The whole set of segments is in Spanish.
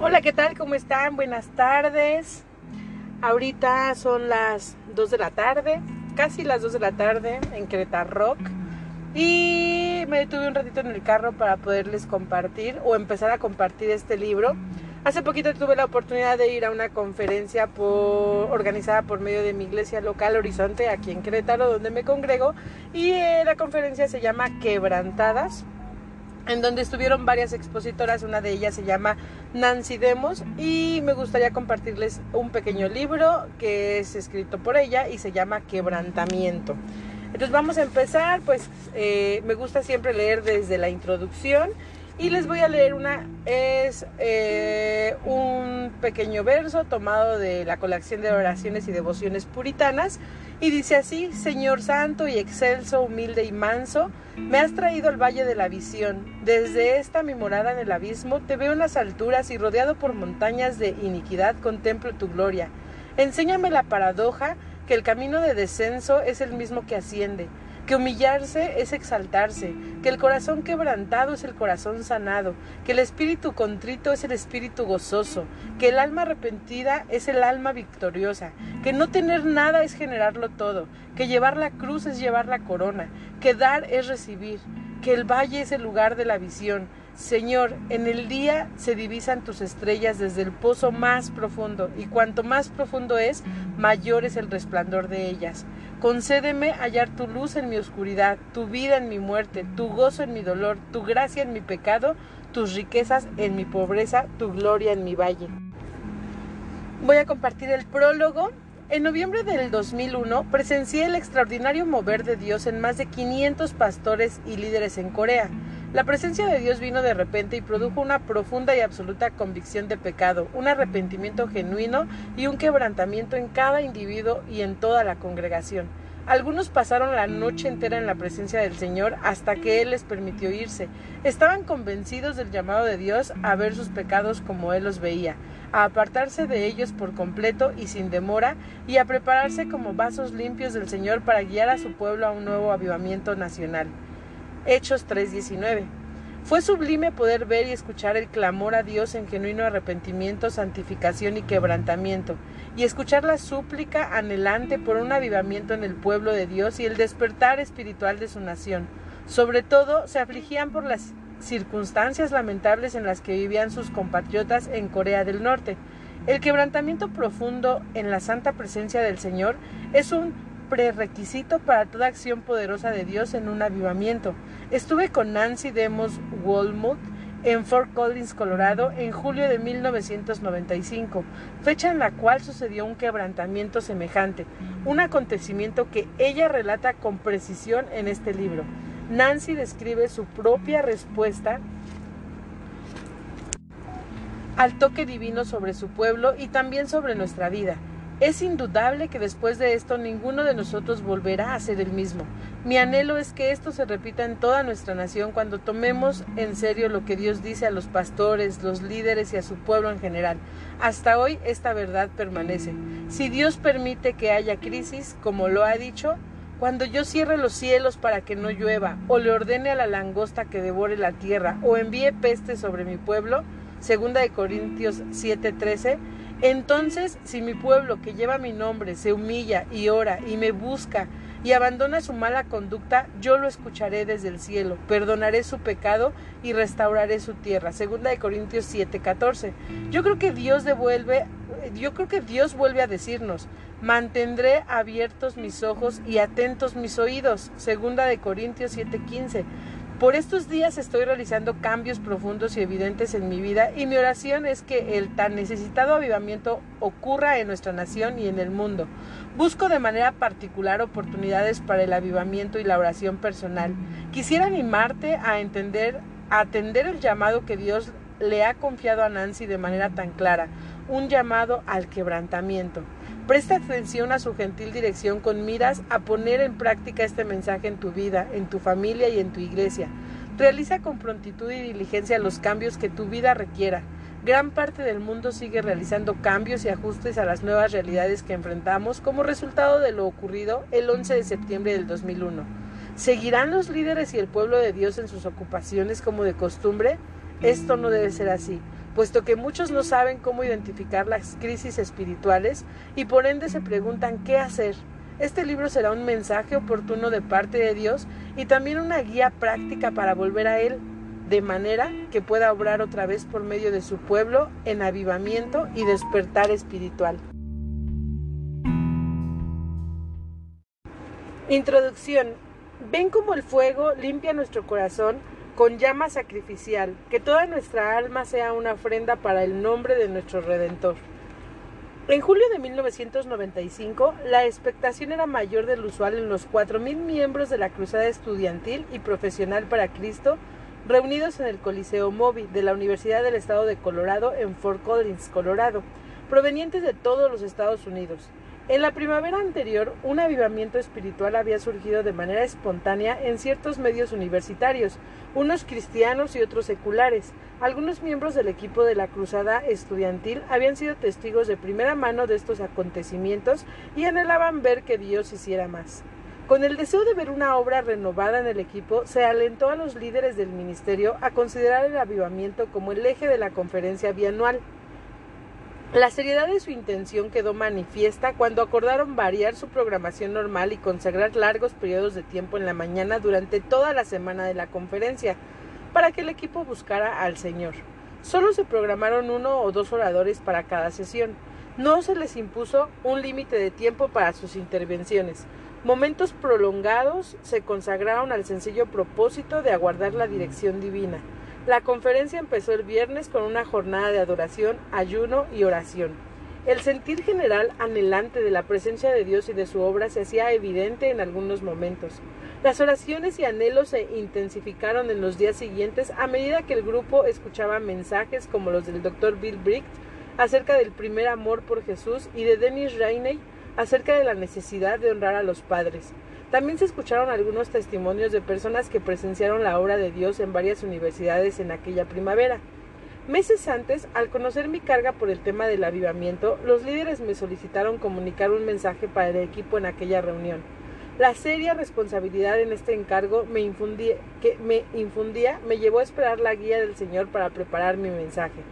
Hola, ¿qué tal? ¿Cómo están? Buenas tardes. Ahorita son las 2 de la tarde, casi las 2 de la tarde en Querétaro Rock. Y me detuve un ratito en el carro para poderles compartir o empezar a compartir este libro. Hace poquito tuve la oportunidad de ir a una conferencia por, organizada por medio de mi iglesia local Horizonte, aquí en Querétaro, donde me congrego. Y eh, la conferencia se llama Quebrantadas en donde estuvieron varias expositoras, una de ellas se llama Nancy Demos y me gustaría compartirles un pequeño libro que es escrito por ella y se llama Quebrantamiento. Entonces vamos a empezar, pues eh, me gusta siempre leer desde la introducción y les voy a leer una, es eh, un pequeño verso tomado de la colección de oraciones y devociones puritanas y dice así, Señor Santo y excelso, humilde y manso, me has traído al valle de la visión. Desde esta mi morada en el abismo, te veo en las alturas y rodeado por montañas de iniquidad contemplo tu gloria. Enséñame la paradoja que el camino de descenso es el mismo que asciende que humillarse es exaltarse, que el corazón quebrantado es el corazón sanado, que el espíritu contrito es el espíritu gozoso, que el alma arrepentida es el alma victoriosa, que no tener nada es generarlo todo, que llevar la cruz es llevar la corona, que dar es recibir, que el valle es el lugar de la visión, Señor, en el día se divisan tus estrellas desde el pozo más profundo, y cuanto más profundo es, mayor es el resplandor de ellas. Concédeme hallar tu luz en mi oscuridad, tu vida en mi muerte, tu gozo en mi dolor, tu gracia en mi pecado, tus riquezas en mi pobreza, tu gloria en mi valle. Voy a compartir el prólogo. En noviembre del 2001 presencié el extraordinario mover de Dios en más de 500 pastores y líderes en Corea. La presencia de Dios vino de repente y produjo una profunda y absoluta convicción de pecado, un arrepentimiento genuino y un quebrantamiento en cada individuo y en toda la congregación. Algunos pasaron la noche entera en la presencia del Señor hasta que Él les permitió irse. Estaban convencidos del llamado de Dios a ver sus pecados como Él los veía, a apartarse de ellos por completo y sin demora, y a prepararse como vasos limpios del Señor para guiar a su pueblo a un nuevo avivamiento nacional. Hechos 3:19. Fue sublime poder ver y escuchar el clamor a Dios en genuino arrepentimiento, santificación y quebrantamiento, y escuchar la súplica anhelante por un avivamiento en el pueblo de Dios y el despertar espiritual de su nación. Sobre todo, se afligían por las circunstancias lamentables en las que vivían sus compatriotas en Corea del Norte. El quebrantamiento profundo en la santa presencia del Señor es un prerequisito para toda acción poderosa de Dios en un avivamiento. Estuve con Nancy Demos Walmouth en Fort Collins, Colorado, en julio de 1995, fecha en la cual sucedió un quebrantamiento semejante, un acontecimiento que ella relata con precisión en este libro. Nancy describe su propia respuesta al toque divino sobre su pueblo y también sobre nuestra vida. Es indudable que después de esto ninguno de nosotros volverá a ser el mismo. Mi anhelo es que esto se repita en toda nuestra nación cuando tomemos en serio lo que Dios dice a los pastores, los líderes y a su pueblo en general. Hasta hoy esta verdad permanece. Si Dios permite que haya crisis, como lo ha dicho, cuando yo cierre los cielos para que no llueva, o le ordene a la langosta que devore la tierra, o envíe peste sobre mi pueblo, segunda de Corintios 7:13, entonces, si mi pueblo que lleva mi nombre se humilla y ora y me busca y abandona su mala conducta, yo lo escucharé desde el cielo, perdonaré su pecado y restauraré su tierra. Segunda de Corintios 7:14. Yo creo que Dios devuelve yo creo que Dios vuelve a decirnos, mantendré abiertos mis ojos y atentos mis oídos. Segunda de Corintios 7:15. Por estos días estoy realizando cambios profundos y evidentes en mi vida y mi oración es que el tan necesitado avivamiento ocurra en nuestra nación y en el mundo. Busco de manera particular oportunidades para el avivamiento y la oración personal. Quisiera animarte a entender, a atender el llamado que Dios le ha confiado a Nancy de manera tan clara, un llamado al quebrantamiento. Presta atención a su gentil dirección con miras a poner en práctica este mensaje en tu vida, en tu familia y en tu iglesia. Realiza con prontitud y diligencia los cambios que tu vida requiera. Gran parte del mundo sigue realizando cambios y ajustes a las nuevas realidades que enfrentamos como resultado de lo ocurrido el 11 de septiembre del 2001. ¿Seguirán los líderes y el pueblo de Dios en sus ocupaciones como de costumbre? Esto no debe ser así puesto que muchos no saben cómo identificar las crisis espirituales y por ende se preguntan qué hacer. Este libro será un mensaje oportuno de parte de Dios y también una guía práctica para volver a Él, de manera que pueda obrar otra vez por medio de su pueblo en avivamiento y despertar espiritual. Introducción. Ven como el fuego limpia nuestro corazón con llama sacrificial, que toda nuestra alma sea una ofrenda para el nombre de nuestro Redentor. En julio de 1995, la expectación era mayor del usual en los 4.000 miembros de la Cruzada Estudiantil y Profesional para Cristo reunidos en el Coliseo Moby de la Universidad del Estado de Colorado en Fort Collins, Colorado, provenientes de todos los Estados Unidos. En la primavera anterior, un avivamiento espiritual había surgido de manera espontánea en ciertos medios universitarios, unos cristianos y otros seculares. Algunos miembros del equipo de la Cruzada Estudiantil habían sido testigos de primera mano de estos acontecimientos y anhelaban ver que Dios hiciera más. Con el deseo de ver una obra renovada en el equipo, se alentó a los líderes del ministerio a considerar el avivamiento como el eje de la conferencia bianual. La seriedad de su intención quedó manifiesta cuando acordaron variar su programación normal y consagrar largos periodos de tiempo en la mañana durante toda la semana de la conferencia, para que el equipo buscara al Señor. Solo se programaron uno o dos oradores para cada sesión. No se les impuso un límite de tiempo para sus intervenciones. Momentos prolongados se consagraron al sencillo propósito de aguardar la dirección divina. La conferencia empezó el viernes con una jornada de adoración, ayuno y oración. El sentir general anhelante de la presencia de Dios y de su obra se hacía evidente en algunos momentos. Las oraciones y anhelos se intensificaron en los días siguientes a medida que el grupo escuchaba mensajes como los del Dr. Bill Bricht acerca del primer amor por Jesús y de Dennis Rainey acerca de la necesidad de honrar a los padres. También se escucharon algunos testimonios de personas que presenciaron la obra de Dios en varias universidades en aquella primavera. Meses antes, al conocer mi carga por el tema del avivamiento, los líderes me solicitaron comunicar un mensaje para el equipo en aquella reunión. La seria responsabilidad en este encargo me infundía, que me infundía me llevó a esperar la guía del Señor para preparar mi mensaje.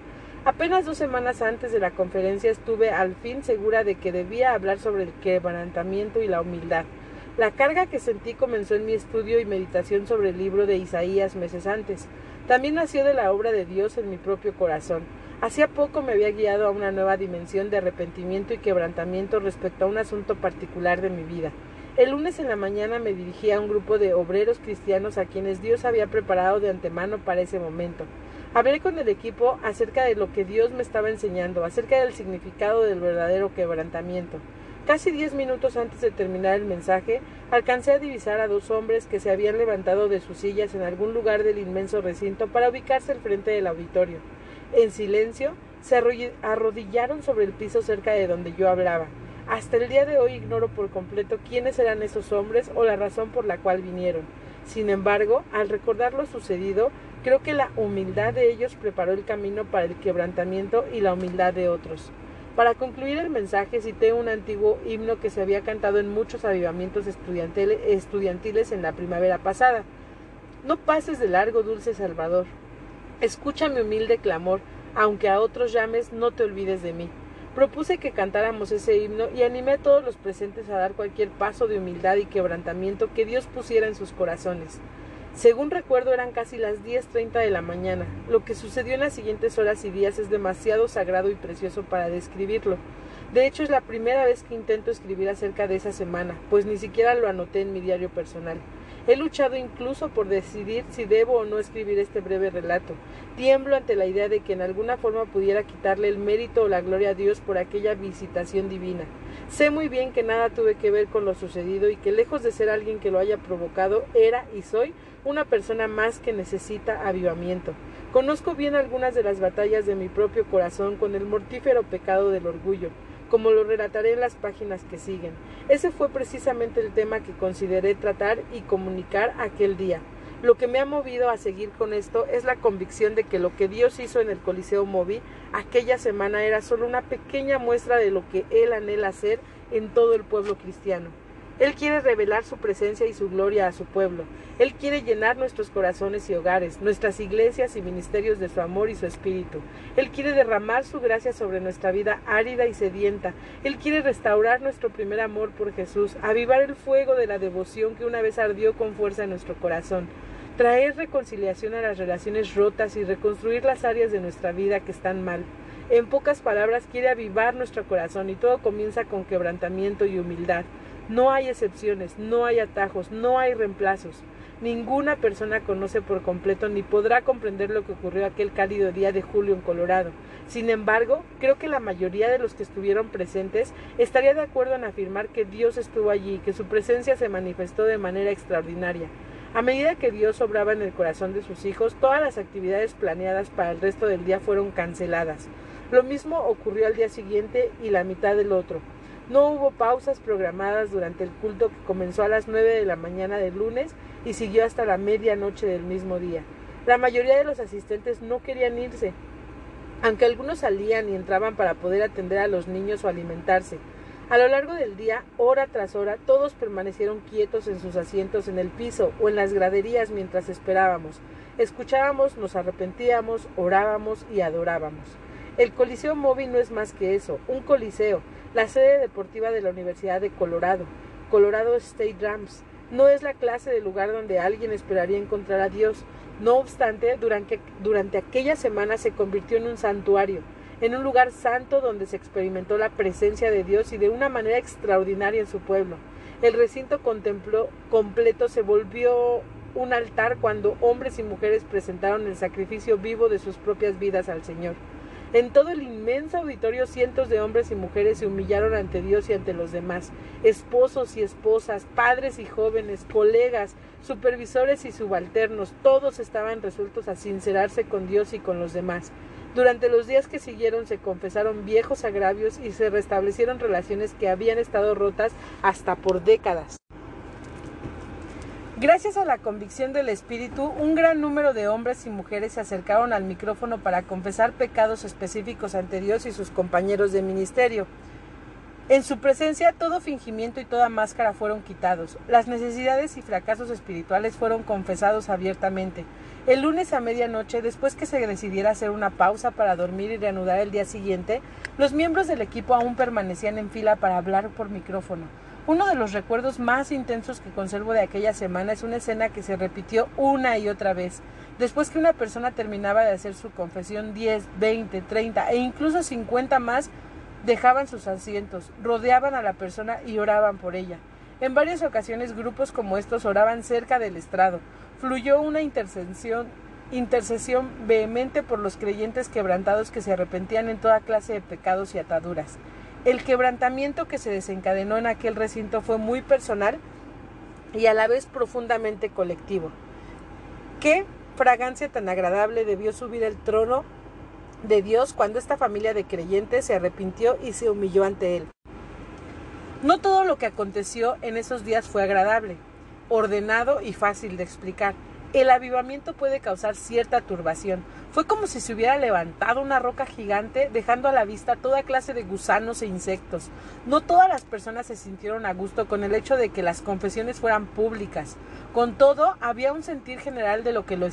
Apenas dos semanas antes de la conferencia estuve al fin segura de que debía hablar sobre el quebrantamiento y la humildad. La carga que sentí comenzó en mi estudio y meditación sobre el libro de Isaías meses antes. También nació de la obra de Dios en mi propio corazón. Hacía poco me había guiado a una nueva dimensión de arrepentimiento y quebrantamiento respecto a un asunto particular de mi vida. El lunes en la mañana me dirigí a un grupo de obreros cristianos a quienes Dios había preparado de antemano para ese momento. Hablé con el equipo acerca de lo que Dios me estaba enseñando, acerca del significado del verdadero quebrantamiento. Casi diez minutos antes de terminar el mensaje, alcancé a divisar a dos hombres que se habían levantado de sus sillas en algún lugar del inmenso recinto para ubicarse al frente del auditorio. En silencio, se arrodillaron sobre el piso cerca de donde yo hablaba. Hasta el día de hoy ignoro por completo quiénes eran esos hombres o la razón por la cual vinieron. Sin embargo, al recordar lo sucedido, creo que la humildad de ellos preparó el camino para el quebrantamiento y la humildad de otros. Para concluir el mensaje cité un antiguo himno que se había cantado en muchos avivamientos estudiantiles en la primavera pasada. No pases de largo, dulce Salvador. Escucha mi humilde clamor, aunque a otros llames, no te olvides de mí. Propuse que cantáramos ese himno y animé a todos los presentes a dar cualquier paso de humildad y quebrantamiento que Dios pusiera en sus corazones. Según recuerdo eran casi las 10.30 de la mañana. Lo que sucedió en las siguientes horas y días es demasiado sagrado y precioso para describirlo. De hecho es la primera vez que intento escribir acerca de esa semana, pues ni siquiera lo anoté en mi diario personal. He luchado incluso por decidir si debo o no escribir este breve relato. Tiemblo ante la idea de que en alguna forma pudiera quitarle el mérito o la gloria a Dios por aquella visitación divina. Sé muy bien que nada tuve que ver con lo sucedido y que lejos de ser alguien que lo haya provocado, era y soy una persona más que necesita avivamiento. Conozco bien algunas de las batallas de mi propio corazón con el mortífero pecado del orgullo como lo relataré en las páginas que siguen. Ese fue precisamente el tema que consideré tratar y comunicar aquel día. Lo que me ha movido a seguir con esto es la convicción de que lo que Dios hizo en el Coliseo Movi aquella semana era solo una pequeña muestra de lo que Él anhela hacer en todo el pueblo cristiano. Él quiere revelar su presencia y su gloria a su pueblo. Él quiere llenar nuestros corazones y hogares, nuestras iglesias y ministerios de su amor y su espíritu. Él quiere derramar su gracia sobre nuestra vida árida y sedienta. Él quiere restaurar nuestro primer amor por Jesús, avivar el fuego de la devoción que una vez ardió con fuerza en nuestro corazón traer reconciliación a las relaciones rotas y reconstruir las áreas de nuestra vida que están mal. En pocas palabras, quiere avivar nuestro corazón y todo comienza con quebrantamiento y humildad. No hay excepciones, no hay atajos, no hay reemplazos. Ninguna persona conoce por completo ni podrá comprender lo que ocurrió aquel cálido día de julio en Colorado. Sin embargo, creo que la mayoría de los que estuvieron presentes estaría de acuerdo en afirmar que Dios estuvo allí y que su presencia se manifestó de manera extraordinaria. A medida que Dios obraba en el corazón de sus hijos, todas las actividades planeadas para el resto del día fueron canceladas. Lo mismo ocurrió al día siguiente y la mitad del otro. No hubo pausas programadas durante el culto que comenzó a las 9 de la mañana del lunes y siguió hasta la medianoche del mismo día. La mayoría de los asistentes no querían irse, aunque algunos salían y entraban para poder atender a los niños o alimentarse. A lo largo del día, hora tras hora, todos permanecieron quietos en sus asientos en el piso o en las graderías mientras esperábamos. Escuchábamos, nos arrepentíamos, orábamos y adorábamos. El Coliseo Móvil no es más que eso, un coliseo, la sede deportiva de la Universidad de Colorado, Colorado State Rams. No es la clase de lugar donde alguien esperaría encontrar a Dios. No obstante, durante, durante aquella semana se convirtió en un santuario, en un lugar santo donde se experimentó la presencia de Dios y de una manera extraordinaria en su pueblo. El recinto completo se volvió un altar cuando hombres y mujeres presentaron el sacrificio vivo de sus propias vidas al Señor. En todo el inmenso auditorio cientos de hombres y mujeres se humillaron ante Dios y ante los demás, esposos y esposas, padres y jóvenes, colegas, supervisores y subalternos, todos estaban resueltos a sincerarse con Dios y con los demás. Durante los días que siguieron se confesaron viejos agravios y se restablecieron relaciones que habían estado rotas hasta por décadas. Gracias a la convicción del Espíritu, un gran número de hombres y mujeres se acercaron al micrófono para confesar pecados específicos ante Dios y sus compañeros de ministerio. En su presencia todo fingimiento y toda máscara fueron quitados. Las necesidades y fracasos espirituales fueron confesados abiertamente. El lunes a medianoche, después que se decidiera hacer una pausa para dormir y reanudar el día siguiente, los miembros del equipo aún permanecían en fila para hablar por micrófono. Uno de los recuerdos más intensos que conservo de aquella semana es una escena que se repitió una y otra vez. Después que una persona terminaba de hacer su confesión, 10, 20, 30 e incluso 50 más dejaban sus asientos, rodeaban a la persona y oraban por ella. En varias ocasiones grupos como estos oraban cerca del estrado. Fluyó una intercesión, intercesión vehemente por los creyentes quebrantados que se arrepentían en toda clase de pecados y ataduras. El quebrantamiento que se desencadenó en aquel recinto fue muy personal y a la vez profundamente colectivo. Qué fragancia tan agradable debió subir el trono de Dios cuando esta familia de creyentes se arrepintió y se humilló ante Él. No todo lo que aconteció en esos días fue agradable, ordenado y fácil de explicar. El avivamiento puede causar cierta turbación. Fue como si se hubiera levantado una roca gigante, dejando a la vista toda clase de gusanos e insectos. No todas las personas se sintieron a gusto con el hecho de que las confesiones fueran públicas. Con todo, había un sentir general de, lo que, lo,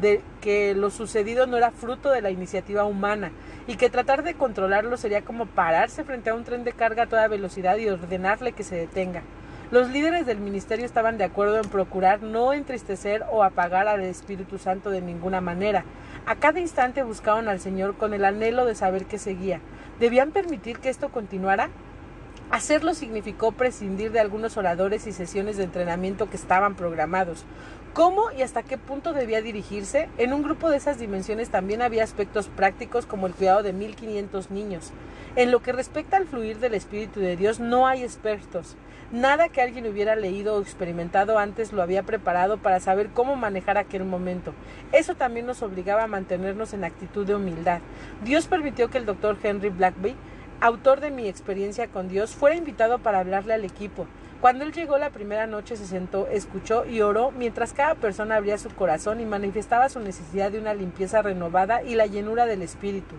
de que lo sucedido no era fruto de la iniciativa humana y que tratar de controlarlo sería como pararse frente a un tren de carga a toda velocidad y ordenarle que se detenga. Los líderes del ministerio estaban de acuerdo en procurar no entristecer o apagar al Espíritu Santo de ninguna manera. A cada instante buscaban al Señor con el anhelo de saber qué seguía. ¿Debían permitir que esto continuara? Hacerlo significó prescindir de algunos oradores y sesiones de entrenamiento que estaban programados. ¿Cómo y hasta qué punto debía dirigirse? En un grupo de esas dimensiones también había aspectos prácticos como el cuidado de 1500 niños. En lo que respecta al fluir del Espíritu de Dios no hay expertos. Nada que alguien hubiera leído o experimentado antes lo había preparado para saber cómo manejar aquel momento. Eso también nos obligaba a mantenernos en actitud de humildad. Dios permitió que el doctor Henry Blackby, autor de mi experiencia con Dios, fuera invitado para hablarle al equipo. Cuando él llegó la primera noche se sentó, escuchó y oró mientras cada persona abría su corazón y manifestaba su necesidad de una limpieza renovada y la llenura del Espíritu.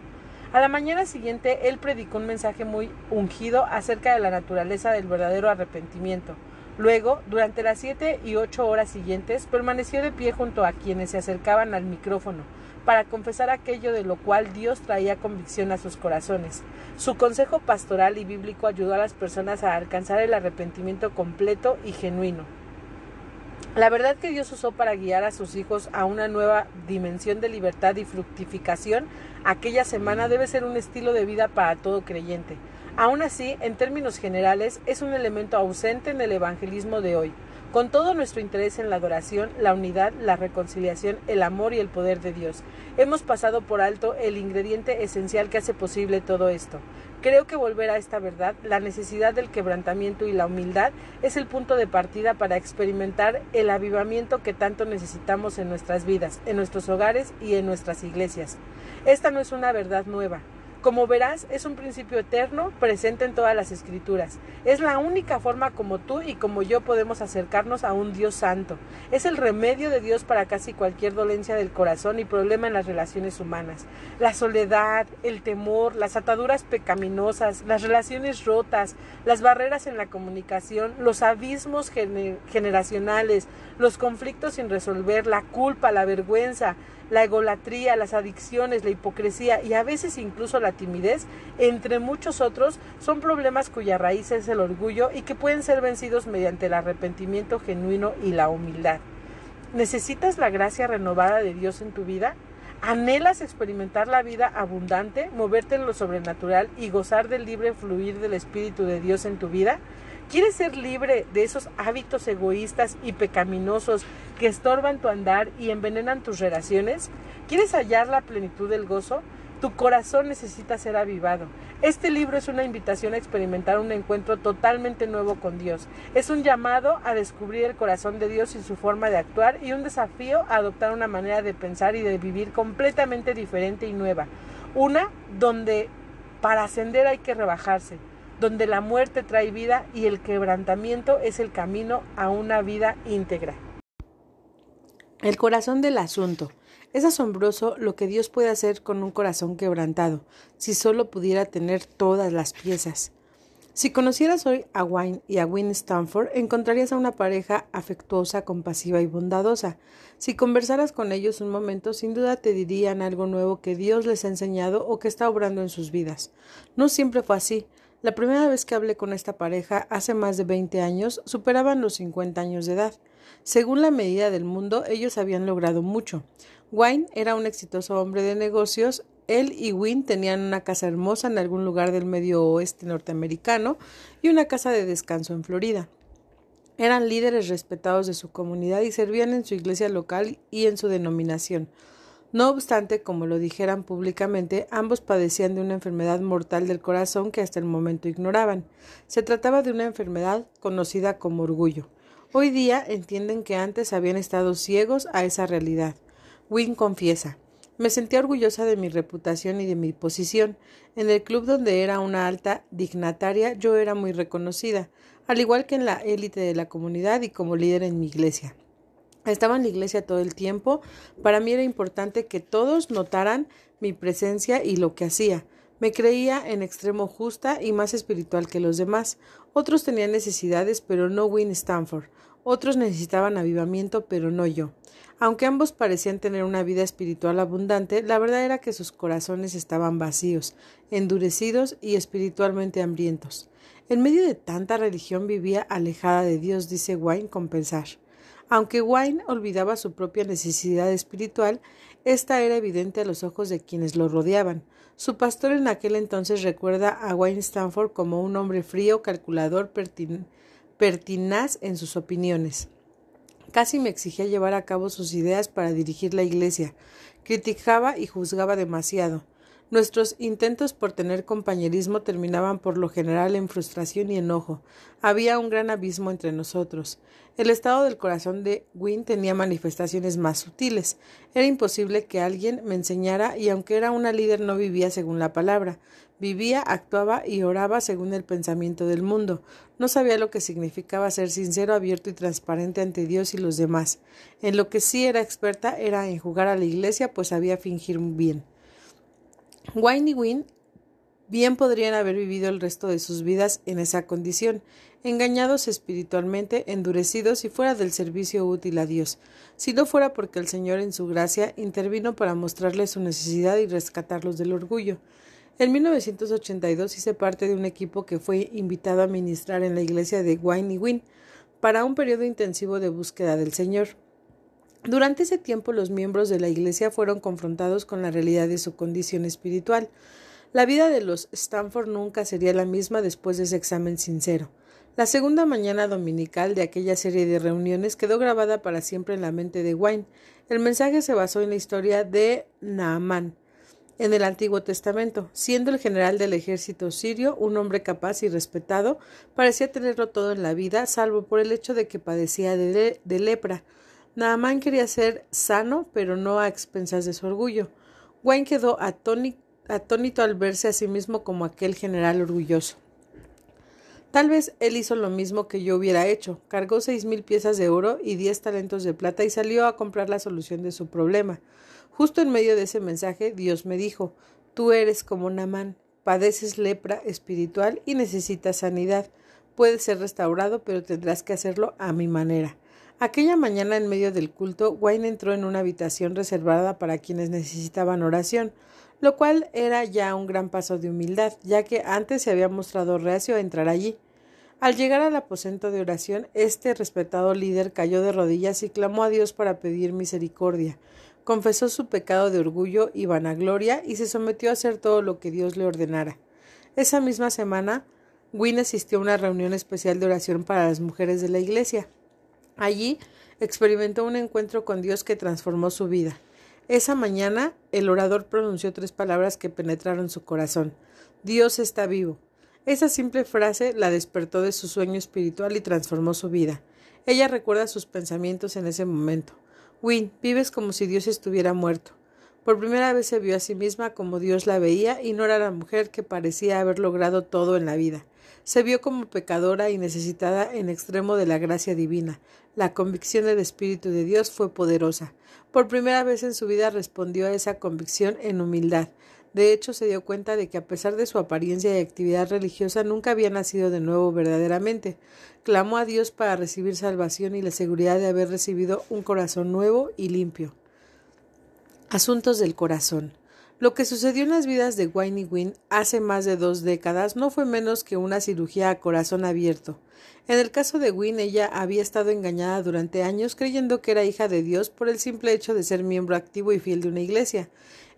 A la mañana siguiente, él predicó un mensaje muy ungido acerca de la naturaleza del verdadero arrepentimiento. Luego, durante las siete y ocho horas siguientes, permaneció de pie junto a quienes se acercaban al micrófono, para confesar aquello de lo cual Dios traía convicción a sus corazones. Su consejo pastoral y bíblico ayudó a las personas a alcanzar el arrepentimiento completo y genuino. La verdad que Dios usó para guiar a sus hijos a una nueva dimensión de libertad y fructificación aquella semana debe ser un estilo de vida para todo creyente. Aún así, en términos generales, es un elemento ausente en el evangelismo de hoy. Con todo nuestro interés en la adoración, la unidad, la reconciliación, el amor y el poder de Dios, hemos pasado por alto el ingrediente esencial que hace posible todo esto. Creo que volver a esta verdad, la necesidad del quebrantamiento y la humildad, es el punto de partida para experimentar el avivamiento que tanto necesitamos en nuestras vidas, en nuestros hogares y en nuestras iglesias. Esta no es una verdad nueva, como verás, es un principio eterno presente en todas las escrituras. Es la única forma como tú y como yo podemos acercarnos a un Dios santo. Es el remedio de Dios para casi cualquier dolencia del corazón y problema en las relaciones humanas. La soledad, el temor, las ataduras pecaminosas, las relaciones rotas, las barreras en la comunicación, los abismos generacionales, los conflictos sin resolver, la culpa, la vergüenza, la egolatría, las adicciones, la hipocresía y a veces incluso la timidez, entre muchos otros, son problemas cuya raíz es el orgullo y que pueden ser vencidos mediante el arrepentimiento genuino y la humildad. ¿Necesitas la gracia renovada de Dios en tu vida? ¿Anhelas experimentar la vida abundante, moverte en lo sobrenatural y gozar del libre fluir del Espíritu de Dios en tu vida? ¿Quieres ser libre de esos hábitos egoístas y pecaminosos que estorban tu andar y envenenan tus relaciones? ¿Quieres hallar la plenitud del gozo? Tu corazón necesita ser avivado. Este libro es una invitación a experimentar un encuentro totalmente nuevo con Dios. Es un llamado a descubrir el corazón de Dios y su forma de actuar y un desafío a adoptar una manera de pensar y de vivir completamente diferente y nueva. Una donde para ascender hay que rebajarse, donde la muerte trae vida y el quebrantamiento es el camino a una vida íntegra. El corazón del asunto. Es asombroso lo que Dios puede hacer con un corazón quebrantado, si solo pudiera tener todas las piezas. Si conocieras hoy a Wayne y a Win Stanford, encontrarías a una pareja afectuosa, compasiva y bondadosa. Si conversaras con ellos un momento, sin duda te dirían algo nuevo que Dios les ha enseñado o que está obrando en sus vidas. No siempre fue así. La primera vez que hablé con esta pareja, hace más de 20 años, superaban los 50 años de edad. Según la medida del mundo, ellos habían logrado mucho. Wayne era un exitoso hombre de negocios. Él y Wynne tenían una casa hermosa en algún lugar del medio oeste norteamericano y una casa de descanso en Florida. Eran líderes respetados de su comunidad y servían en su iglesia local y en su denominación. No obstante, como lo dijeran públicamente, ambos padecían de una enfermedad mortal del corazón que hasta el momento ignoraban. Se trataba de una enfermedad conocida como orgullo. Hoy día entienden que antes habían estado ciegos a esa realidad. Wynne confiesa me sentía orgullosa de mi reputación y de mi posición. En el club donde era una alta dignataria yo era muy reconocida, al igual que en la élite de la comunidad y como líder en mi iglesia. Estaba en la iglesia todo el tiempo. Para mí era importante que todos notaran mi presencia y lo que hacía. Me creía en extremo justa y más espiritual que los demás. Otros tenían necesidades, pero no Win Stanford. Otros necesitaban avivamiento, pero no yo. Aunque ambos parecían tener una vida espiritual abundante, la verdad era que sus corazones estaban vacíos, endurecidos y espiritualmente hambrientos. En medio de tanta religión vivía alejada de Dios, dice Wayne con pensar. Aunque Wayne olvidaba su propia necesidad espiritual, esta era evidente a los ojos de quienes lo rodeaban. Su pastor en aquel entonces recuerda a Wayne Stanford como un hombre frío, calculador, pertinaz en sus opiniones. Casi me exigía llevar a cabo sus ideas para dirigir la iglesia. Criticaba y juzgaba demasiado. Nuestros intentos por tener compañerismo terminaban por lo general en frustración y enojo. Había un gran abismo entre nosotros. El estado del corazón de Wynne tenía manifestaciones más sutiles. Era imposible que alguien me enseñara y aunque era una líder no vivía según la palabra. Vivía, actuaba y oraba según el pensamiento del mundo. No sabía lo que significaba ser sincero, abierto y transparente ante Dios y los demás. En lo que sí era experta era en jugar a la iglesia, pues sabía fingir bien. Wayne y bien podrían haber vivido el resto de sus vidas en esa condición. engañados espiritualmente, endurecidos y fuera del servicio útil a Dios, si no fuera porque el Señor en su gracia intervino para mostrarles su necesidad y rescatarlos del orgullo. En 1982 hice parte de un equipo que fue invitado a ministrar en la iglesia de Wayne y para un periodo intensivo de búsqueda del Señor. Durante ese tiempo los miembros de la iglesia fueron confrontados con la realidad de su condición espiritual. La vida de los Stanford nunca sería la misma después de ese examen sincero. La segunda mañana dominical de aquella serie de reuniones quedó grabada para siempre en la mente de Wayne. El mensaje se basó en la historia de Naamán, en el Antiguo Testamento. Siendo el general del ejército sirio un hombre capaz y respetado, parecía tenerlo todo en la vida, salvo por el hecho de que padecía de, lepra. Naamán quería ser sano, pero no a expensas de su orgullo. Wayne quedó atónito al verse a sí mismo como aquel general orgulloso. Tal vez él hizo lo mismo que yo hubiera hecho. Cargó seis mil piezas de oro y diez talentos de plata y salió a comprar la solución de su problema. Justo en medio de ese mensaje, Dios me dijo Tú eres como Namán, padeces lepra espiritual y necesitas sanidad. Puedes ser restaurado, pero tendrás que hacerlo a mi manera. Aquella mañana, en medio del culto, Wayne entró en una habitación reservada para quienes necesitaban oración, lo cual era ya un gran paso de humildad, ya que antes se había mostrado reacio a entrar allí. Al llegar al aposento de oración, este respetado líder cayó de rodillas y clamó a Dios para pedir misericordia confesó su pecado de orgullo y vanagloria y se sometió a hacer todo lo que Dios le ordenara. Esa misma semana, Wynne asistió a una reunión especial de oración para las mujeres de la iglesia. Allí experimentó un encuentro con Dios que transformó su vida. Esa mañana el orador pronunció tres palabras que penetraron su corazón. Dios está vivo. Esa simple frase la despertó de su sueño espiritual y transformó su vida. Ella recuerda sus pensamientos en ese momento. Win, vives como si Dios estuviera muerto. Por primera vez se vio a sí misma como Dios la veía y no era la mujer que parecía haber logrado todo en la vida. Se vio como pecadora y necesitada en extremo de la gracia divina. La convicción del Espíritu de Dios fue poderosa. Por primera vez en su vida respondió a esa convicción en humildad. De hecho, se dio cuenta de que a pesar de su apariencia y actividad religiosa nunca había nacido de nuevo verdaderamente. Clamó a Dios para recibir salvación y la seguridad de haber recibido un corazón nuevo y limpio. Asuntos del corazón. Lo que sucedió en las vidas de Wayne y Wynne hace más de dos décadas no fue menos que una cirugía a corazón abierto. En el caso de Wynne, ella había estado engañada durante años creyendo que era hija de Dios por el simple hecho de ser miembro activo y fiel de una iglesia.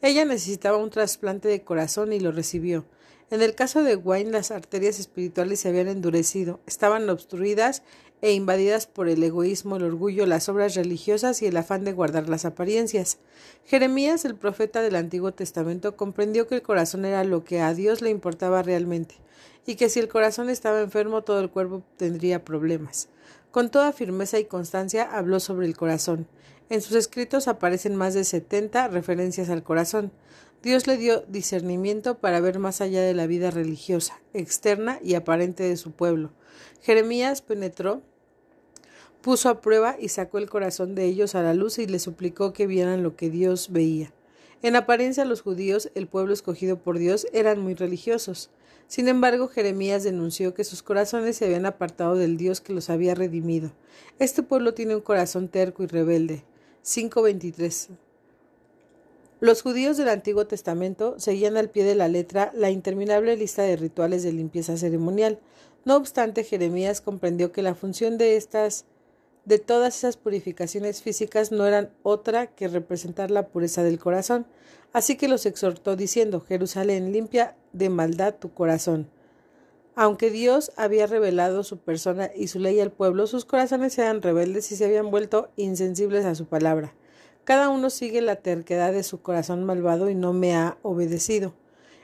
Ella necesitaba un trasplante de corazón y lo recibió. En el caso de Wayne, las arterias espirituales se habían endurecido, estaban obstruidas e invadidas por el egoísmo, el orgullo, las obras religiosas y el afán de guardar las apariencias. Jeremías, el profeta del Antiguo Testamento, comprendió que el corazón era lo que a Dios le importaba realmente, y que si el corazón estaba enfermo todo el cuerpo tendría problemas. Con toda firmeza y constancia habló sobre el corazón. En sus escritos aparecen más de setenta referencias al corazón. Dios le dio discernimiento para ver más allá de la vida religiosa, externa y aparente de su pueblo. Jeremías penetró, puso a prueba y sacó el corazón de ellos a la luz y les suplicó que vieran lo que Dios veía. En apariencia los judíos, el pueblo escogido por Dios, eran muy religiosos. Sin embargo, Jeremías denunció que sus corazones se habían apartado del Dios que los había redimido. Este pueblo tiene un corazón terco y rebelde. 5.23. Los judíos del Antiguo Testamento seguían al pie de la letra la interminable lista de rituales de limpieza ceremonial. No obstante, Jeremías comprendió que la función de estas de todas esas purificaciones físicas no eran otra que representar la pureza del corazón. Así que los exhortó diciendo Jerusalén, limpia de maldad tu corazón. Aunque Dios había revelado su persona y su ley al pueblo, sus corazones eran rebeldes y se habían vuelto insensibles a su palabra. Cada uno sigue la terquedad de su corazón malvado y no me ha obedecido.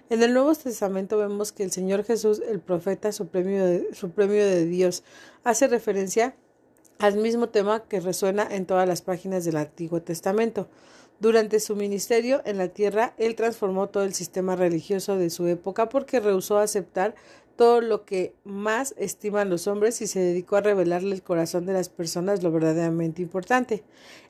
En el Nuevo Testamento vemos que el Señor Jesús, el profeta supremo de, de Dios, hace referencia al mismo tema que resuena en todas las páginas del Antiguo Testamento. Durante su ministerio en la tierra, él transformó todo el sistema religioso de su época porque rehusó aceptar todo lo que más estiman los hombres y se dedicó a revelarle el corazón de las personas lo verdaderamente importante.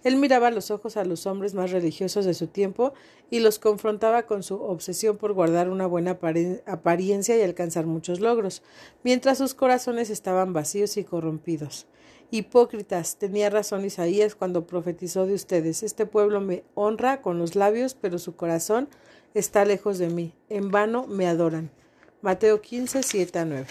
Él miraba los ojos a los hombres más religiosos de su tiempo y los confrontaba con su obsesión por guardar una buena apariencia y alcanzar muchos logros, mientras sus corazones estaban vacíos y corrompidos. Hipócritas, tenía razón Isaías cuando profetizó de ustedes. Este pueblo me honra con los labios, pero su corazón está lejos de mí. En vano me adoran. Mateo 15, 7 a 9.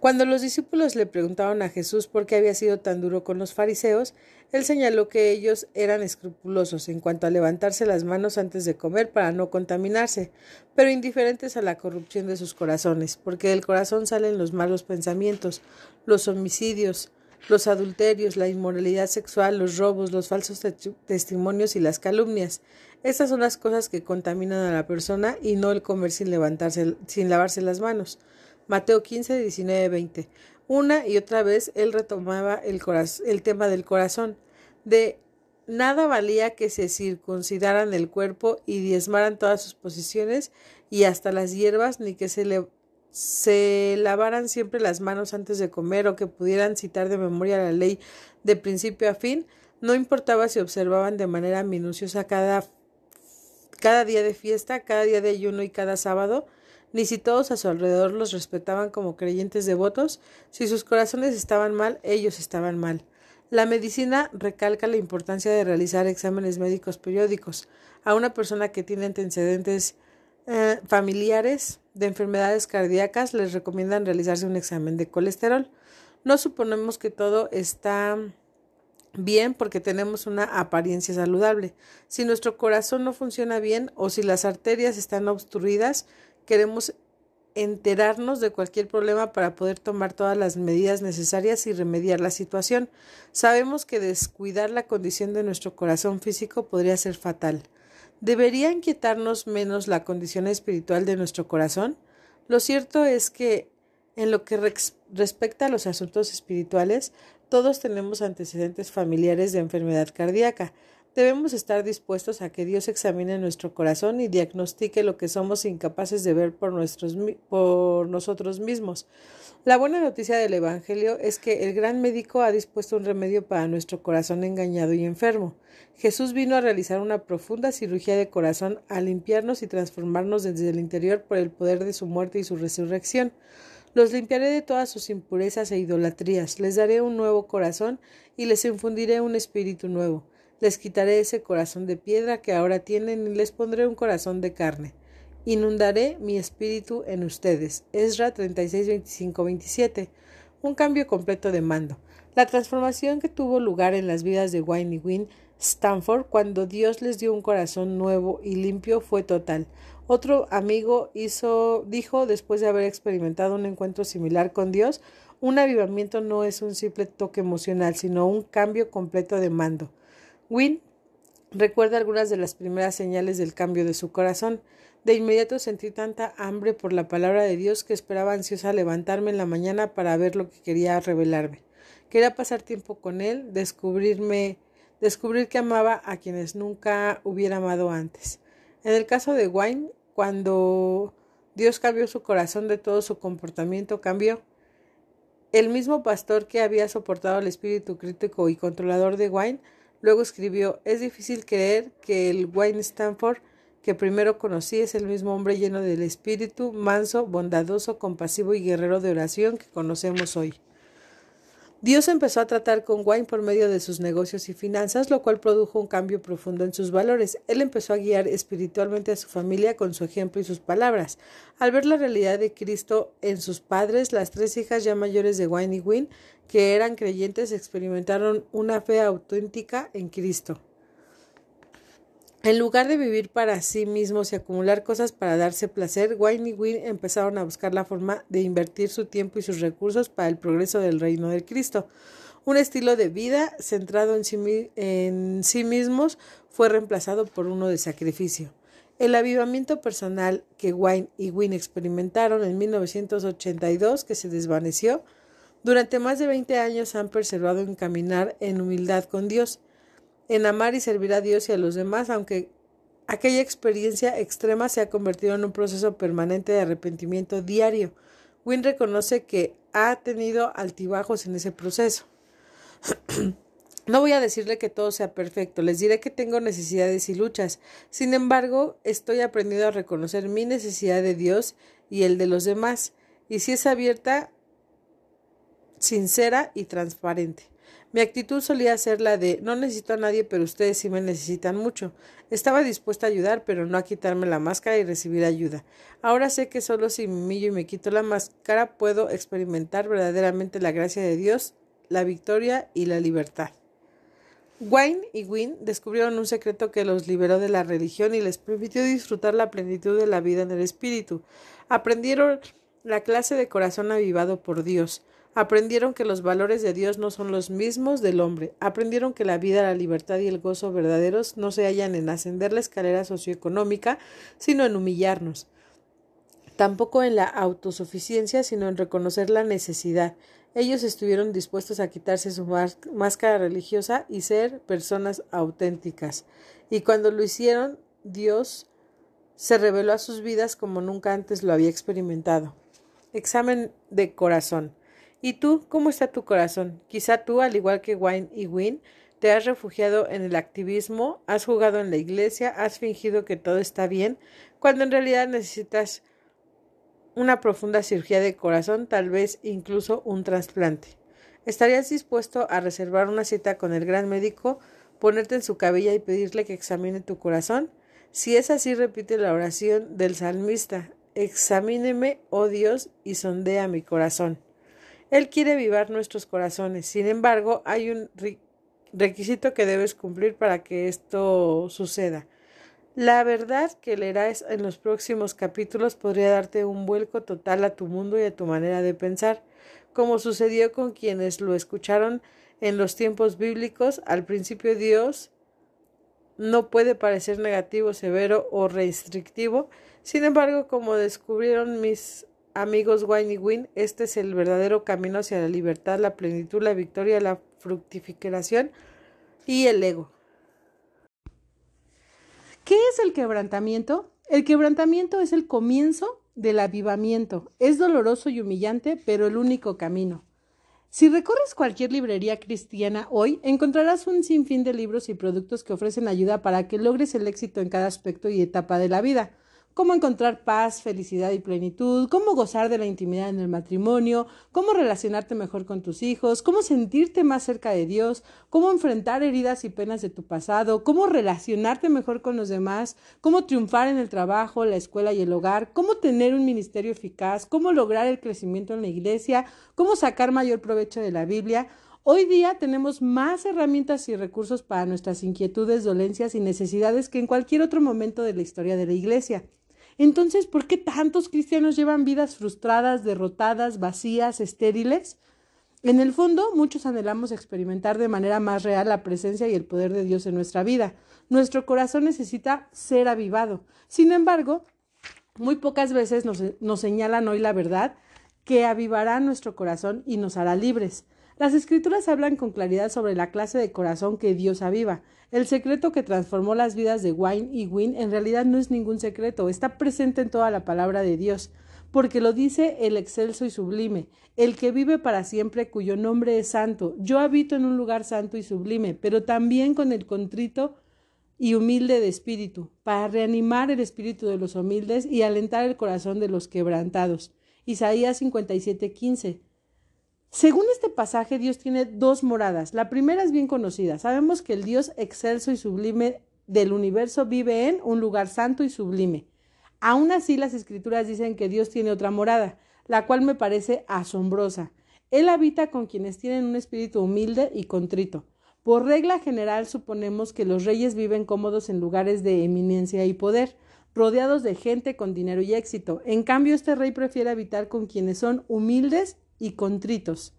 Cuando los discípulos le preguntaron a Jesús por qué había sido tan duro con los fariseos, él señaló que ellos eran escrupulosos en cuanto a levantarse las manos antes de comer para no contaminarse, pero indiferentes a la corrupción de sus corazones, porque del corazón salen los malos pensamientos, los homicidios, los adulterios, la inmoralidad sexual, los robos, los falsos testimonios y las calumnias. Estas son las cosas que contaminan a la persona y no el comer sin levantarse, sin lavarse las manos. Mateo 15, 19, 20. Una y otra vez él retomaba el, tema del corazón. De nada valía que se circuncidaran el cuerpo y diezmaran todas sus posiciones y hasta las hierbas, ni que se lavaran siempre las manos antes de comer o que pudieran citar de memoria la ley de principio a fin, no importaba si observaban de manera minuciosa cada, cada día de fiesta, cada día de ayuno y cada sábado, ni si todos a su alrededor los respetaban como creyentes devotos, si sus corazones estaban mal, ellos estaban mal. La medicina recalca la importancia de realizar exámenes médicos periódicos. A una persona que tiene antecedentes eh, familiares de enfermedades cardíacas les recomiendan realizarse un examen de colesterol. No suponemos que todo está bien porque tenemos una apariencia saludable. Si nuestro corazón no funciona bien o si las arterias están obstruidas, queremos enterarnos de cualquier problema para poder tomar todas las medidas necesarias y remediar la situación. Sabemos que descuidar la condición de nuestro corazón físico podría ser fatal. ¿Debería inquietarnos menos la condición espiritual de nuestro corazón? Lo cierto es que en lo que respecta a los asuntos espirituales, todos tenemos antecedentes familiares de enfermedad cardíaca. Debemos estar dispuestos a que Dios examine nuestro corazón y diagnostique lo que somos incapaces de ver por, nosotros mismos. La buena noticia del Evangelio es que el gran médico ha dispuesto un remedio para nuestro corazón engañado y enfermo. Jesús vino a realizar una profunda cirugía de corazón, a limpiarnos y transformarnos desde el interior por el poder de su muerte y su resurrección. Los limpiaré de todas sus impurezas e idolatrías, les daré un nuevo corazón y les infundiré un espíritu nuevo. Les quitaré ese corazón de piedra que ahora tienen y les pondré un corazón de carne. Inundaré mi espíritu en ustedes. Esra 36, 25, 27. Un cambio completo de mando. La transformación que tuvo lugar en las vidas de Wayne y Wynne Stanford cuando Dios les dio un corazón nuevo y limpio fue total. Otro amigo hizo, dijo, después de haber experimentado un encuentro similar con Dios, un avivamiento no es un simple toque emocional, sino un cambio completo de mando. Wynne recuerda algunas de las primeras señales del cambio de su corazón. De inmediato sentí tanta hambre por la palabra de Dios que esperaba ansiosa levantarme en la mañana para ver lo que quería revelarme. Quería pasar tiempo con él, descubrirme, descubrir que amaba a quienes nunca hubiera amado antes. En el caso de Wayne, cuando Dios cambió su corazón de todo su comportamiento, cambió. El mismo pastor que había soportado el espíritu crítico y controlador de Wayne, luego escribió, es difícil creer que el Wayne Stanford que primero conocí es el mismo hombre lleno del espíritu, manso, bondadoso, compasivo y guerrero de oración que conocemos hoy. Dios empezó a tratar con Wayne por medio de sus negocios y finanzas, lo cual produjo un cambio profundo en sus valores. Él empezó a guiar espiritualmente a su familia con su ejemplo y sus palabras. Al ver la realidad de Cristo en sus padres, las tres hijas ya mayores de Wayne y Wynne, que eran creyentes, experimentaron una fe auténtica en Cristo. En lugar de vivir para sí mismos y acumular cosas para darse placer, Wayne y Wynne empezaron a buscar la forma de invertir su tiempo y sus recursos para el progreso del reino de Cristo. Un estilo de vida centrado en sí, mismos fue reemplazado por uno de sacrificio. El avivamiento personal que Wayne y Wynne experimentaron en 1982, que se desvaneció, durante más de 20 años han perseverado en caminar en humildad con Dios en amar y servir a Dios y a los demás, aunque Aquella experiencia extrema se ha convertido en un proceso permanente de arrepentimiento diario. Wynne reconoce que ha tenido altibajos en ese proceso. No voy a decirle que todo sea perfecto, les diré que tengo necesidades y luchas. Sin embargo, estoy aprendiendo a reconocer mi necesidad de Dios y el de los demás, y si es abierta, sincera y transparente. Mi actitud solía ser la de no necesito a nadie, pero ustedes sí me necesitan mucho. Estaba dispuesta a ayudar, pero no a quitarme la máscara y recibir ayuda. Ahora sé que solo si me humillo y me quito la máscara puedo experimentar verdaderamente la gracia de Dios, la victoria y la libertad. Wayne y Wynne descubrieron un secreto que los liberó de la religión y les permitió disfrutar la plenitud de la vida en el espíritu. Aprendieron la clase de corazón avivado por Dios. Aprendieron que los valores de Dios no son los mismos del hombre. Aprendieron que la vida, la libertad y el gozo verdaderos no se hallan en ascender la escalera socioeconómica, sino en humillarnos. Tampoco en la autosuficiencia, sino en reconocer la necesidad, ellos estuvieron dispuestos a quitarse su máscara religiosa y ser personas auténticas. Y cuando lo hicieron, Dios se reveló a sus vidas como nunca antes lo había experimentado. Examen de corazón. ¿Y tú, cómo está tu corazón? Quizá tú, al igual que Wayne y Wynne, te has refugiado en el activismo, has jugado en la iglesia, has fingido que todo está bien, cuando en realidad necesitas una profunda cirugía de corazón, tal vez incluso un trasplante. ¿Estarías dispuesto a reservar una cita con el gran médico, ponerte en su cabilla y pedirle que examine tu corazón? Si es así, repite la oración del salmista. Examíneme, oh Dios, y sondea mi corazón. Él quiere vivar nuestros corazones. Sin embargo, hay un requisito que debes cumplir para que esto suceda. La verdad que leerás en los próximos capítulos podría darte un vuelco total a tu mundo y a tu manera de pensar, como sucedió con quienes lo escucharon en los tiempos bíblicos. Al principio Dios no puede parecer negativo, severo o restrictivo. Sin embargo, como descubrieron mis amigos Wayne y Win, este es el verdadero camino hacia la libertad, la plenitud, la victoria, la fructificación y el ego. ¿Qué es el quebrantamiento? El quebrantamiento es el comienzo del avivamiento. Es doloroso y humillante, pero el único camino. Si recorres cualquier librería cristiana hoy, encontrarás un sinfín de libros y productos que ofrecen ayuda para que logres el éxito en cada aspecto y etapa de la vida cómo encontrar paz, felicidad y plenitud, cómo gozar de la intimidad en el matrimonio, cómo relacionarte mejor con tus hijos, cómo sentirte más cerca de Dios, cómo enfrentar heridas y penas de tu pasado, cómo relacionarte mejor con los demás, cómo triunfar en el trabajo, la escuela y el hogar, cómo tener un ministerio eficaz, cómo lograr el crecimiento en la iglesia, cómo sacar mayor provecho de la Biblia. Hoy día tenemos más herramientas y recursos para nuestras inquietudes, dolencias y necesidades que en cualquier otro momento de la historia de la Iglesia. Entonces, ¿por qué tantos cristianos llevan vidas frustradas, derrotadas, vacías, estériles? En el fondo, muchos anhelamos experimentar de manera más real la presencia y el poder de Dios en nuestra vida. Nuestro corazón necesita ser avivado. Sin embargo, muy pocas veces nos, señalan hoy la verdad que avivará nuestro corazón y nos hará libres. Las escrituras hablan con claridad sobre la clase de corazón que Dios aviva. El secreto que transformó las vidas de Wayne y Wynne en realidad no es ningún secreto, está presente en toda la palabra de Dios, porque lo dice el excelso y sublime, el que vive para siempre, cuyo nombre es santo. Yo habito en un lugar santo y sublime, pero también con el contrito y humilde de espíritu, para reanimar el espíritu de los humildes y alentar el corazón de los quebrantados. Isaías 57, 15. Según este pasaje, Dios tiene dos moradas. La primera es bien conocida. Sabemos que el Dios excelso y sublime del universo vive en un lugar santo y sublime. Aún así, las escrituras dicen que Dios tiene otra morada, la cual me parece asombrosa. Él habita con quienes tienen un espíritu humilde y contrito. Por regla general suponemos que los reyes viven cómodos en lugares de eminencia y poder, rodeados de gente con dinero y éxito. En cambio, este rey prefiere habitar con quienes son humildes y contritos.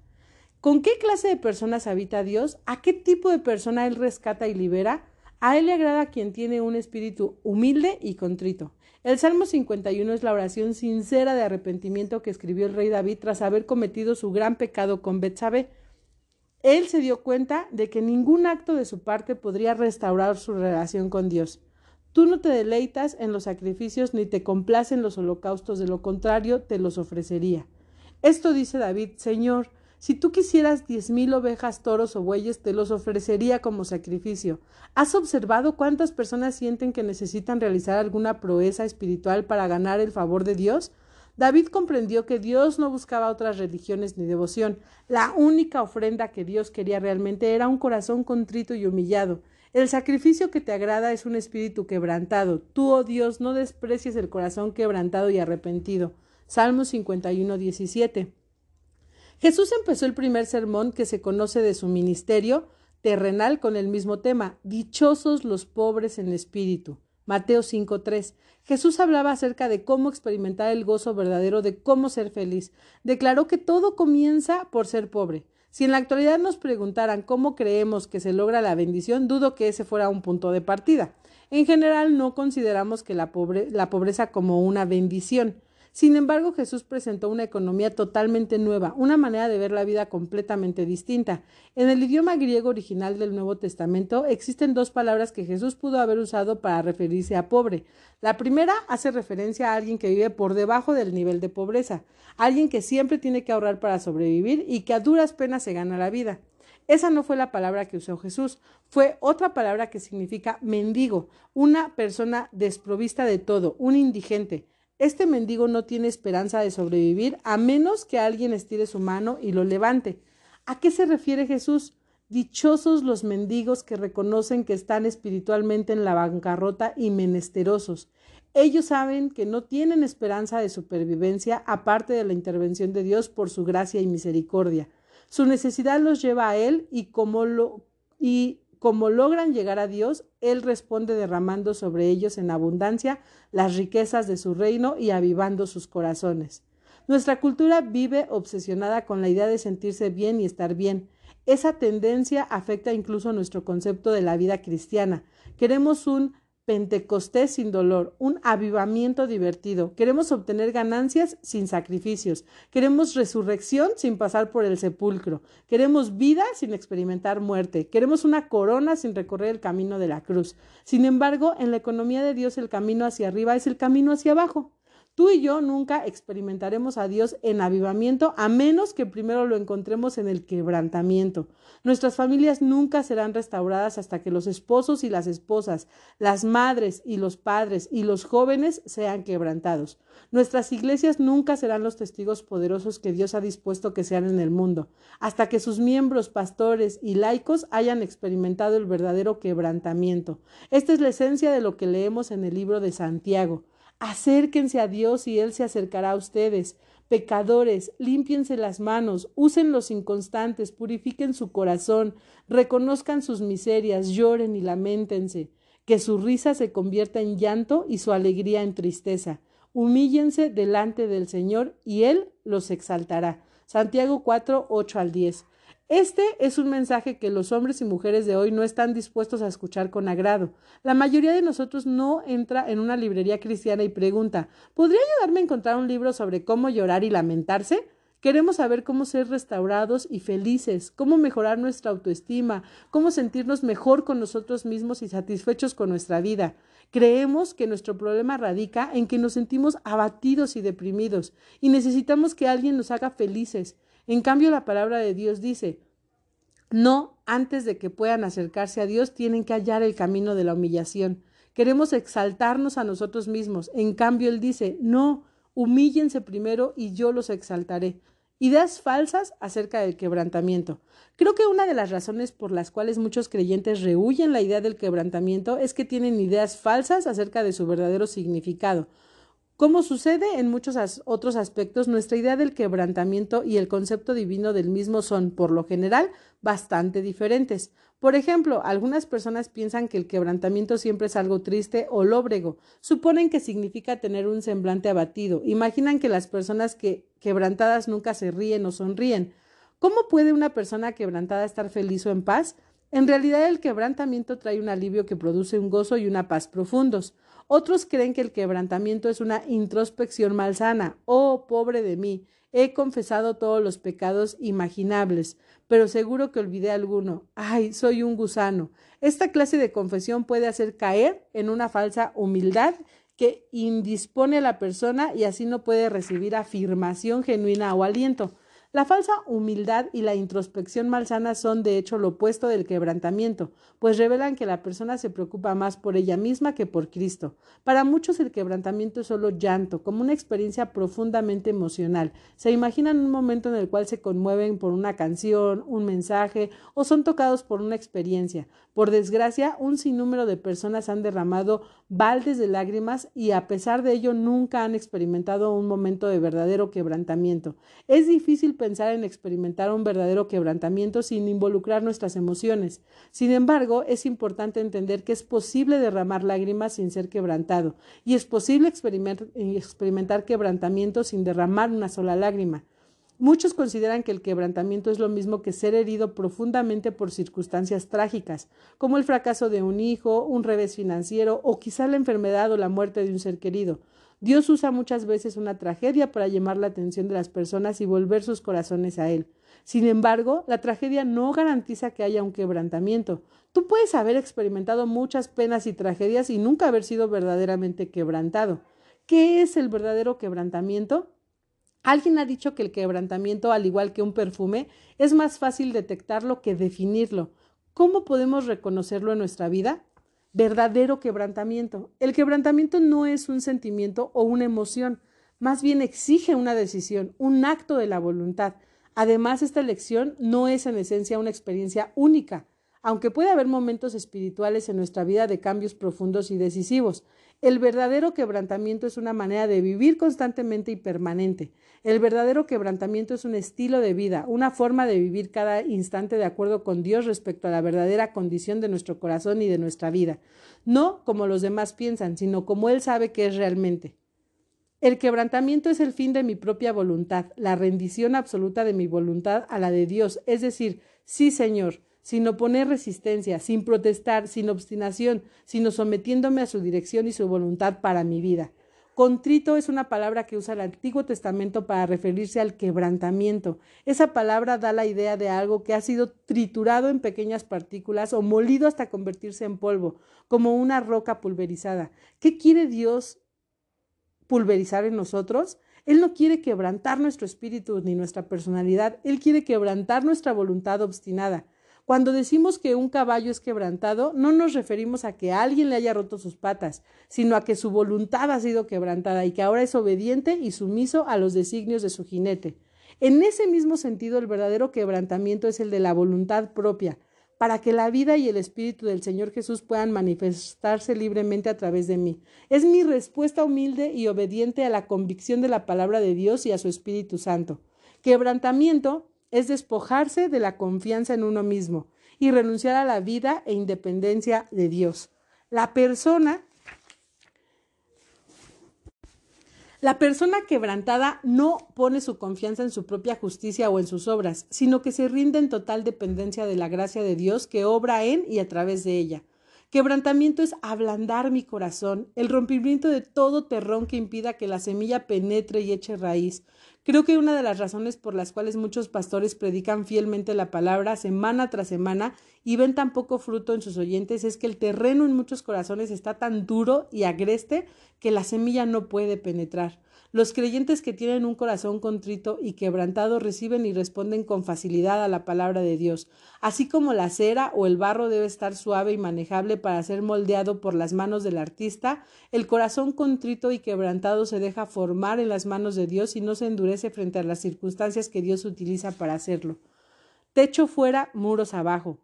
¿Con qué clase de personas habita Dios? ¿A qué tipo de persona Él rescata y libera? A Él le agrada quien tiene un espíritu humilde y contrito. El Salmo 51 es la oración sincera de arrepentimiento que escribió el rey David tras haber cometido su gran pecado con Betsabé. Él se dio cuenta de que ningún acto de su parte podría restaurar su relación con Dios. Tú no te deleitas en los sacrificios ni te complacen los holocaustos, de lo contrario te los ofrecería. Esto dice David, Señor, si tú quisieras diez mil ovejas, toros o bueyes, te los ofrecería como sacrificio. ¿Has observado cuántas personas sienten que necesitan realizar alguna proeza espiritual para ganar el favor de Dios? David comprendió que Dios no buscaba otras religiones ni devoción. La única ofrenda que Dios quería realmente era un corazón contrito y humillado. El sacrificio que te agrada es un espíritu quebrantado. Tú, oh Dios, no desprecies el corazón quebrantado y arrepentido. Salmo 51, 17. Jesús empezó el primer sermón que se conoce de su ministerio terrenal con el mismo tema, Dichosos los pobres en espíritu. Mateo 5.3. Jesús hablaba acerca de cómo experimentar el gozo verdadero, de cómo ser feliz. Declaró que todo comienza por ser pobre. Si en la actualidad nos preguntaran cómo creemos que se logra la bendición, dudo que ese fuera un punto de partida. En general no consideramos que la, la pobreza como una bendición. Sin embargo, Jesús presentó una economía totalmente nueva, una manera de ver la vida completamente distinta. En el idioma griego original del Nuevo Testamento existen dos palabras que Jesús pudo haber usado para referirse a pobre. La primera hace referencia a alguien que vive por debajo del nivel de pobreza, alguien que siempre tiene que ahorrar para sobrevivir y que a duras penas se gana la vida. Esa no fue la palabra que usó Jesús, fue otra palabra que significa mendigo, una persona desprovista de todo, un indigente. Este mendigo no tiene esperanza de sobrevivir a menos que alguien estire su mano y lo levante. ¿A qué se refiere Jesús? Dichosos los mendigos que reconocen que están espiritualmente en la bancarrota y menesterosos. Ellos saben que no tienen esperanza de supervivencia aparte de la intervención de Dios por su gracia y misericordia. Su necesidad los lleva a Él y como lo y como logran llegar a Dios, Él responde derramando sobre ellos en abundancia las riquezas de su reino y avivando sus corazones. Nuestra cultura vive obsesionada con la idea de sentirse bien y estar bien. Esa tendencia afecta incluso nuestro concepto de la vida cristiana. Queremos un Pentecostés sin dolor, un avivamiento divertido. Queremos obtener ganancias sin sacrificios. Queremos resurrección sin pasar por el sepulcro. Queremos vida sin experimentar muerte. Queremos una corona sin recorrer el camino de la cruz. Sin embargo, en la economía de Dios el camino hacia arriba es el camino hacia abajo. Tú y yo nunca experimentaremos a Dios en avivamiento a menos que primero lo encontremos en el quebrantamiento. Nuestras familias nunca serán restauradas hasta que los esposos y las esposas, las madres y los padres y los jóvenes sean quebrantados. Nuestras iglesias nunca serán los testigos poderosos que Dios ha dispuesto que sean en el mundo, hasta que sus miembros, pastores y laicos hayan experimentado el verdadero quebrantamiento. Esta es la esencia de lo que leemos en el libro de Santiago. Acérquense a Dios y Él se acercará a ustedes. Pecadores, límpiense las manos, usen los inconstantes, purifiquen su corazón, reconozcan sus miserias, lloren y lamentense. Que su risa se convierta en llanto y su alegría en tristeza. Humíllense delante del Señor y Él los exaltará. Santiago 4, 8 al 10. Este es un mensaje que los hombres y mujeres de hoy no están dispuestos a escuchar con agrado. La mayoría de nosotros no entra en una librería cristiana y pregunta ¿Podría ayudarme a encontrar un libro sobre cómo llorar y lamentarse? Queremos saber cómo ser restaurados y felices, cómo mejorar nuestra autoestima, cómo sentirnos mejor con nosotros mismos y satisfechos con nuestra vida. Creemos que nuestro problema radica en que nos sentimos abatidos y deprimidos y necesitamos que alguien nos haga felices. En cambio, la palabra de Dios dice, no, antes de que puedan acercarse a Dios, tienen que hallar el camino de la humillación. Queremos exaltarnos a nosotros mismos. En cambio, Él dice, no, humíllense primero y yo los exaltaré. Ideas falsas acerca del quebrantamiento. Creo que una de las razones por las cuales muchos creyentes rehuyen la idea del quebrantamiento es que tienen ideas falsas acerca de su verdadero significado. Como sucede en muchos otros aspectos, nuestra idea del quebrantamiento y el concepto divino del mismo son, por lo general, bastante diferentes. Por ejemplo, algunas personas piensan que el quebrantamiento siempre es algo triste o lóbrego. Suponen que significa tener un semblante abatido. Imaginan que las personas que quebrantadas nunca se ríen o sonríen. ¿Cómo puede una persona quebrantada estar feliz o en paz? En realidad el quebrantamiento trae un alivio que produce un gozo y una paz profundos. Otros creen que el quebrantamiento es una introspección malsana. Oh, pobre de mí. He confesado todos los pecados imaginables, pero seguro que olvidé alguno. Ay, soy un gusano. Esta clase de confesión puede hacer caer en una falsa humildad que indispone a la persona y así no puede recibir afirmación genuina o aliento. La falsa humildad y la introspección malsana son de hecho lo opuesto del quebrantamiento, pues revelan que la persona se preocupa más por ella misma que por Cristo. Para muchos el quebrantamiento es solo llanto, como una experiencia profundamente emocional. Se imaginan un momento en el cual se conmueven por una canción, un mensaje o son tocados por una experiencia. Por desgracia, un sinnúmero de personas han derramado baldes de lágrimas y a pesar de ello nunca han experimentado un momento de verdadero quebrantamiento. Es difícil pensar en experimentar un verdadero quebrantamiento sin involucrar nuestras emociones. Sin embargo, es importante entender que es posible derramar lágrimas sin ser quebrantado, y es posible experimentar, quebrantamiento sin derramar una sola lágrima. Muchos consideran que el quebrantamiento es lo mismo que ser herido profundamente por circunstancias trágicas, como el fracaso de un hijo, un revés financiero o quizá la enfermedad o la muerte de un ser querido. Dios usa muchas veces una tragedia para llamar la atención de las personas y volver sus corazones a Él. Sin embargo, la tragedia no garantiza que haya un quebrantamiento. Tú puedes haber experimentado muchas penas y tragedias y nunca haber sido verdaderamente quebrantado. ¿Qué es el verdadero quebrantamiento? Alguien ha dicho que el quebrantamiento, al igual que un perfume, es más fácil detectarlo que definirlo. ¿Cómo podemos reconocerlo en nuestra vida? verdadero quebrantamiento. El quebrantamiento no es un sentimiento o una emoción, más bien exige una decisión, un acto de la voluntad. Además, esta elección no es en esencia una experiencia única, aunque puede haber momentos espirituales en nuestra vida de cambios profundos y decisivos. El verdadero quebrantamiento es una manera de vivir constantemente y permanente. El verdadero quebrantamiento es un estilo de vida, una forma de vivir cada instante de acuerdo con Dios respecto a la verdadera condición de nuestro corazón y de nuestra vida. No como los demás piensan, sino como Él sabe que es realmente. El quebrantamiento es el fin de mi propia voluntad, la rendición absoluta de mi voluntad a la de Dios, es decir, sí, Señor, sin oponer resistencia, sin protestar, sin obstinación, sino sometiéndome a su dirección y su voluntad para mi vida. Contrito es una palabra que usa el Antiguo Testamento para referirse al quebrantamiento. Esa palabra da la idea de algo que ha sido triturado en pequeñas partículas o molido hasta convertirse en polvo, como una roca pulverizada. ¿Qué quiere Dios pulverizar en nosotros? Él no quiere quebrantar nuestro espíritu ni nuestra personalidad, Él quiere quebrantar nuestra voluntad obstinada. Cuando decimos que un caballo es quebrantado, no nos referimos a que alguien le haya roto sus patas, sino a que su voluntad ha sido quebrantada y que ahora es obediente y sumiso a los designios de su jinete. En ese mismo sentido, el verdadero quebrantamiento es el de la voluntad propia, para que la vida y el Espíritu del Señor Jesús puedan manifestarse libremente a través de mí. Es mi respuesta humilde y obediente a la convicción de la palabra de Dios y a su Espíritu Santo. Quebrantamiento es despojarse de la confianza en uno mismo y renunciar a la vida e independencia de Dios. La persona La persona quebrantada no pone su confianza en su propia justicia o en sus obras, sino que se rinde en total dependencia de la gracia de Dios que obra en y a través de ella. Quebrantamiento es ablandar mi corazón, el rompimiento de todo terrón que impida que la semilla penetre y eche raíz, Creo que una de las razones por las cuales muchos pastores predican fielmente la palabra semana tras semana y ven tan poco fruto en sus oyentes es que el terreno en muchos corazones está tan duro y agreste que la semilla no puede penetrar. Los creyentes que tienen un corazón contrito y quebrantado reciben y responden con facilidad a la palabra de Dios. Así como la cera o el barro debe estar suave y manejable para ser moldeado por las manos del artista, el corazón contrito y quebrantado se deja formar en las manos de Dios y no se endurece frente a las circunstancias que Dios utiliza para hacerlo. Techo fuera, muros abajo.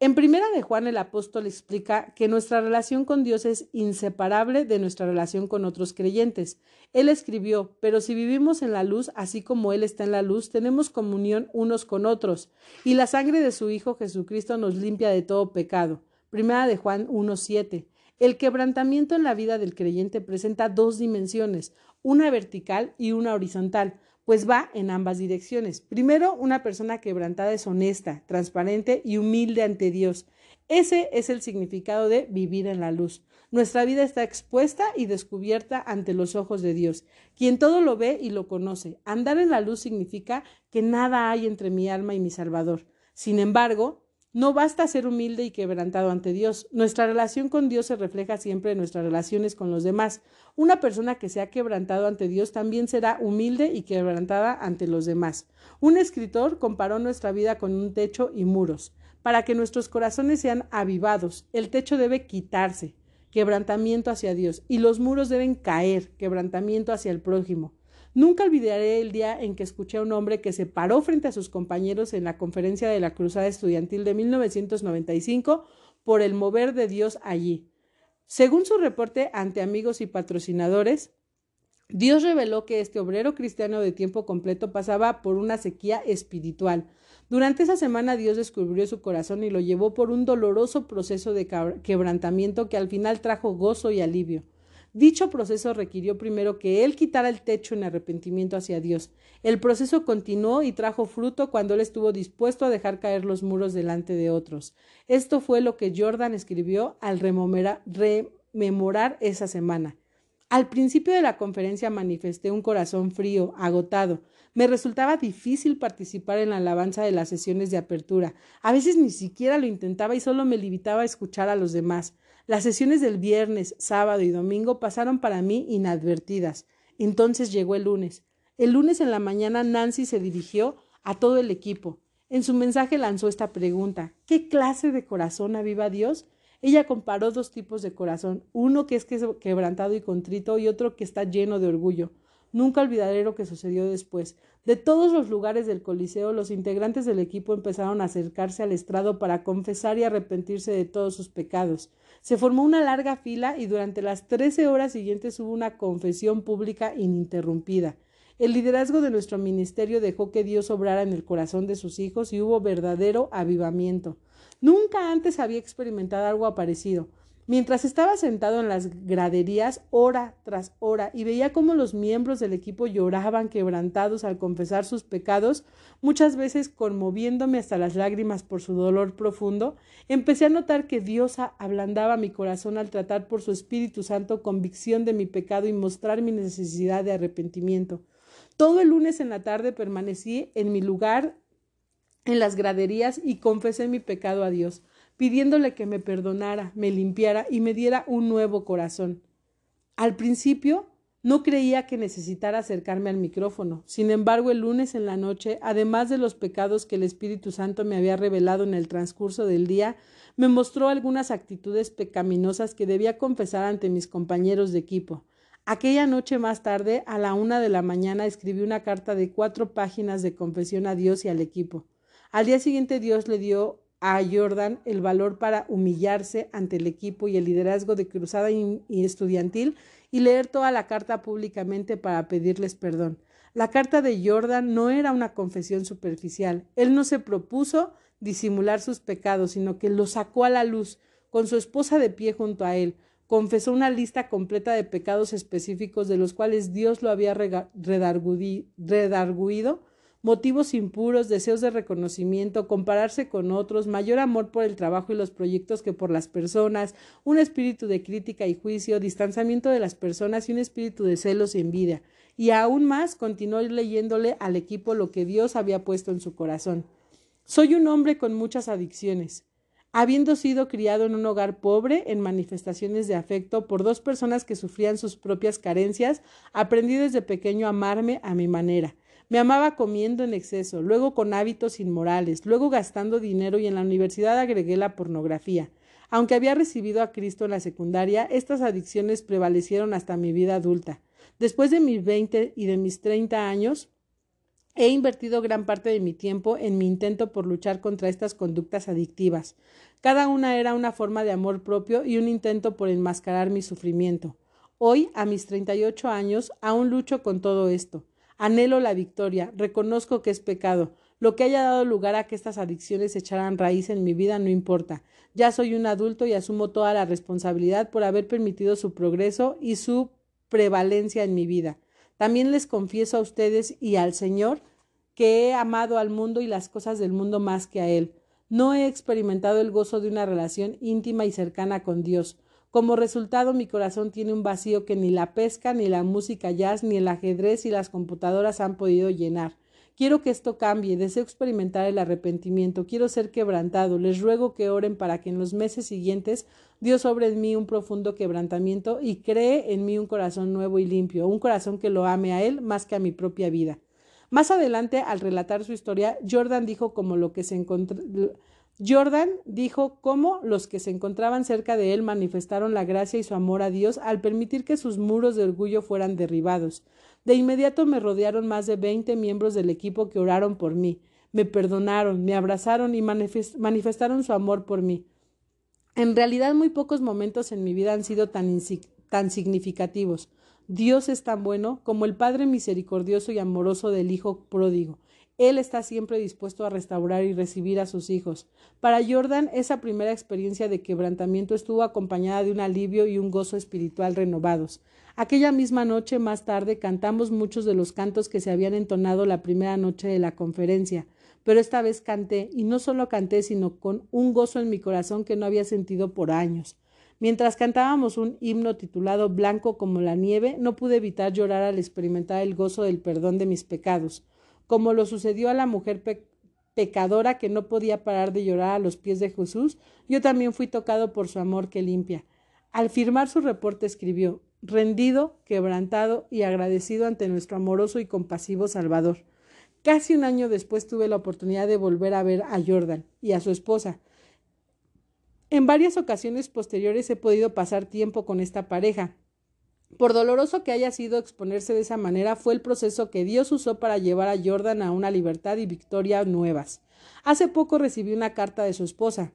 En primera de Juan el apóstol explica que nuestra relación con Dios es inseparable de nuestra relación con otros creyentes. Él escribió, pero si vivimos en la luz, así como Él está en la luz, tenemos comunión unos con otros, y la sangre de su Hijo Jesucristo nos limpia de todo pecado. Primera de Juan 1.7. El quebrantamiento en la vida del creyente presenta dos dimensiones, una vertical y una horizontal pues va en ambas direcciones. Primero, una persona quebrantada es honesta, transparente y humilde ante Dios. Ese es el significado de vivir en la luz. Nuestra vida está expuesta y descubierta ante los ojos de Dios, quien todo lo ve y lo conoce. Andar en la luz significa que nada hay entre mi alma y mi Salvador. Sin embargo, no basta ser humilde y quebrantado ante Dios. Nuestra relación con Dios se refleja siempre en nuestras relaciones con los demás. Una persona que se ha quebrantado ante Dios también será humilde y quebrantada ante los demás. Un escritor comparó nuestra vida con un techo y muros. Para que nuestros corazones sean avivados, el techo debe quitarse, quebrantamiento hacia Dios, y los muros deben caer, quebrantamiento hacia el prójimo. Nunca olvidaré el día en que escuché a un hombre que se paró frente a sus compañeros en la conferencia de la Cruzada Estudiantil de 1995 por el mover de Dios allí. Según su reporte ante amigos y patrocinadores, Dios reveló que este obrero cristiano de tiempo completo pasaba por una sequía espiritual. Durante esa semana Dios descubrió su corazón y lo llevó por un doloroso proceso de quebrantamiento que al final trajo gozo y alivio. Dicho proceso requirió primero que él quitara el techo en arrepentimiento hacia Dios. El proceso continuó y trajo fruto cuando él estuvo dispuesto a dejar caer los muros delante de otros. Esto fue lo que Jordan escribió al rememorar esa semana. Al principio de la conferencia manifesté un corazón frío, agotado. Me resultaba difícil participar en la alabanza de las sesiones de apertura. A veces ni siquiera lo intentaba y solo me limitaba a escuchar a los demás. Las sesiones del viernes, sábado y domingo pasaron para mí inadvertidas. Entonces llegó el lunes. El lunes en la mañana Nancy se dirigió a todo el equipo. En su mensaje lanzó esta pregunta ¿Qué clase de corazón aviva Dios? Ella comparó dos tipos de corazón, uno que es quebrantado y contrito y otro que está lleno de orgullo. Nunca olvidaré lo que sucedió después. De todos los lugares del Coliseo, los integrantes del equipo empezaron a acercarse al estrado para confesar y arrepentirse de todos sus pecados. Se formó una larga fila y durante las trece horas siguientes hubo una confesión pública ininterrumpida. El liderazgo de nuestro ministerio dejó que Dios obrara en el corazón de sus hijos y hubo verdadero avivamiento. Nunca antes había experimentado algo parecido. Mientras estaba sentado en las graderías hora tras hora y veía cómo los miembros del equipo lloraban quebrantados al confesar sus pecados, muchas veces conmoviéndome hasta las lágrimas por su dolor profundo, empecé a notar que Dios ablandaba mi corazón al tratar por su Espíritu Santo convicción de mi pecado y mostrar mi necesidad de arrepentimiento. Todo el lunes en la tarde permanecí en mi lugar en las graderías y confesé mi pecado a Dios pidiéndole que me perdonara, me limpiara y me diera un nuevo corazón. Al principio no creía que necesitara acercarme al micrófono. Sin embargo, el lunes en la noche, además de los pecados que el Espíritu Santo me había revelado en el transcurso del día, me mostró algunas actitudes pecaminosas que debía confesar ante mis compañeros de equipo. Aquella noche más tarde, a la una de la mañana, escribí una carta de cuatro páginas de confesión a Dios y al equipo. Al día siguiente Dios le dio a Jordan el valor para humillarse ante el equipo y el liderazgo de Cruzada y Estudiantil y leer toda la carta públicamente para pedirles perdón. La carta de Jordan no era una confesión superficial. Él no se propuso disimular sus pecados, sino que los sacó a la luz, con su esposa de pie junto a él. Confesó una lista completa de pecados específicos de los cuales Dios lo había redarguido motivos impuros, deseos de reconocimiento, compararse con otros, mayor amor por el trabajo y los proyectos que por las personas, un espíritu de crítica y juicio, distanciamiento de las personas y un espíritu de celos y envidia. Y aún más continuó leyéndole al equipo lo que Dios había puesto en su corazón. Soy un hombre con muchas adicciones. Habiendo sido criado en un hogar pobre en manifestaciones de afecto por dos personas que sufrían sus propias carencias, aprendí desde pequeño a amarme a mi manera me amaba comiendo en exceso, luego con hábitos inmorales, luego gastando dinero y en la universidad agregué la pornografía. Aunque había recibido a Cristo en la secundaria, estas adicciones prevalecieron hasta mi vida adulta. Después de mis veinte y de mis treinta años, he invertido gran parte de mi tiempo en mi intento por luchar contra estas conductas adictivas. Cada una era una forma de amor propio y un intento por enmascarar mi sufrimiento. Hoy, a mis treinta y ocho años, aún lucho con todo esto. Anhelo la victoria, reconozco que es pecado. Lo que haya dado lugar a que estas adicciones echaran raíz en mi vida no importa. Ya soy un adulto y asumo toda la responsabilidad por haber permitido su progreso y su prevalencia en mi vida. También les confieso a ustedes y al Señor que he amado al mundo y las cosas del mundo más que a Él. No he experimentado el gozo de una relación íntima y cercana con Dios. Como resultado, mi corazón tiene un vacío que ni la pesca, ni la música jazz, ni el ajedrez y las computadoras han podido llenar. Quiero que esto cambie, deseo experimentar el arrepentimiento, quiero ser quebrantado. Les ruego que oren para que en los meses siguientes Dios obre en mí un profundo quebrantamiento y cree en mí un corazón nuevo y limpio, un corazón que lo ame a Él más que a mi propia vida. Más adelante, al relatar su historia, Jordan dijo como lo que se encontró Jordan dijo cómo los que se encontraban cerca de él manifestaron la gracia y su amor a Dios al permitir que sus muros de orgullo fueran derribados. De inmediato me rodearon más de veinte miembros del equipo que oraron por mí, me perdonaron, me abrazaron y manifestaron su amor por mí. En realidad muy pocos momentos en mi vida han sido tan, tan significativos. Dios es tan bueno como el Padre misericordioso y amoroso del Hijo pródigo. Él está siempre dispuesto a restaurar y recibir a sus hijos. Para Jordan, esa primera experiencia de quebrantamiento estuvo acompañada de un alivio y un gozo espiritual renovados. Aquella misma noche, más tarde, cantamos muchos de los cantos que se habían entonado la primera noche de la conferencia, pero esta vez canté, y no solo canté, sino con un gozo en mi corazón que no había sentido por años. Mientras cantábamos un himno titulado Blanco como la nieve, no pude evitar llorar al experimentar el gozo del perdón de mis pecados como lo sucedió a la mujer pecadora que no podía parar de llorar a los pies de Jesús, yo también fui tocado por su amor que limpia. Al firmar su reporte escribió rendido, quebrantado y agradecido ante nuestro amoroso y compasivo Salvador. Casi un año después tuve la oportunidad de volver a ver a Jordan y a su esposa. En varias ocasiones posteriores he podido pasar tiempo con esta pareja, por doloroso que haya sido exponerse de esa manera, fue el proceso que Dios usó para llevar a Jordan a una libertad y victoria nuevas. Hace poco recibí una carta de su esposa.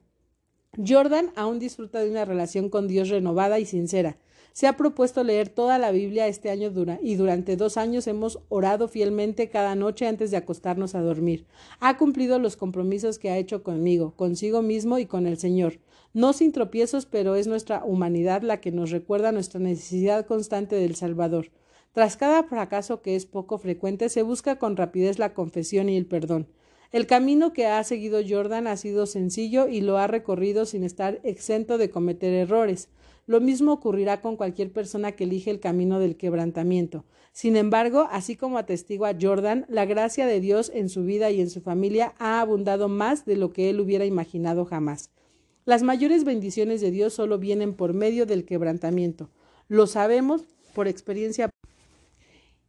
Jordan aún disfruta de una relación con Dios renovada y sincera. Se ha propuesto leer toda la Biblia este año dura, y durante dos años hemos orado fielmente cada noche antes de acostarnos a dormir. Ha cumplido los compromisos que ha hecho conmigo, consigo mismo y con el Señor. No sin tropiezos, pero es nuestra humanidad la que nos recuerda nuestra necesidad constante del Salvador. Tras cada fracaso que es poco frecuente, se busca con rapidez la confesión y el perdón. El camino que ha seguido Jordan ha sido sencillo y lo ha recorrido sin estar exento de cometer errores. Lo mismo ocurrirá con cualquier persona que elige el camino del quebrantamiento. Sin embargo, así como atestigua Jordan, la gracia de Dios en su vida y en su familia ha abundado más de lo que él hubiera imaginado jamás. Las mayores bendiciones de Dios solo vienen por medio del quebrantamiento. Lo sabemos por experiencia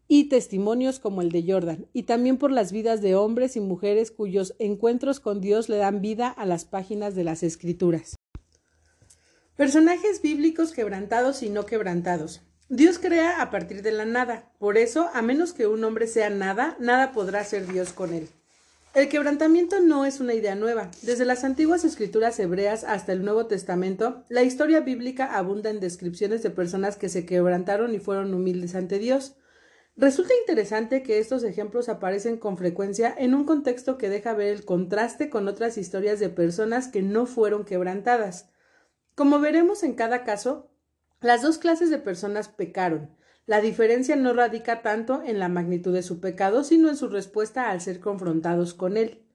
y testimonios como el de Jordan, y también por las vidas de hombres y mujeres cuyos encuentros con Dios le dan vida a las páginas de las Escrituras. Personajes bíblicos quebrantados y no quebrantados. Dios crea a partir de la nada, por eso, a menos que un hombre sea nada, nada podrá ser Dios con él. El quebrantamiento no es una idea nueva. Desde las antiguas escrituras hebreas hasta el Nuevo Testamento, la historia bíblica abunda en descripciones de personas que se quebrantaron y fueron humildes ante Dios. Resulta interesante que estos ejemplos aparecen con frecuencia en un contexto que deja ver el contraste con otras historias de personas que no fueron quebrantadas. Como veremos en cada caso, las dos clases de personas pecaron. La diferencia no radica tanto en la magnitud de su pecado, sino en su respuesta al ser confrontados con él.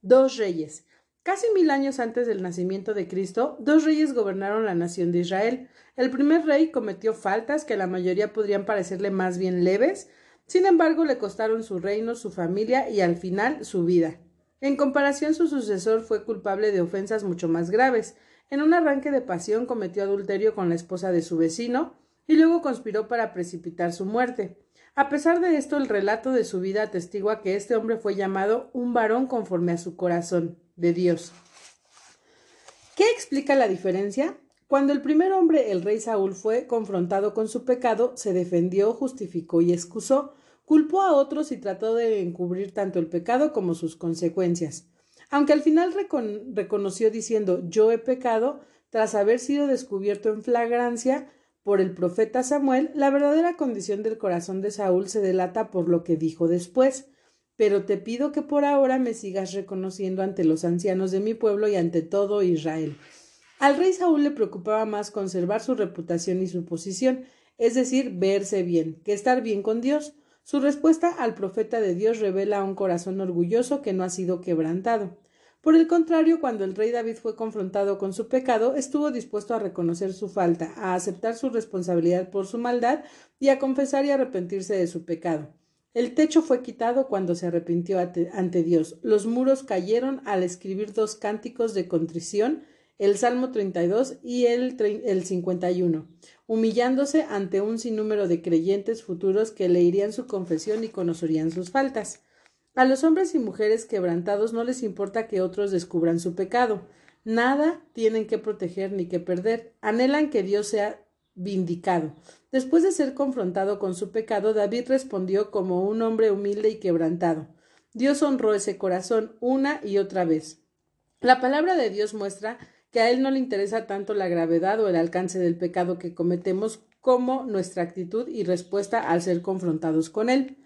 Dos reyes. Casi mil años antes del nacimiento de Cristo, dos reyes gobernaron la nación de Israel. El primer rey cometió faltas que a la mayoría podrían parecerle más bien leves, sin embargo le costaron su reino, su familia y al final su vida. En comparación, su sucesor fue culpable de ofensas mucho más graves. En un arranque de pasión cometió adulterio con la esposa de su vecino y luego conspiró para precipitar su muerte. A pesar de esto, el relato de su vida atestigua que este hombre fue llamado un varón conforme a su corazón, de Dios. ¿Qué explica la diferencia? Cuando el primer hombre, el rey Saúl, fue confrontado con su pecado, se defendió, justificó y excusó, culpó a otros y trató de encubrir tanto el pecado como sus consecuencias. Aunque al final reconoció diciendo yo he pecado, tras haber sido descubierto en flagrancia por el profeta Samuel, la verdadera condición del corazón de Saúl se delata por lo que dijo después. Pero te pido que por ahora me sigas reconociendo ante los ancianos de mi pueblo y ante todo Israel. Al rey Saúl le preocupaba más conservar su reputación y su posición, es decir, verse bien, que estar bien con Dios. Su respuesta al profeta de Dios revela un corazón orgulloso que no ha sido quebrantado. Por el contrario, cuando el rey David fue confrontado con su pecado, estuvo dispuesto a reconocer su falta, a aceptar su responsabilidad por su maldad y a confesar y arrepentirse de su pecado. El techo fue quitado cuando se arrepintió ante Dios. Los muros cayeron al escribir dos cánticos de contrición, el Salmo 32 y el, el 51, humillándose ante un sinnúmero de creyentes futuros que leerían su confesión y conocerían sus faltas. A los hombres y mujeres quebrantados no les importa que otros descubran su pecado. Nada tienen que proteger ni que perder. Anhelan que Dios sea vindicado. Después de ser confrontado con su pecado, David respondió como un hombre humilde y quebrantado. Dios honró ese corazón una y otra vez. La palabra de Dios muestra que a él no le interesa tanto la gravedad o el alcance del pecado que cometemos como nuestra actitud y respuesta al ser confrontados con él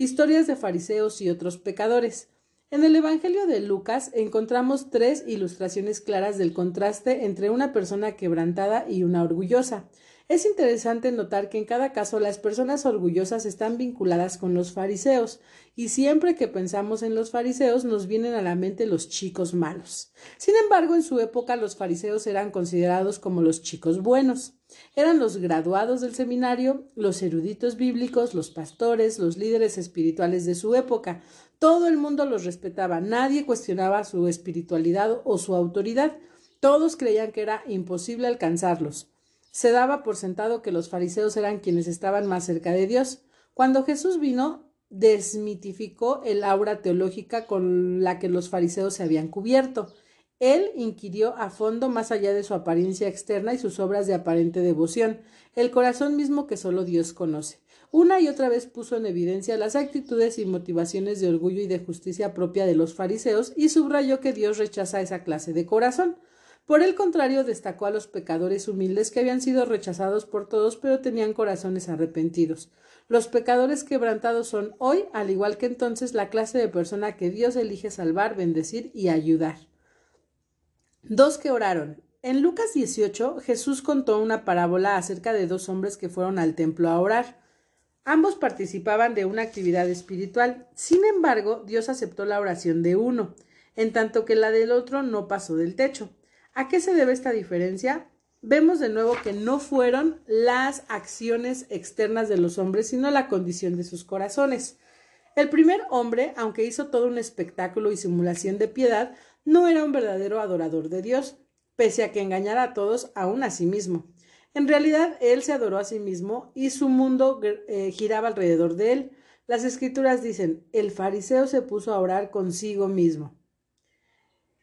historias de fariseos y otros pecadores. En el Evangelio de Lucas encontramos tres ilustraciones claras del contraste entre una persona quebrantada y una orgullosa. Es interesante notar que en cada caso las personas orgullosas están vinculadas con los fariseos, y siempre que pensamos en los fariseos nos vienen a la mente los chicos malos. Sin embargo, en su época los fariseos eran considerados como los chicos buenos. Eran los graduados del seminario, los eruditos bíblicos, los pastores, los líderes espirituales de su época. Todo el mundo los respetaba, nadie cuestionaba su espiritualidad o su autoridad. Todos creían que era imposible alcanzarlos. Se daba por sentado que los fariseos eran quienes estaban más cerca de Dios. Cuando Jesús vino, desmitificó el aura teológica con la que los fariseos se habían cubierto. Él inquirió a fondo más allá de su apariencia externa y sus obras de aparente devoción, el corazón mismo que solo Dios conoce. Una y otra vez puso en evidencia las actitudes y motivaciones de orgullo y de justicia propia de los fariseos y subrayó que Dios rechaza esa clase de corazón. Por el contrario, destacó a los pecadores humildes que habían sido rechazados por todos, pero tenían corazones arrepentidos. Los pecadores quebrantados son hoy, al igual que entonces, la clase de persona que Dios elige salvar, bendecir y ayudar. Dos que oraron. En Lucas 18, Jesús contó una parábola acerca de dos hombres que fueron al templo a orar. Ambos participaban de una actividad espiritual. Sin embargo, Dios aceptó la oración de uno, en tanto que la del otro no pasó del techo. ¿A qué se debe esta diferencia? Vemos de nuevo que no fueron las acciones externas de los hombres, sino la condición de sus corazones. El primer hombre, aunque hizo todo un espectáculo y simulación de piedad, no era un verdadero adorador de Dios, pese a que engañara a todos, aún a sí mismo. En realidad, él se adoró a sí mismo y su mundo eh, giraba alrededor de él. Las escrituras dicen, el fariseo se puso a orar consigo mismo.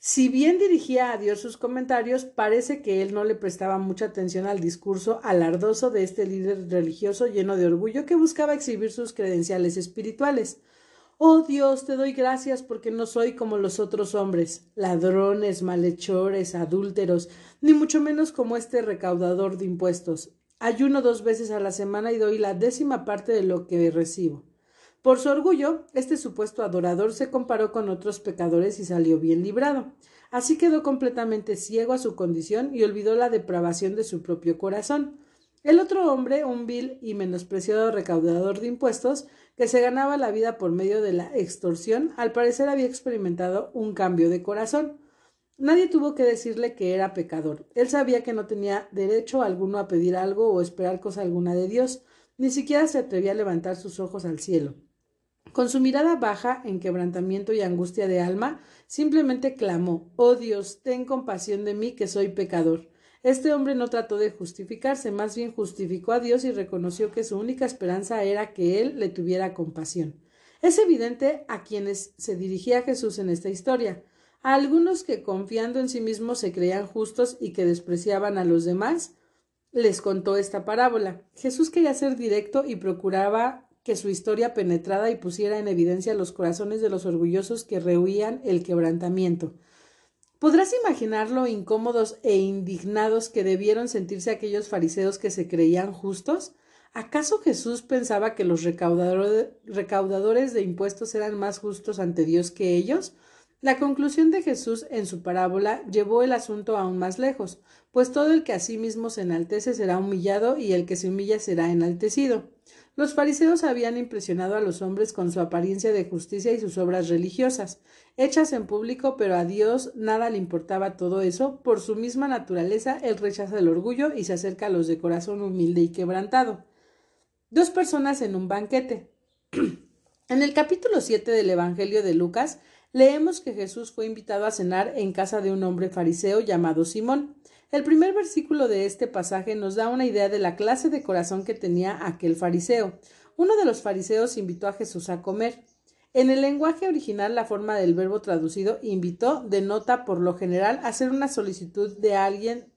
Si bien dirigía a Dios sus comentarios, parece que él no le prestaba mucha atención al discurso alardoso de este líder religioso lleno de orgullo que buscaba exhibir sus credenciales espirituales. Oh Dios, te doy gracias porque no soy como los otros hombres, ladrones, malhechores, adúlteros, ni mucho menos como este recaudador de impuestos. Ayuno dos veces a la semana y doy la décima parte de lo que recibo. Por su orgullo, este supuesto adorador se comparó con otros pecadores y salió bien librado. Así quedó completamente ciego a su condición y olvidó la depravación de su propio corazón. El otro hombre, un vil y menospreciado recaudador de impuestos, que se ganaba la vida por medio de la extorsión, al parecer había experimentado un cambio de corazón. Nadie tuvo que decirle que era pecador. Él sabía que no tenía derecho alguno a pedir algo o esperar cosa alguna de Dios. Ni siquiera se atrevía a levantar sus ojos al cielo. Con su mirada baja, en quebrantamiento y angustia de alma, simplemente clamó Oh Dios, ten compasión de mí, que soy pecador. Este hombre no trató de justificarse, más bien justificó a Dios y reconoció que su única esperanza era que Él le tuviera compasión. Es evidente a quienes se dirigía Jesús en esta historia, a algunos que confiando en sí mismos se creían justos y que despreciaban a los demás, les contó esta parábola. Jesús quería ser directo y procuraba que su historia penetrara y pusiera en evidencia los corazones de los orgullosos que rehuían el quebrantamiento. ¿Podrás imaginar lo incómodos e indignados que debieron sentirse aquellos fariseos que se creían justos? ¿Acaso Jesús pensaba que los recaudadores de impuestos eran más justos ante Dios que ellos? La conclusión de Jesús en su parábola llevó el asunto aún más lejos, pues todo el que a sí mismo se enaltece será humillado y el que se humilla será enaltecido. Los fariseos habían impresionado a los hombres con su apariencia de justicia y sus obras religiosas, hechas en público, pero a Dios nada le importaba todo eso, por su misma naturaleza él rechaza el orgullo y se acerca a los de corazón humilde y quebrantado. Dos personas en un banquete. en el capítulo 7 del Evangelio de Lucas leemos que Jesús fue invitado a cenar en casa de un hombre fariseo llamado Simón. El primer versículo de este pasaje nos da una idea de la clase de corazón que tenía aquel fariseo. Uno de los fariseos invitó a Jesús a comer. En el lenguaje original, la forma del verbo traducido invitó denota por lo general hacer una solicitud de alguien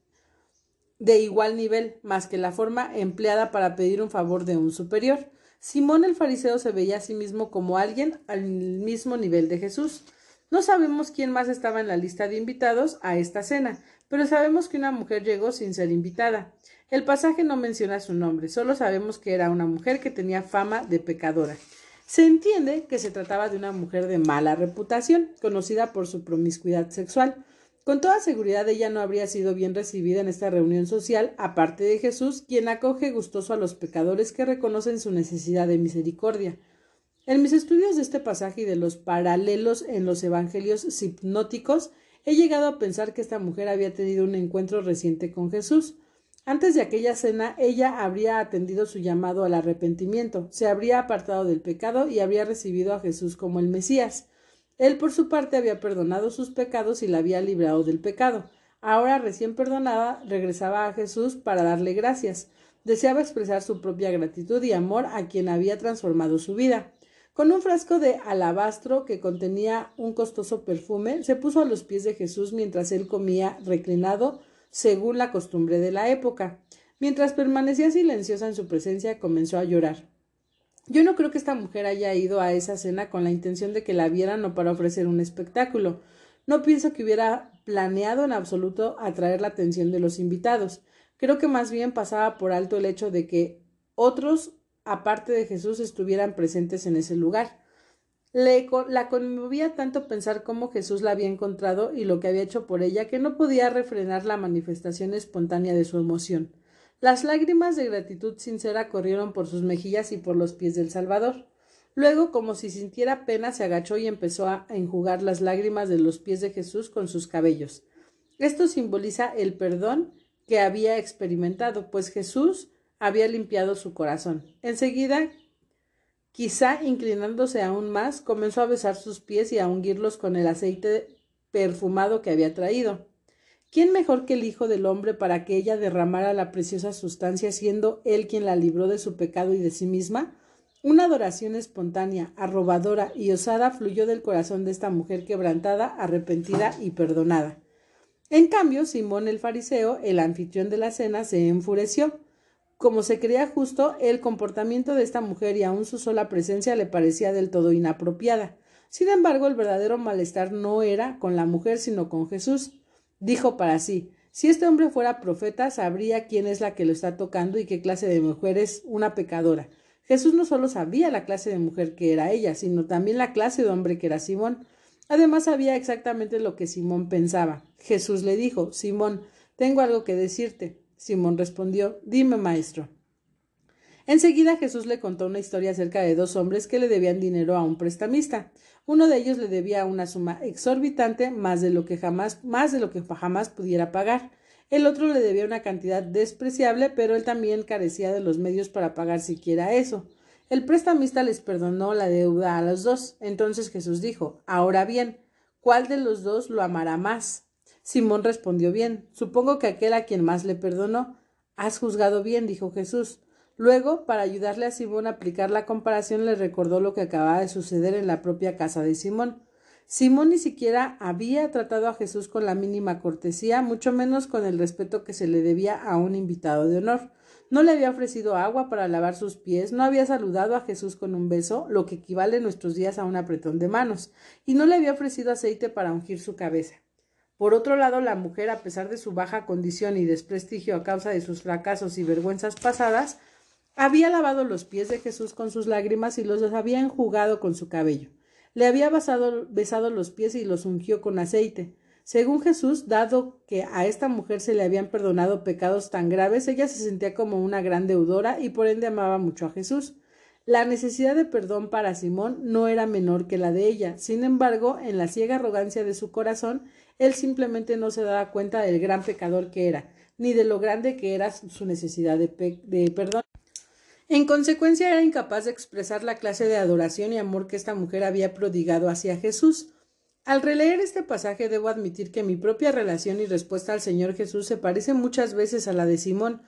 de igual nivel, más que la forma empleada para pedir un favor de un superior. Simón el fariseo se veía a sí mismo como alguien al mismo nivel de Jesús. No sabemos quién más estaba en la lista de invitados a esta cena, pero sabemos que una mujer llegó sin ser invitada. El pasaje no menciona su nombre, solo sabemos que era una mujer que tenía fama de pecadora. Se entiende que se trataba de una mujer de mala reputación, conocida por su promiscuidad sexual. Con toda seguridad ella no habría sido bien recibida en esta reunión social, aparte de Jesús, quien acoge gustoso a los pecadores que reconocen su necesidad de misericordia. En mis estudios de este pasaje y de los paralelos en los evangelios hipnóticos, He llegado a pensar que esta mujer había tenido un encuentro reciente con Jesús. Antes de aquella cena, ella habría atendido su llamado al arrepentimiento, se habría apartado del pecado y habría recibido a Jesús como el Mesías. Él, por su parte, había perdonado sus pecados y la había librado del pecado. Ahora, recién perdonada, regresaba a Jesús para darle gracias. Deseaba expresar su propia gratitud y amor a quien había transformado su vida. Con un frasco de alabastro que contenía un costoso perfume, se puso a los pies de Jesús mientras él comía reclinado, según la costumbre de la época. Mientras permanecía silenciosa en su presencia, comenzó a llorar. Yo no creo que esta mujer haya ido a esa cena con la intención de que la vieran o para ofrecer un espectáculo. No pienso que hubiera planeado en absoluto atraer la atención de los invitados. Creo que más bien pasaba por alto el hecho de que otros aparte de Jesús, estuvieran presentes en ese lugar. La conmovía tanto pensar cómo Jesús la había encontrado y lo que había hecho por ella que no podía refrenar la manifestación espontánea de su emoción. Las lágrimas de gratitud sincera corrieron por sus mejillas y por los pies del Salvador. Luego, como si sintiera pena, se agachó y empezó a enjugar las lágrimas de los pies de Jesús con sus cabellos. Esto simboliza el perdón que había experimentado, pues Jesús había limpiado su corazón. Enseguida, quizá inclinándose aún más, comenzó a besar sus pies y a unguirlos con el aceite perfumado que había traído. ¿Quién mejor que el Hijo del Hombre para que ella derramara la preciosa sustancia, siendo él quien la libró de su pecado y de sí misma? Una adoración espontánea, arrobadora y osada fluyó del corazón de esta mujer quebrantada, arrepentida y perdonada. En cambio, Simón el fariseo, el anfitrión de la cena, se enfureció. Como se creía justo, el comportamiento de esta mujer y aun su sola presencia le parecía del todo inapropiada. Sin embargo, el verdadero malestar no era con la mujer, sino con Jesús. Dijo para sí si este hombre fuera profeta, sabría quién es la que lo está tocando y qué clase de mujer es una pecadora. Jesús no solo sabía la clase de mujer que era ella, sino también la clase de hombre que era Simón. Además sabía exactamente lo que Simón pensaba. Jesús le dijo Simón, tengo algo que decirte. Simón respondió Dime, maestro. Enseguida Jesús le contó una historia acerca de dos hombres que le debían dinero a un prestamista. Uno de ellos le debía una suma exorbitante, más de lo que jamás, más de lo que jamás pudiera pagar. El otro le debía una cantidad despreciable, pero él también carecía de los medios para pagar siquiera eso. El prestamista les perdonó la deuda a los dos. Entonces Jesús dijo Ahora bien, ¿cuál de los dos lo amará más? Simón respondió bien. Supongo que aquel a quien más le perdonó. Has juzgado bien, dijo Jesús. Luego, para ayudarle a Simón a aplicar la comparación, le recordó lo que acababa de suceder en la propia casa de Simón. Simón ni siquiera había tratado a Jesús con la mínima cortesía, mucho menos con el respeto que se le debía a un invitado de honor. No le había ofrecido agua para lavar sus pies, no había saludado a Jesús con un beso, lo que equivale en nuestros días a un apretón de manos, y no le había ofrecido aceite para ungir su cabeza. Por otro lado, la mujer, a pesar de su baja condición y desprestigio a causa de sus fracasos y vergüenzas pasadas, había lavado los pies de Jesús con sus lágrimas y los había enjugado con su cabello. Le había besado, besado los pies y los ungió con aceite. Según Jesús, dado que a esta mujer se le habían perdonado pecados tan graves, ella se sentía como una gran deudora y por ende amaba mucho a Jesús. La necesidad de perdón para Simón no era menor que la de ella. Sin embargo, en la ciega arrogancia de su corazón, él simplemente no se daba cuenta del gran pecador que era, ni de lo grande que era su necesidad de, perdón. En consecuencia, era incapaz de expresar la clase de adoración y amor que esta mujer había prodigado hacia Jesús. Al releer este pasaje debo admitir que mi propia relación y respuesta al Señor Jesús se parece muchas veces a la de Simón,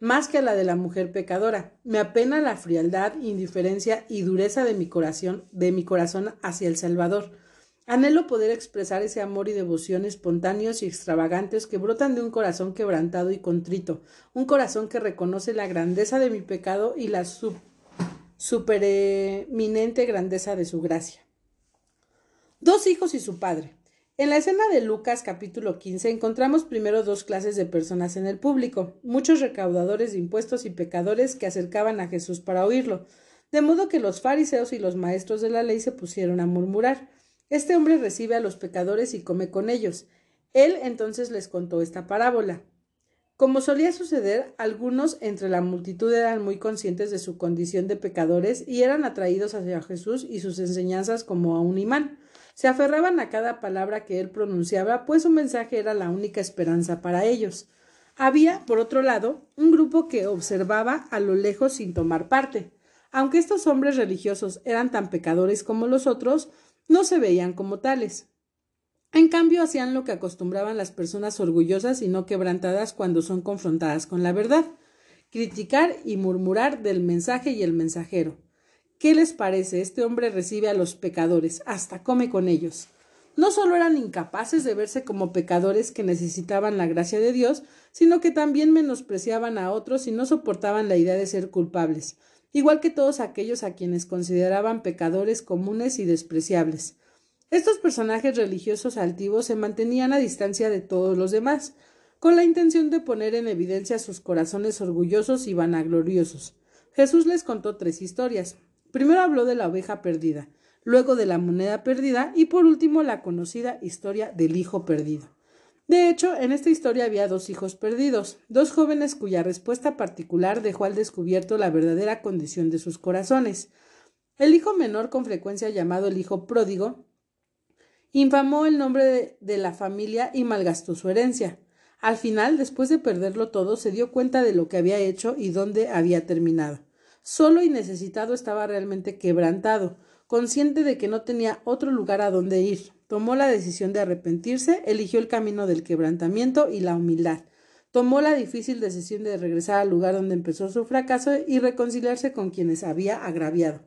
más que a la de la mujer pecadora. Me apena la frialdad, indiferencia y dureza de mi corazón, de mi corazón hacia el Salvador. Anhelo poder expresar ese amor y devoción espontáneos y extravagantes que brotan de un corazón quebrantado y contrito, un corazón que reconoce la grandeza de mi pecado y la supereminente grandeza de su gracia. Dos hijos y su padre. En la escena de Lucas capítulo 15 encontramos primero dos clases de personas en el público, muchos recaudadores de impuestos y pecadores que acercaban a Jesús para oírlo, de modo que los fariseos y los maestros de la ley se pusieron a murmurar. Este hombre recibe a los pecadores y come con ellos. Él entonces les contó esta parábola. Como solía suceder, algunos entre la multitud eran muy conscientes de su condición de pecadores y eran atraídos hacia Jesús y sus enseñanzas como a un imán. Se aferraban a cada palabra que él pronunciaba, pues su mensaje era la única esperanza para ellos. Había, por otro lado, un grupo que observaba a lo lejos sin tomar parte. Aunque estos hombres religiosos eran tan pecadores como los otros, no se veían como tales. En cambio, hacían lo que acostumbraban las personas orgullosas y no quebrantadas cuando son confrontadas con la verdad criticar y murmurar del mensaje y el mensajero. ¿Qué les parece? Este hombre recibe a los pecadores, hasta come con ellos. No solo eran incapaces de verse como pecadores que necesitaban la gracia de Dios, sino que también menospreciaban a otros y no soportaban la idea de ser culpables, igual que todos aquellos a quienes consideraban pecadores comunes y despreciables. Estos personajes religiosos altivos se mantenían a distancia de todos los demás, con la intención de poner en evidencia sus corazones orgullosos y vanagloriosos. Jesús les contó tres historias, Primero habló de la oveja perdida, luego de la moneda perdida y por último la conocida historia del hijo perdido. De hecho, en esta historia había dos hijos perdidos, dos jóvenes cuya respuesta particular dejó al descubierto la verdadera condición de sus corazones. El hijo menor, con frecuencia llamado el hijo pródigo, infamó el nombre de, la familia y malgastó su herencia. Al final, después de perderlo todo, se dio cuenta de lo que había hecho y dónde había terminado. Solo y necesitado estaba realmente quebrantado, consciente de que no tenía otro lugar a donde ir. Tomó la decisión de arrepentirse, eligió el camino del quebrantamiento y la humildad. Tomó la difícil decisión de regresar al lugar donde empezó su fracaso y reconciliarse con quienes había agraviado.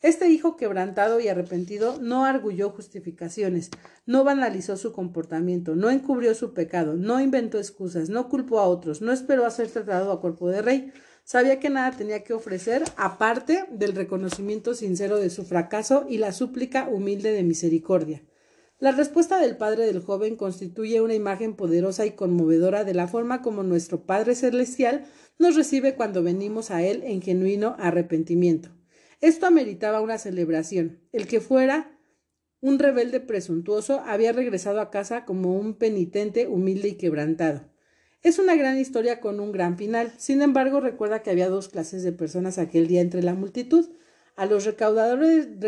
Este hijo quebrantado y arrepentido no arguyó justificaciones, no banalizó su comportamiento, no encubrió su pecado, no inventó excusas, no culpó a otros, no esperó a ser tratado a cuerpo de rey, Sabía que nada tenía que ofrecer aparte del reconocimiento sincero de su fracaso y la súplica humilde de misericordia. La respuesta del padre del joven constituye una imagen poderosa y conmovedora de la forma como nuestro Padre Celestial nos recibe cuando venimos a Él en genuino arrepentimiento. Esto ameritaba una celebración. El que fuera un rebelde presuntuoso había regresado a casa como un penitente humilde y quebrantado. Es una gran historia con un gran final. Sin embargo, recuerda que había dos clases de personas aquel día entre la multitud. A los recaudadores,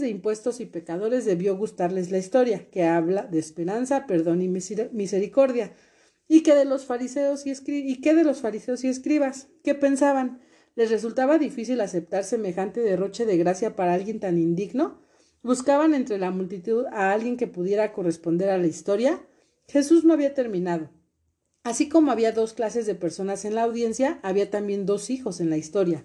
de impuestos y pecadores debió gustarles la historia, que habla de esperanza, perdón y misericordia. ¿Y qué de los fariseos y, y qué de los fariseos y escribas? ¿Qué pensaban? ¿Les resultaba difícil aceptar semejante derroche de gracia para alguien tan indigno? ¿Buscaban entre la multitud a alguien que pudiera corresponder a la historia? Jesús no había terminado. Así como había dos clases de personas en la audiencia, había también dos hijos en la historia.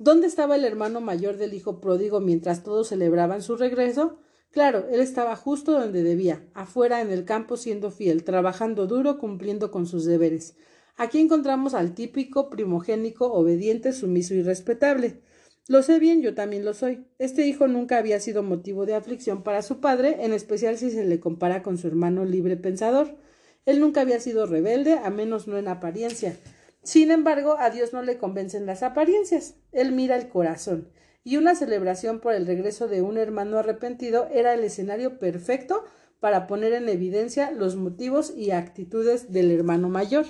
¿Dónde estaba el hermano mayor del hijo pródigo mientras todos celebraban su regreso? Claro, él estaba justo donde debía, afuera en el campo siendo fiel, trabajando duro, cumpliendo con sus deberes. Aquí encontramos al típico primogénico, obediente, sumiso y respetable. Lo sé bien, yo también lo soy. Este hijo nunca había sido motivo de aflicción para su padre, en especial si se le compara con su hermano libre pensador. Él nunca había sido rebelde, a menos no en apariencia. Sin embargo, a Dios no le convencen las apariencias. Él mira el corazón. Y una celebración por el regreso de un hermano arrepentido era el escenario perfecto para poner en evidencia los motivos y actitudes del hermano mayor.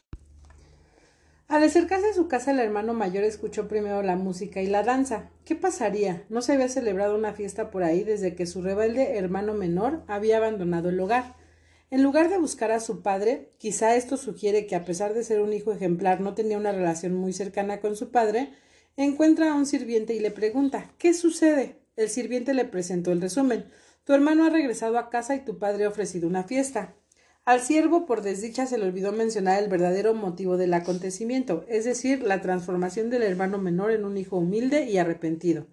Al acercarse a su casa, el hermano mayor escuchó primero la música y la danza. ¿Qué pasaría? No se había celebrado una fiesta por ahí desde que su rebelde hermano menor había abandonado el hogar. En lugar de buscar a su padre, quizá esto sugiere que a pesar de ser un hijo ejemplar no tenía una relación muy cercana con su padre, encuentra a un sirviente y le pregunta ¿Qué sucede? El sirviente le presentó el resumen. Tu hermano ha regresado a casa y tu padre ha ofrecido una fiesta. Al siervo, por desdicha, se le olvidó mencionar el verdadero motivo del acontecimiento, es decir, la transformación del hermano menor en un hijo humilde y arrepentido.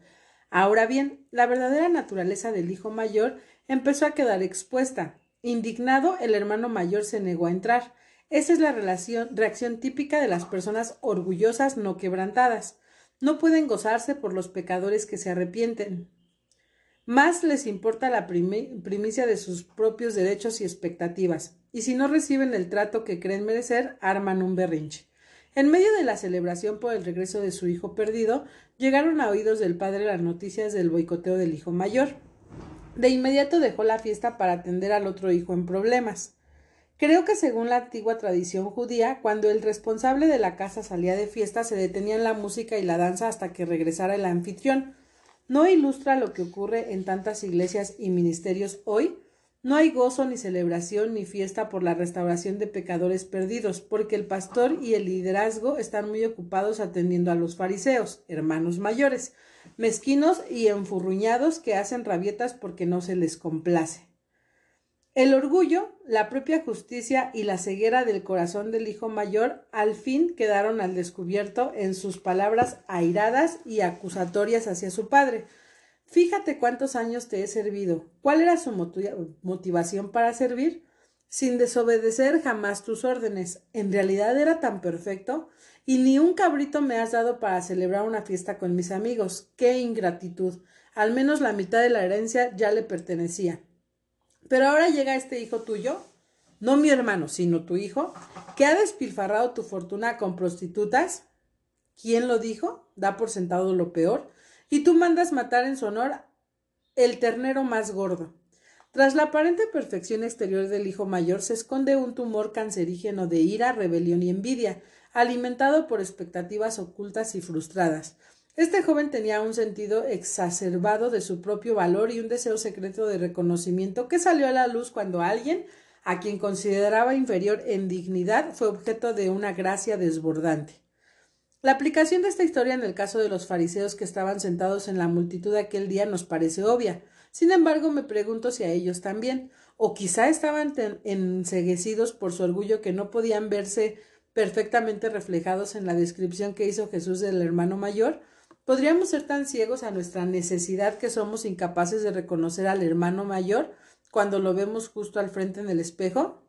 Ahora bien, la verdadera naturaleza del hijo mayor empezó a quedar expuesta. Indignado, el hermano mayor se negó a entrar. Esa es la reacción típica de las personas orgullosas no quebrantadas. No pueden gozarse por los pecadores que se arrepienten. Más les importa la primicia de sus propios derechos y expectativas, y si no reciben el trato que creen merecer, arman un berrinche. En medio de la celebración por el regreso de su hijo perdido, llegaron a oídos del padre las noticias del boicoteo del hijo mayor. De inmediato dejó la fiesta para atender al otro hijo en problemas. Creo que según la antigua tradición judía, cuando el responsable de la casa salía de fiesta se detenían la música y la danza hasta que regresara el anfitrión, ¿No ilustra lo que ocurre en tantas iglesias y ministerios hoy? No hay gozo ni celebración ni fiesta por la restauración de pecadores perdidos, porque el pastor y el liderazgo están muy ocupados atendiendo a los fariseos, hermanos mayores, mezquinos y enfurruñados que hacen rabietas porque no se les complace. El orgullo, la propia justicia y la ceguera del corazón del hijo mayor al fin quedaron al descubierto en sus palabras airadas y acusatorias hacia su padre. Fíjate cuántos años te he servido. ¿Cuál era su motivación para servir? Sin desobedecer jamás tus órdenes. En realidad era tan perfecto. Y ni un cabrito me has dado para celebrar una fiesta con mis amigos. ¡Qué ingratitud! Al menos la mitad de la herencia ya le pertenecía. Pero ahora llega este hijo tuyo, no mi hermano, sino tu hijo, que ha despilfarrado tu fortuna con prostitutas. ¿Quién lo dijo? Da por sentado lo peor. Y tú mandas matar en su honor el ternero más gordo. Tras la aparente perfección exterior del hijo mayor se esconde un tumor cancerígeno de ira, rebelión y envidia, alimentado por expectativas ocultas y frustradas. Este joven tenía un sentido exacerbado de su propio valor y un deseo secreto de reconocimiento que salió a la luz cuando alguien, a quien consideraba inferior en dignidad, fue objeto de una gracia desbordante. La aplicación de esta historia en el caso de los fariseos que estaban sentados en la multitud aquel día nos parece obvia. Sin embargo, me pregunto si a ellos también, o quizá estaban enseguecidos por su orgullo que no podían verse perfectamente reflejados en la descripción que hizo Jesús del hermano mayor, ¿Podríamos ser tan ciegos a nuestra necesidad que somos incapaces de reconocer al hermano mayor cuando lo vemos justo al frente en el espejo?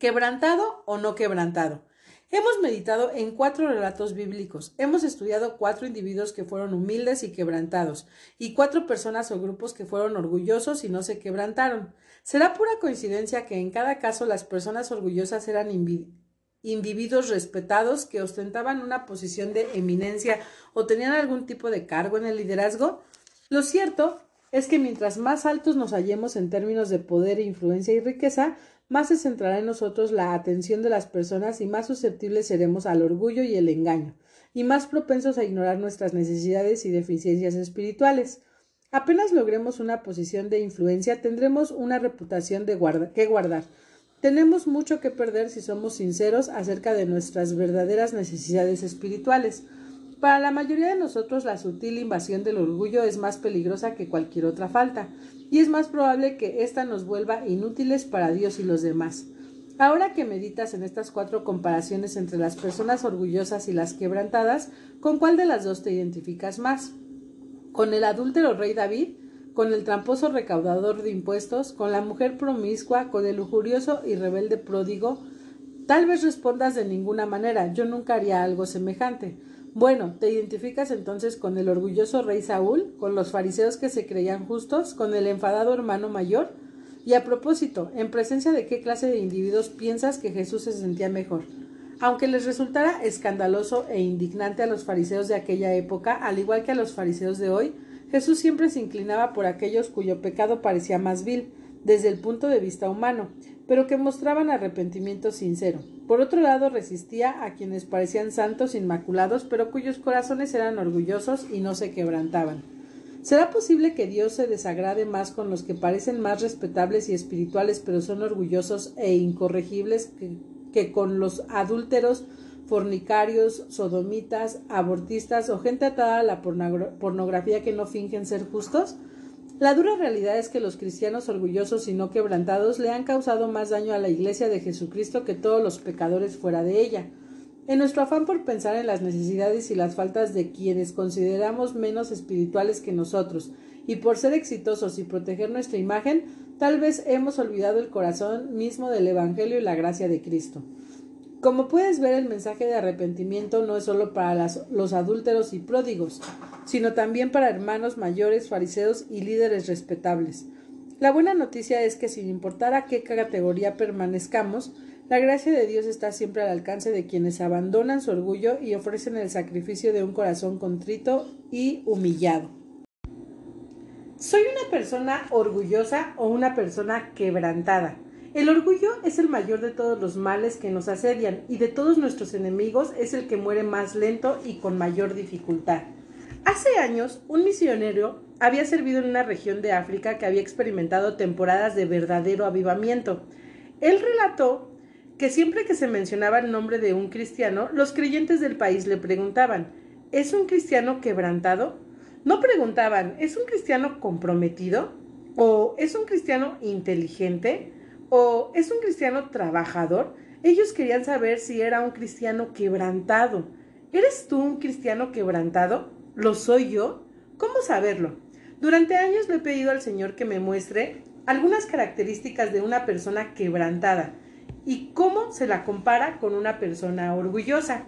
¿Quebrantado o no quebrantado? Hemos meditado en cuatro relatos bíblicos, hemos estudiado cuatro individuos que fueron humildes y quebrantados, y cuatro personas o grupos que fueron orgullosos y no se quebrantaron. ¿Será pura coincidencia que en cada caso las personas orgullosas eran individuos respetados que ostentaban una posición de eminencia o tenían algún tipo de cargo en el liderazgo? Lo cierto es que mientras más altos nos hallemos en términos de poder, influencia y riqueza, más se centrará en nosotros la atención de las personas y más susceptibles seremos al orgullo y el engaño, y más propensos a ignorar nuestras necesidades y deficiencias espirituales. Apenas logremos una posición de influencia, tendremos una reputación de que guardar, tenemos mucho que perder si somos sinceros acerca de nuestras verdaderas necesidades espirituales. Para la mayoría de nosotros la sutil invasión del orgullo es más peligrosa que cualquier otra falta, y es más probable que ésta nos vuelva inútiles para Dios y los demás. Ahora que meditas en estas cuatro comparaciones entre las personas orgullosas y las quebrantadas, ¿con cuál de las dos te identificas más? ¿Con el adúltero rey David? Con el tramposo recaudador de impuestos, con la mujer promiscua, con el lujurioso y rebelde pródigo? Tal vez respondas de ninguna manera, yo nunca haría algo semejante. Bueno, ¿te identificas entonces con el orgulloso rey Saúl, con los fariseos que se creían justos, con el enfadado hermano mayor? Y a propósito, ¿en presencia de qué clase de individuos piensas que Jesús se sentía mejor? Aunque les resultara escandaloso e indignante a los fariseos de aquella época, al igual que a los fariseos de hoy, Jesús siempre se inclinaba por aquellos cuyo pecado parecía más vil, desde el punto de vista humano, pero que mostraban arrepentimiento sincero. Por otro lado, resistía a quienes parecían santos inmaculados, pero cuyos corazones eran orgullosos y no se quebrantaban. ¿Será posible que Dios se desagrade más con los que parecen más respetables y espirituales, pero son orgullosos e incorregibles, que, que con los adúlteros, fornicarios, sodomitas, abortistas o gente atada a la pornografía que no fingen ser justos? La dura realidad es que los cristianos orgullosos y no quebrantados le han causado más daño a la Iglesia de Jesucristo que todos los pecadores fuera de ella. En nuestro afán por pensar en las necesidades y las faltas de quienes consideramos menos espirituales que nosotros, y por ser exitosos y proteger nuestra imagen, tal vez hemos olvidado el corazón mismo del Evangelio y la gracia de Cristo. Como puedes ver, el mensaje de arrepentimiento no es solo para los adúlteros y pródigos, sino también para hermanos mayores, fariseos y líderes respetables. La buena noticia es que sin importar a qué categoría permanezcamos, la gracia de Dios está siempre al alcance de quienes abandonan su orgullo y ofrecen el sacrificio de un corazón contrito y humillado. ¿Soy una persona orgullosa o una persona quebrantada? El orgullo es el mayor de todos los males que nos asedian y de todos nuestros enemigos es el que muere más lento y con mayor dificultad. Hace años, un misionero había servido en una región de África que había experimentado temporadas de verdadero avivamiento. Él relató que siempre que se mencionaba el nombre de un cristiano, los creyentes del país le preguntaban, ¿es un cristiano quebrantado? No preguntaban, ¿es un cristiano comprometido? ¿O es un cristiano inteligente? O es un cristiano trabajador, ellos querían saber si era un cristiano quebrantado. ¿Eres tú un cristiano quebrantado? ¿Lo soy yo? ¿Cómo saberlo? Durante años le he pedido al Señor que me muestre algunas características de una persona quebrantada y cómo se la compara con una persona orgullosa.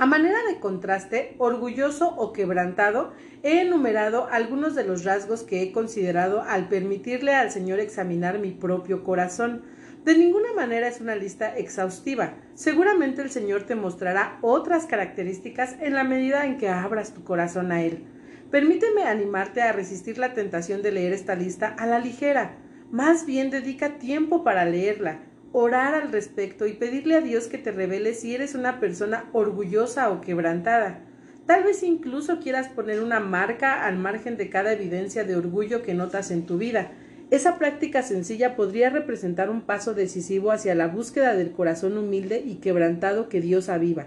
A manera de contraste, orgulloso o quebrantado, he enumerado algunos de los rasgos que he considerado al permitirle al Señor examinar mi propio corazón. De ninguna manera es una lista exhaustiva. Seguramente el Señor te mostrará otras características en la medida en que abras tu corazón a Él. Permíteme animarte a resistir la tentación de leer esta lista a la ligera. Más bien dedica tiempo para leerla orar al respecto y pedirle a Dios que te revele si eres una persona orgullosa o quebrantada. Tal vez incluso quieras poner una marca al margen de cada evidencia de orgullo que notas en tu vida. Esa práctica sencilla podría representar un paso decisivo hacia la búsqueda del corazón humilde y quebrantado que Dios aviva.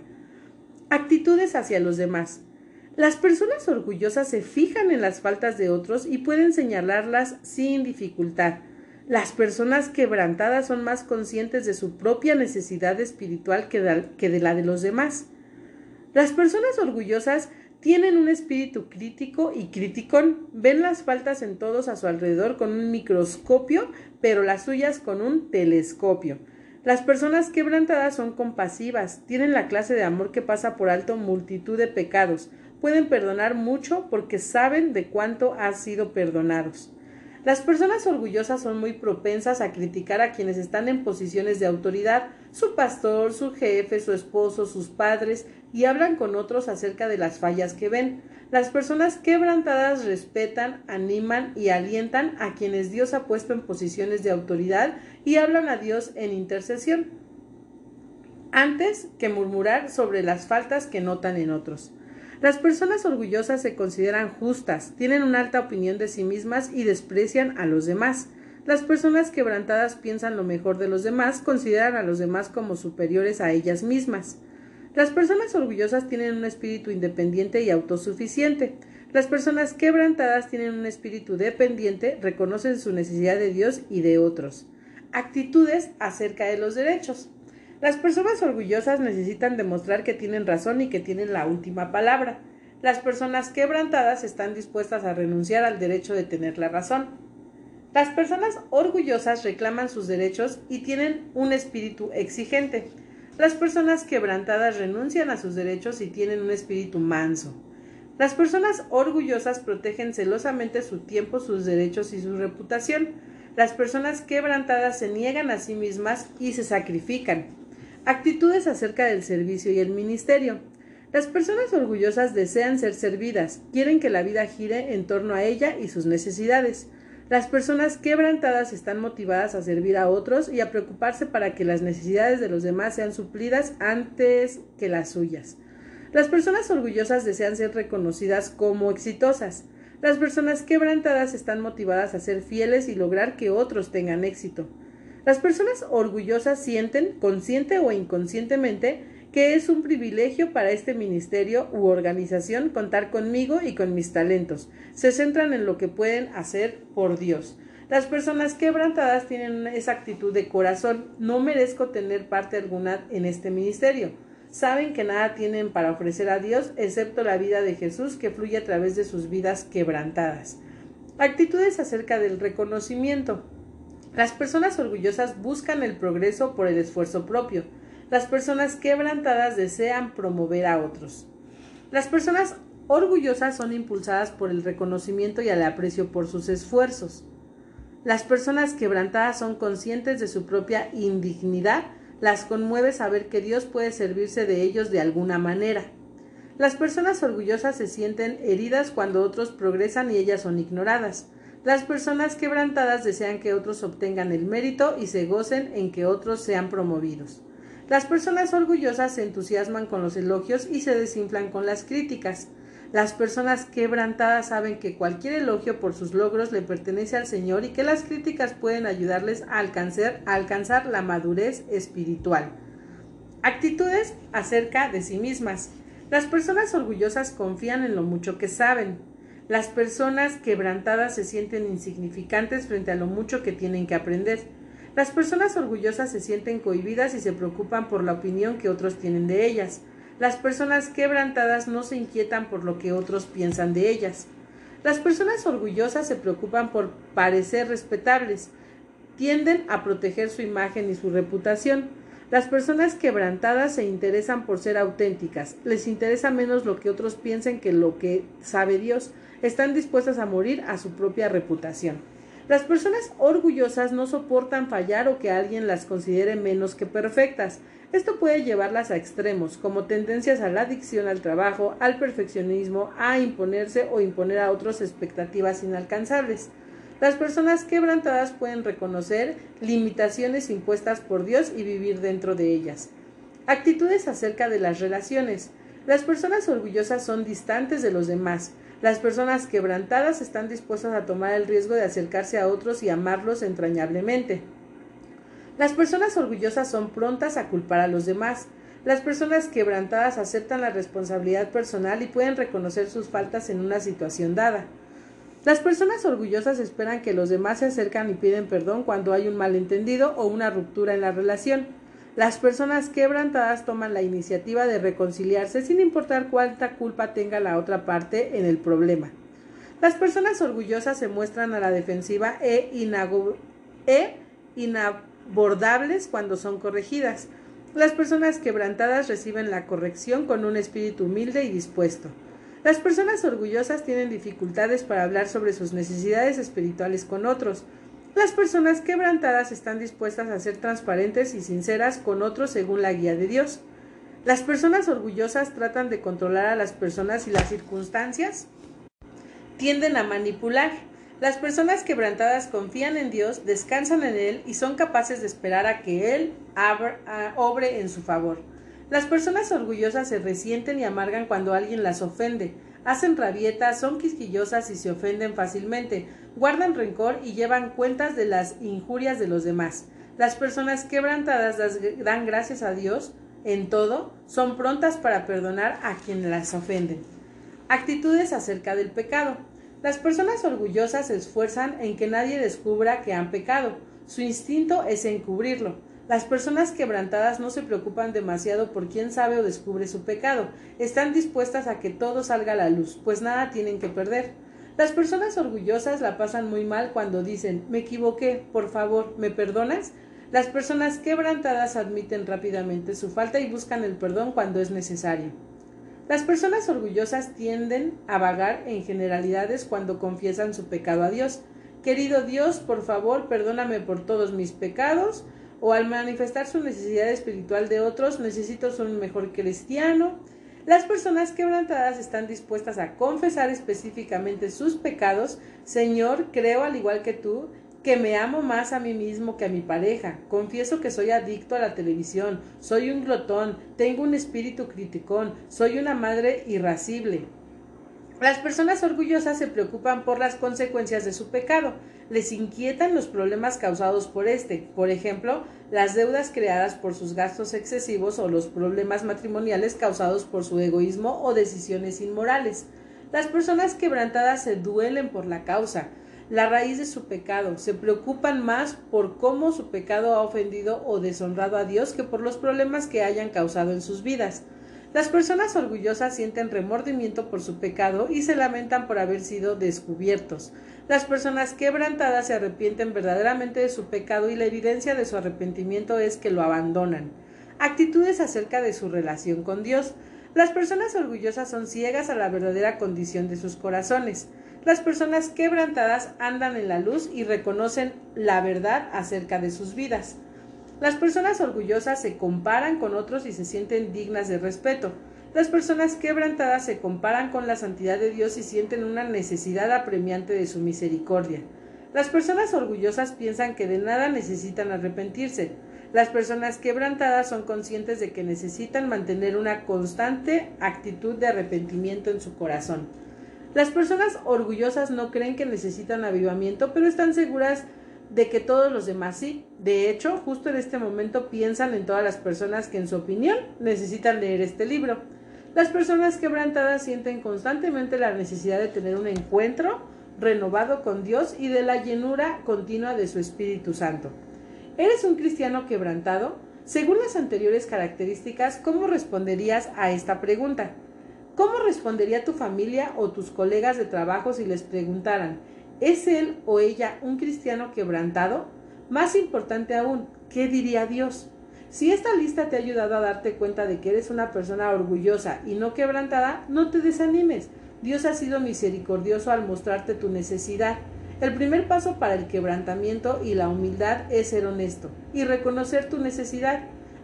Actitudes hacia los demás. Las personas orgullosas se fijan en las faltas de otros y pueden señalarlas sin dificultad. Las personas quebrantadas son más conscientes de su propia necesidad espiritual que de, la de los demás. Las personas orgullosas tienen un espíritu crítico y criticón, ven las faltas en todos a su alrededor con un microscopio, pero las suyas con un telescopio. Las personas quebrantadas son compasivas, tienen la clase de amor que pasa por alto multitud de pecados, pueden perdonar mucho porque saben de cuánto han sido perdonados. Las personas orgullosas son muy propensas a criticar a quienes están en posiciones de autoridad, su pastor, su jefe, su esposo, sus padres, y hablan con otros acerca de las fallas que ven. Las personas quebrantadas respetan, animan y alientan a quienes Dios ha puesto en posiciones de autoridad y hablan a Dios en intercesión, antes que murmurar sobre las faltas que notan en otros. Las personas orgullosas se consideran justas, tienen una alta opinión de sí mismas y desprecian a los demás. Las personas quebrantadas piensan lo mejor de los demás, consideran a los demás como superiores a ellas mismas. Las personas orgullosas tienen un espíritu independiente y autosuficiente. Las personas quebrantadas tienen un espíritu dependiente, reconocen su necesidad de Dios y de otros. Actitudes acerca de los derechos. Las personas orgullosas necesitan demostrar que tienen razón y que tienen la última palabra. Las personas quebrantadas están dispuestas a renunciar al derecho de tener la razón. Las personas orgullosas reclaman sus derechos y tienen un espíritu exigente. Las personas quebrantadas renuncian a sus derechos y tienen un espíritu manso. Las personas orgullosas protegen celosamente su tiempo, sus derechos y su reputación. Las personas quebrantadas se niegan a sí mismas y se sacrifican. Actitudes acerca del servicio y el ministerio. Las personas orgullosas desean ser servidas, quieren que la vida gire en torno a ella y sus necesidades. Las personas quebrantadas están motivadas a servir a otros y a preocuparse para que las necesidades de los demás sean suplidas antes que las suyas. Las personas orgullosas desean ser reconocidas como exitosas. Las personas quebrantadas están motivadas a ser fieles y lograr que otros tengan éxito. Las personas orgullosas sienten, consciente o inconscientemente, que es un privilegio para este ministerio u organización contar conmigo y con mis talentos. Se centran en lo que pueden hacer por Dios. Las personas quebrantadas tienen esa actitud de corazón. No merezco tener parte alguna en este ministerio. Saben que nada tienen para ofrecer a Dios excepto la vida de Jesús que fluye a través de sus vidas quebrantadas. Actitudes acerca del reconocimiento. Las personas orgullosas buscan el progreso por el esfuerzo propio. Las personas quebrantadas desean promover a otros. Las personas orgullosas son impulsadas por el reconocimiento y el aprecio por sus esfuerzos. Las personas quebrantadas son conscientes de su propia indignidad, las conmueve saber que Dios puede servirse de ellos de alguna manera. Las personas orgullosas se sienten heridas cuando otros progresan y ellas son ignoradas. Las personas quebrantadas desean que otros obtengan el mérito y se gocen en que otros sean promovidos. Las personas orgullosas se entusiasman con los elogios y se desinflan con las críticas. Las personas quebrantadas saben que cualquier elogio por sus logros le pertenece al Señor y que las críticas pueden ayudarles a alcanzar, a alcanzar la madurez espiritual. Actitudes acerca de sí mismas. Las personas orgullosas confían en lo mucho que saben. Las personas quebrantadas se sienten insignificantes frente a lo mucho que tienen que aprender. Las personas orgullosas se sienten cohibidas y se preocupan por la opinión que otros tienen de ellas. Las personas quebrantadas no se inquietan por lo que otros piensan de ellas. Las personas orgullosas se preocupan por parecer respetables, tienden a proteger su imagen y su reputación. Las personas quebrantadas se interesan por ser auténticas, les interesa menos lo que otros piensen que lo que sabe Dios, están dispuestas a morir a su propia reputación. Las personas orgullosas no soportan fallar o que alguien las considere menos que perfectas. Esto puede llevarlas a extremos, como tendencias a la adicción al trabajo, al perfeccionismo, a imponerse o imponer a otros expectativas inalcanzables. Las personas quebrantadas pueden reconocer limitaciones impuestas por Dios y vivir dentro de ellas. Actitudes acerca de las relaciones. Las personas orgullosas son distantes de los demás, las personas quebrantadas están dispuestas a tomar el riesgo de acercarse a otros y amarlos entrañablemente. Las personas orgullosas son prontas a culpar a los demás. Las personas quebrantadas aceptan la responsabilidad personal y pueden reconocer sus faltas en una situación dada. Las personas orgullosas esperan que los demás se acercan y piden perdón cuando hay un malentendido o una ruptura en la relación. Las personas quebrantadas toman la iniciativa de reconciliarse sin importar cuánta culpa tenga la otra parte en el problema. Las personas orgullosas se muestran a la defensiva e, e inabordables cuando son corregidas. Las personas quebrantadas reciben la corrección con un espíritu humilde y dispuesto. Las personas orgullosas tienen dificultades para hablar sobre sus necesidades espirituales con otros. Las personas quebrantadas están dispuestas a ser transparentes y sinceras con otros según la guía de Dios. Las personas orgullosas tratan de controlar a las personas y las circunstancias tienden a manipular. Las personas quebrantadas confían en Dios, descansan en Él y son capaces de esperar a que Él obre en su favor. Las personas orgullosas se resienten y amargan cuando alguien las ofende, hacen rabietas, son quisquillosas y se ofenden fácilmente, guardan rencor y llevan cuentas de las injurias de los demás. Las personas quebrantadas dan gracias a Dios en todo, son prontas para perdonar a quien las ofenden. Actitudes acerca del pecado. Las personas orgullosas se esfuerzan en que nadie descubra que han pecado. Su instinto es encubrirlo. Las personas quebrantadas no se preocupan demasiado por quién sabe o descubre su pecado. Están dispuestas a que todo salga a la luz, pues nada tienen que perder. Las personas orgullosas la pasan muy mal cuando dicen me equivoqué, por favor, ¿me perdonas? Las personas quebrantadas admiten rápidamente su falta y buscan el perdón cuando es necesario. Las personas orgullosas tienden a vagar en generalidades cuando confiesan su pecado a Dios. Querido Dios, por favor, perdóname por todos mis pecados o al manifestar su necesidad espiritual de otros, necesito ser un mejor cristiano. Las personas quebrantadas están dispuestas a confesar específicamente sus pecados. Señor, creo al igual que tú que me amo más a mí mismo que a mi pareja. Confieso que soy adicto a la televisión, soy un glotón, tengo un espíritu criticón, soy una madre irascible. Las personas orgullosas se preocupan por las consecuencias de su pecado, les inquietan los problemas causados por este, por ejemplo, las deudas creadas por sus gastos excesivos o los problemas matrimoniales causados por su egoísmo o decisiones inmorales. Las personas quebrantadas se duelen por la causa, la raíz de su pecado, se preocupan más por cómo su pecado ha ofendido o deshonrado a Dios que por los problemas que hayan causado en sus vidas. Las personas orgullosas sienten remordimiento por su pecado y se lamentan por haber sido descubiertos. Las personas quebrantadas se arrepienten verdaderamente de su pecado y la evidencia de su arrepentimiento es que lo abandonan. Actitudes acerca de su relación con Dios. Las personas orgullosas son ciegas a la verdadera condición de sus corazones. Las personas quebrantadas andan en la luz y reconocen la verdad acerca de sus vidas. Las personas orgullosas se comparan con otros y se sienten dignas de respeto. Las personas quebrantadas se comparan con la santidad de Dios y sienten una necesidad apremiante de su misericordia. Las personas orgullosas piensan que de nada necesitan arrepentirse. Las personas quebrantadas son conscientes de que necesitan mantener una constante actitud de arrepentimiento en su corazón. Las personas orgullosas no creen que necesitan avivamiento, pero están seguras de que todos los demás sí. De hecho, justo en este momento piensan en todas las personas que en su opinión necesitan leer este libro. Las personas quebrantadas sienten constantemente la necesidad de tener un encuentro renovado con Dios y de la llenura continua de su Espíritu Santo. ¿Eres un cristiano quebrantado? Según las anteriores características, ¿cómo responderías a esta pregunta? ¿Cómo respondería tu familia o tus colegas de trabajo si les preguntaran, ¿Es él o ella un cristiano quebrantado? Más importante aún, ¿qué diría Dios? Si esta lista te ha ayudado a darte cuenta de que eres una persona orgullosa y no quebrantada, no te desanimes. Dios ha sido misericordioso al mostrarte tu necesidad. El primer paso para el quebrantamiento y la humildad es ser honesto y reconocer tu necesidad.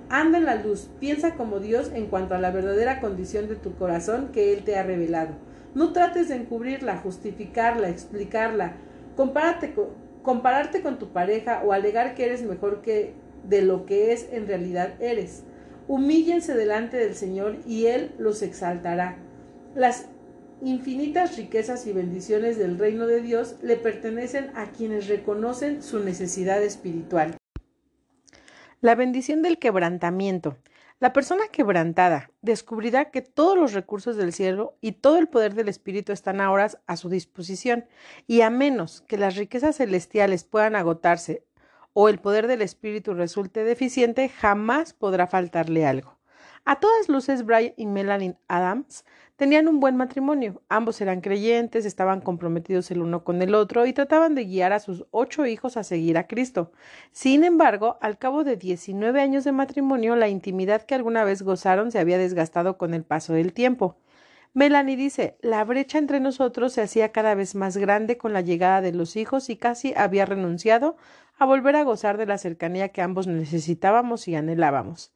Anda en la luz, piensa como Dios en cuanto a la verdadera condición de tu corazón que Él te ha revelado. No trates de encubrirla, justificarla, explicarla, compararte con, compararte con tu pareja o alegar que eres mejor que de lo que es en realidad eres. Humíllense delante del Señor y Él los exaltará. Las infinitas riquezas y bendiciones del reino de Dios le pertenecen a quienes reconocen su necesidad espiritual. La bendición del quebrantamiento. La persona quebrantada descubrirá que todos los recursos del cielo y todo el poder del Espíritu están ahora a su disposición, y a menos que las riquezas celestiales puedan agotarse o el poder del Espíritu resulte deficiente, jamás podrá faltarle algo. A todas luces, Brian y Melanie Adams Tenían un buen matrimonio, ambos eran creyentes, estaban comprometidos el uno con el otro y trataban de guiar a sus ocho hijos a seguir a Cristo. Sin embargo, al cabo de diecinueve años de matrimonio, la intimidad que alguna vez gozaron se había desgastado con el paso del tiempo. Melanie dice, la brecha entre nosotros se hacía cada vez más grande con la llegada de los hijos y casi había renunciado a volver a gozar de la cercanía que ambos necesitábamos y anhelábamos.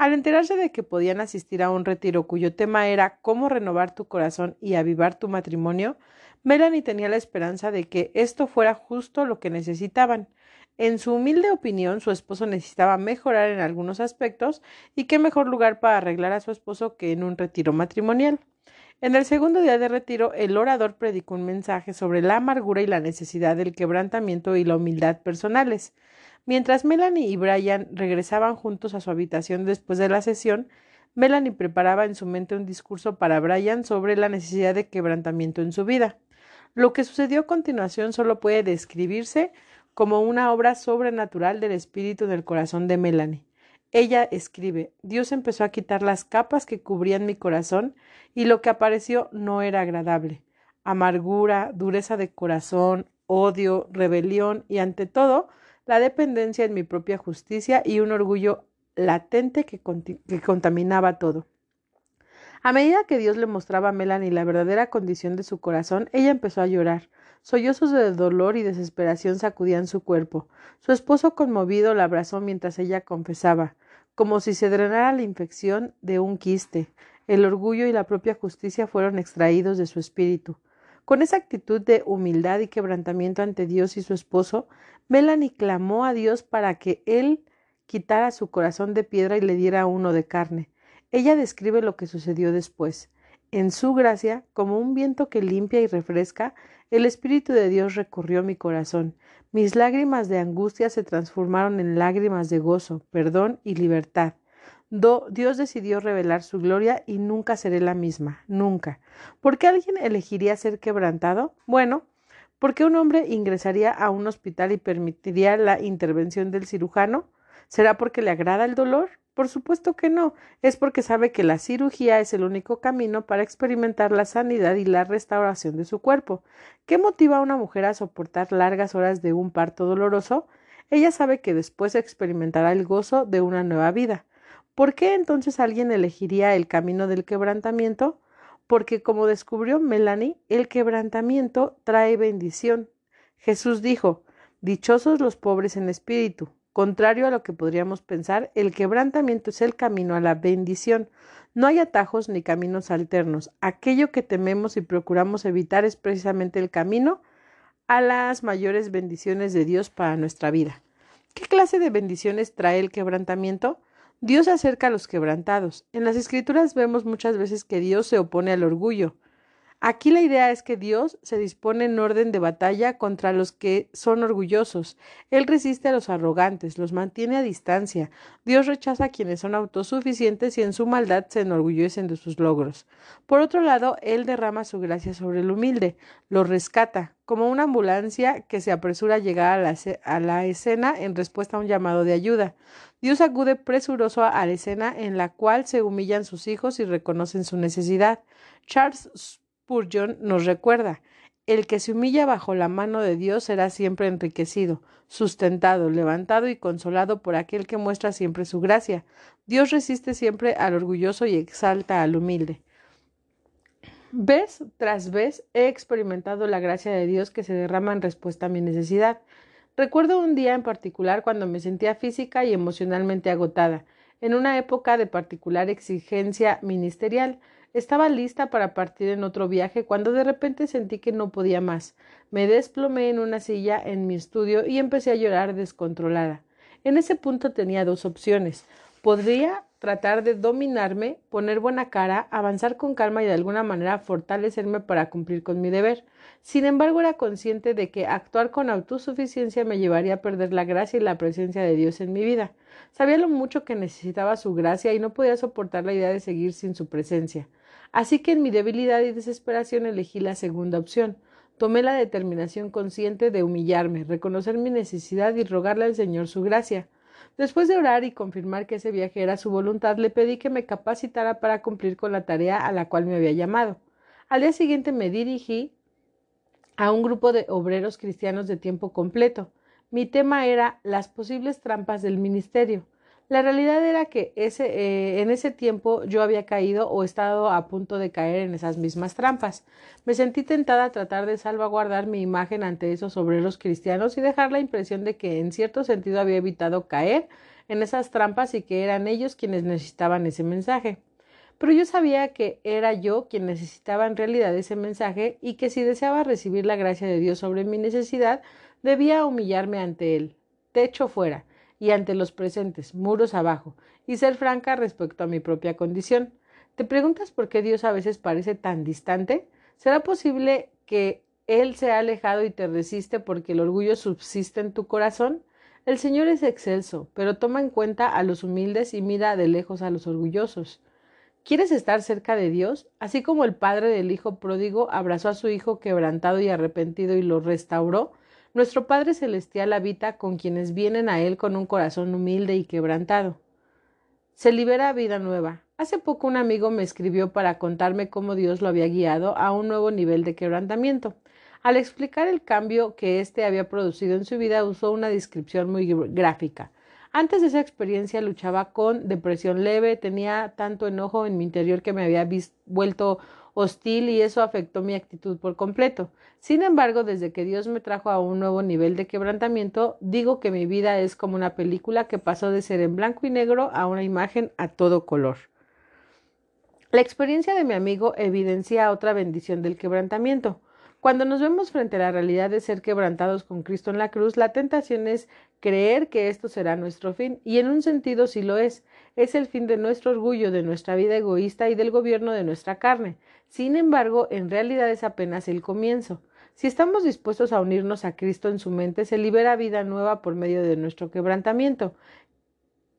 Al enterarse de que podían asistir a un retiro cuyo tema era cómo renovar tu corazón y avivar tu matrimonio, Melanie tenía la esperanza de que esto fuera justo lo que necesitaban. En su humilde opinión, su esposo necesitaba mejorar en algunos aspectos y qué mejor lugar para arreglar a su esposo que en un retiro matrimonial. En el segundo día de retiro, el orador predicó un mensaje sobre la amargura y la necesidad del quebrantamiento y la humildad personales. Mientras Melanie y Brian regresaban juntos a su habitación después de la sesión, Melanie preparaba en su mente un discurso para Brian sobre la necesidad de quebrantamiento en su vida. Lo que sucedió a continuación solo puede describirse como una obra sobrenatural del espíritu en el corazón de Melanie. Ella escribe Dios empezó a quitar las capas que cubrían mi corazón y lo que apareció no era agradable. Amargura, dureza de corazón, odio, rebelión y ante todo la dependencia en mi propia justicia y un orgullo latente que, contaminaba todo. A medida que Dios le mostraba a Melanie la verdadera condición de su corazón, ella empezó a llorar. Sollozos de dolor y desesperación sacudían su cuerpo. Su esposo conmovido la abrazó mientras ella confesaba, como si se drenara la infección de un quiste. El orgullo y la propia justicia fueron extraídos de su espíritu. Con esa actitud de humildad y quebrantamiento ante Dios y su esposo, Melanie clamó a Dios para que él quitara su corazón de piedra y le diera uno de carne. Ella describe lo que sucedió después. En su gracia, como un viento que limpia y refresca, el Espíritu de Dios recorrió mi corazón. Mis lágrimas de angustia se transformaron en lágrimas de gozo, perdón y libertad. Dios decidió revelar su gloria y nunca seré la misma, nunca. ¿Por qué alguien elegiría ser quebrantado? Bueno, porque un hombre ingresaría a un hospital y permitiría la intervención del cirujano? ¿Será porque le agrada el dolor? Por supuesto que no, es porque sabe que la cirugía es el único camino para experimentar la sanidad y la restauración de su cuerpo. ¿Qué motiva a una mujer a soportar largas horas de un parto doloroso? Ella sabe que después experimentará el gozo de una nueva vida. ¿Por qué entonces alguien elegiría el camino del quebrantamiento? Porque como descubrió Melanie, el quebrantamiento trae bendición. Jesús dijo, Dichosos los pobres en espíritu, Contrario a lo que podríamos pensar, el quebrantamiento es el camino a la bendición. No hay atajos ni caminos alternos. Aquello que tememos y procuramos evitar es precisamente el camino a las mayores bendiciones de Dios para nuestra vida. ¿Qué clase de bendiciones trae el quebrantamiento? Dios acerca a los quebrantados. En las escrituras vemos muchas veces que Dios se opone al orgullo. Aquí la idea es que Dios se dispone en orden de batalla contra los que son orgullosos. Él resiste a los arrogantes, los mantiene a distancia. Dios rechaza a quienes son autosuficientes y en su maldad se enorgullecen de sus logros. Por otro lado, Él derrama su gracia sobre el humilde, lo rescata, como una ambulancia que se apresura a llegar a la, a la escena en respuesta a un llamado de ayuda. Dios acude presuroso a la escena en la cual se humillan sus hijos y reconocen su necesidad. Charles Spurgeon nos recuerda, el que se humilla bajo la mano de Dios será siempre enriquecido, sustentado, levantado y consolado por aquel que muestra siempre su gracia. Dios resiste siempre al orgulloso y exalta al humilde. Vez tras vez he experimentado la gracia de Dios que se derrama en respuesta a mi necesidad. Recuerdo un día en particular cuando me sentía física y emocionalmente agotada, en una época de particular exigencia ministerial. Estaba lista para partir en otro viaje cuando de repente sentí que no podía más. Me desplomé en una silla en mi estudio y empecé a llorar descontrolada. En ese punto tenía dos opciones. Podría tratar de dominarme, poner buena cara, avanzar con calma y de alguna manera fortalecerme para cumplir con mi deber. Sin embargo, era consciente de que actuar con autosuficiencia me llevaría a perder la gracia y la presencia de Dios en mi vida. Sabía lo mucho que necesitaba su gracia y no podía soportar la idea de seguir sin su presencia. Así que en mi debilidad y desesperación elegí la segunda opción. Tomé la determinación consciente de humillarme, reconocer mi necesidad y rogarle al Señor su gracia. Después de orar y confirmar que ese viaje era su voluntad, le pedí que me capacitara para cumplir con la tarea a la cual me había llamado. Al día siguiente me dirigí a un grupo de obreros cristianos de tiempo completo. Mi tema era las posibles trampas del ministerio. La realidad era que ese, eh, en ese tiempo yo había caído o estado a punto de caer en esas mismas trampas. Me sentí tentada a tratar de salvaguardar mi imagen ante esos obreros cristianos y dejar la impresión de que en cierto sentido había evitado caer en esas trampas y que eran ellos quienes necesitaban ese mensaje. Pero yo sabía que era yo quien necesitaba en realidad ese mensaje y que si deseaba recibir la gracia de Dios sobre mi necesidad, debía humillarme ante Él, techo fuera, y ante los presentes, muros abajo, y ser franca respecto a mi propia condición. ¿Te preguntas por qué Dios a veces parece tan distante? ¿Será posible que Él se ha alejado y te resiste porque el orgullo subsiste en tu corazón? El Señor es excelso, pero toma en cuenta a los humildes y mira de lejos a los orgullosos. ¿Quieres estar cerca de Dios? Así como el padre del hijo pródigo abrazó a su hijo quebrantado y arrepentido y lo restauró, nuestro Padre Celestial habita con quienes vienen a Él con un corazón humilde y quebrantado. Se libera vida nueva. Hace poco un amigo me escribió para contarme cómo Dios lo había guiado a un nuevo nivel de quebrantamiento. Al explicar el cambio que éste había producido en su vida, usó una descripción muy gráfica. Antes de esa experiencia luchaba con depresión leve, tenía tanto enojo en mi interior que me había vuelto hostil y eso afectó mi actitud por completo. Sin embargo, desde que Dios me trajo a un nuevo nivel de quebrantamiento, digo que mi vida es como una película que pasó de ser en blanco y negro a una imagen a todo color. La experiencia de mi amigo evidencia otra bendición del quebrantamiento. Cuando nos vemos frente a la realidad de ser quebrantados con Cristo en la cruz, la tentación es creer que esto será nuestro fin, y en un sentido sí lo es. Es el fin de nuestro orgullo, de nuestra vida egoísta y del gobierno de nuestra carne. Sin embargo, en realidad es apenas el comienzo. Si estamos dispuestos a unirnos a Cristo en su mente, se libera vida nueva por medio de nuestro quebrantamiento,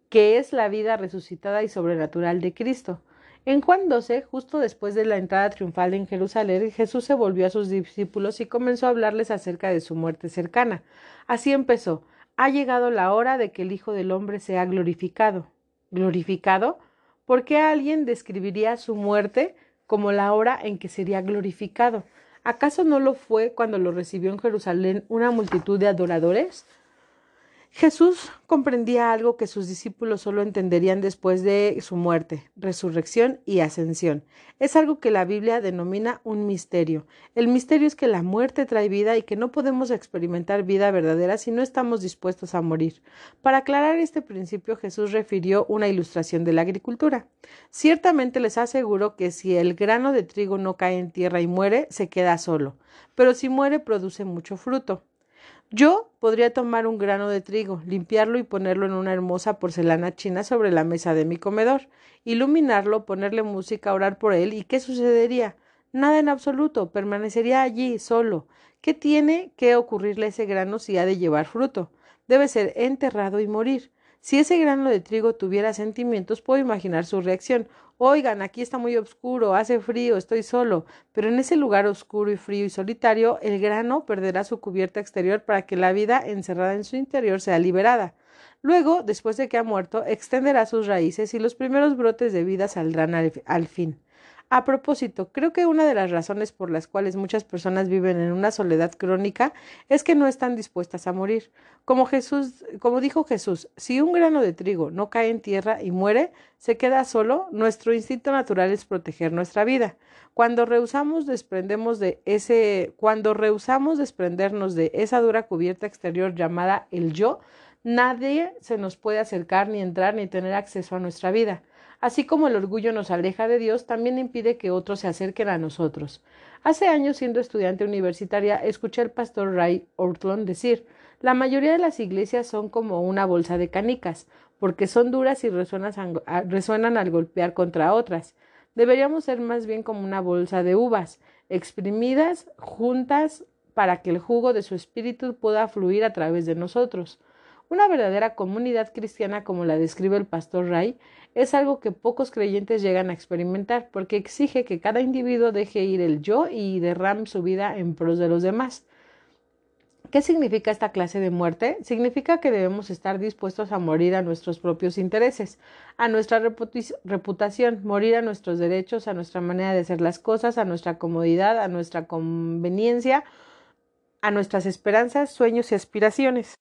que es la vida resucitada y sobrenatural de Cristo. En Juan 12, justo después de la entrada triunfal en Jerusalén, Jesús se volvió a sus discípulos y comenzó a hablarles acerca de su muerte cercana. Así empezó. Ha llegado la hora de que el Hijo del Hombre sea glorificado. ¿Glorificado? ¿Por qué alguien describiría su muerte como la hora en que sería glorificado? ¿Acaso no lo fue cuando lo recibió en Jerusalén una multitud de adoradores? Jesús comprendía algo que sus discípulos solo entenderían después de su muerte, resurrección y ascensión. Es algo que la Biblia denomina un misterio. El misterio es que la muerte trae vida y que no podemos experimentar vida verdadera si no estamos dispuestos a morir. Para aclarar este principio, Jesús refirió una ilustración de la agricultura. Ciertamente les aseguro que si el grano de trigo no cae en tierra y muere, se queda solo, pero si muere produce mucho fruto. Yo podría tomar un grano de trigo, limpiarlo y ponerlo en una hermosa porcelana china sobre la mesa de mi comedor, iluminarlo, ponerle música, orar por él, ¿y qué sucedería? Nada en absoluto, permanecería allí, solo. ¿Qué tiene que ocurrirle ese grano si ha de llevar fruto? Debe ser enterrado y morir. Si ese grano de trigo tuviera sentimientos, puedo imaginar su reacción. Oigan, aquí está muy oscuro, hace frío, estoy solo. Pero en ese lugar oscuro y frío y solitario, el grano perderá su cubierta exterior para que la vida encerrada en su interior sea liberada. Luego, después de que ha muerto, extenderá sus raíces y los primeros brotes de vida saldrán al, al fin. A propósito, creo que una de las razones por las cuales muchas personas viven en una soledad crónica es que no están dispuestas a morir. Como Jesús, como dijo Jesús, si un grano de trigo no cae en tierra y muere, se queda solo, nuestro instinto natural es proteger nuestra vida. Cuando rehusamos desprendemos de ese, cuando rehusamos desprendernos de esa dura cubierta exterior llamada el yo, nadie se nos puede acercar ni entrar ni tener acceso a nuestra vida. Así como el orgullo nos aleja de Dios, también impide que otros se acerquen a nosotros. Hace años, siendo estudiante universitaria, escuché al pastor Ray Ortlund decir la mayoría de las iglesias son como una bolsa de canicas, porque son duras y resuenan al golpear contra otras. Deberíamos ser más bien como una bolsa de uvas, exprimidas juntas para que el jugo de su espíritu pueda fluir a través de nosotros. Una verdadera comunidad cristiana como la describe el pastor Ray es algo que pocos creyentes llegan a experimentar porque exige que cada individuo deje ir el yo y derrame su vida en pros de los demás. ¿Qué significa esta clase de muerte? Significa que debemos estar dispuestos a morir a nuestros propios intereses, a nuestra reputación, morir a nuestros derechos, a nuestra manera de hacer las cosas, a nuestra comodidad, a nuestra conveniencia, a nuestras esperanzas, sueños y aspiraciones.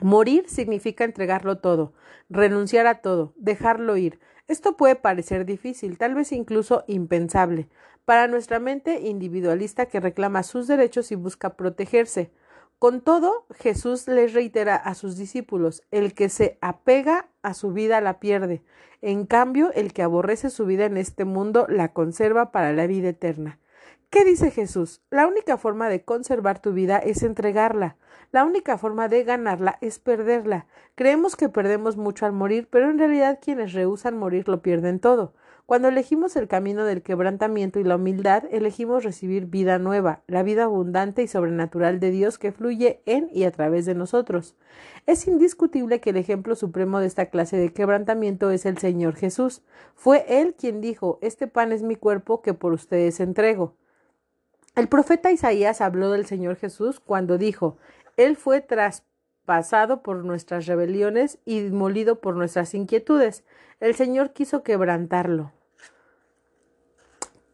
Morir significa entregarlo todo, renunciar a todo, dejarlo ir. Esto puede parecer difícil, tal vez incluso impensable, para nuestra mente individualista que reclama sus derechos y busca protegerse. Con todo, Jesús les reitera a sus discípulos, el que se apega a su vida la pierde, en cambio el que aborrece su vida en este mundo la conserva para la vida eterna. ¿Qué dice Jesús? La única forma de conservar tu vida es entregarla. La única forma de ganarla es perderla. Creemos que perdemos mucho al morir, pero en realidad quienes rehusan morir lo pierden todo. Cuando elegimos el camino del quebrantamiento y la humildad, elegimos recibir vida nueva, la vida abundante y sobrenatural de Dios que fluye en y a través de nosotros. Es indiscutible que el ejemplo supremo de esta clase de quebrantamiento es el Señor Jesús. Fue Él quien dijo, Este pan es mi cuerpo que por ustedes entrego. El profeta Isaías habló del Señor Jesús cuando dijo, Él fue traspasado por nuestras rebeliones y molido por nuestras inquietudes. El Señor quiso quebrantarlo.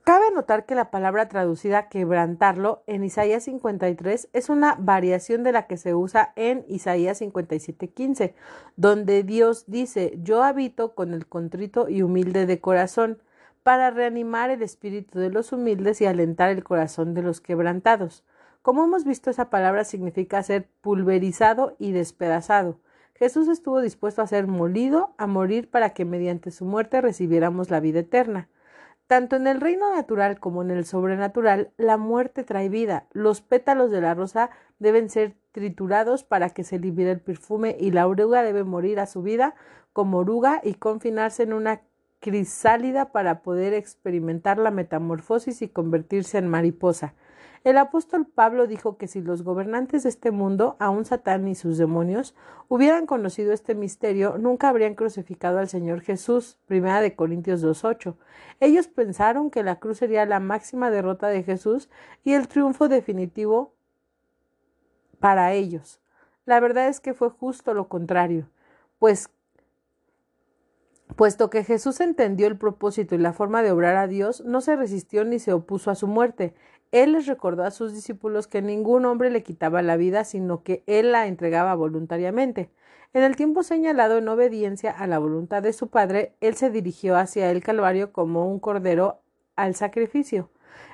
Cabe notar que la palabra traducida quebrantarlo en Isaías 53 es una variación de la que se usa en Isaías 57:15, donde Dios dice, yo habito con el contrito y humilde de corazón para reanimar el espíritu de los humildes y alentar el corazón de los quebrantados. Como hemos visto, esa palabra significa ser pulverizado y despedazado. Jesús estuvo dispuesto a ser molido, a morir para que mediante su muerte recibiéramos la vida eterna. Tanto en el reino natural como en el sobrenatural, la muerte trae vida. Los pétalos de la rosa deben ser triturados para que se libere el perfume y la oruga debe morir a su vida como oruga y confinarse en una crisálida para poder experimentar la metamorfosis y convertirse en mariposa. El apóstol Pablo dijo que si los gobernantes de este mundo, aun Satán y sus demonios, hubieran conocido este misterio, nunca habrían crucificado al Señor Jesús. Primera de Corintios 2.8. Ellos pensaron que la cruz sería la máxima derrota de Jesús y el triunfo definitivo para ellos. La verdad es que fue justo lo contrario, pues Puesto que Jesús entendió el propósito y la forma de obrar a Dios, no se resistió ni se opuso a su muerte. Él les recordó a sus discípulos que ningún hombre le quitaba la vida, sino que él la entregaba voluntariamente. En el tiempo señalado, en obediencia a la voluntad de su Padre, él se dirigió hacia el Calvario como un cordero al sacrificio.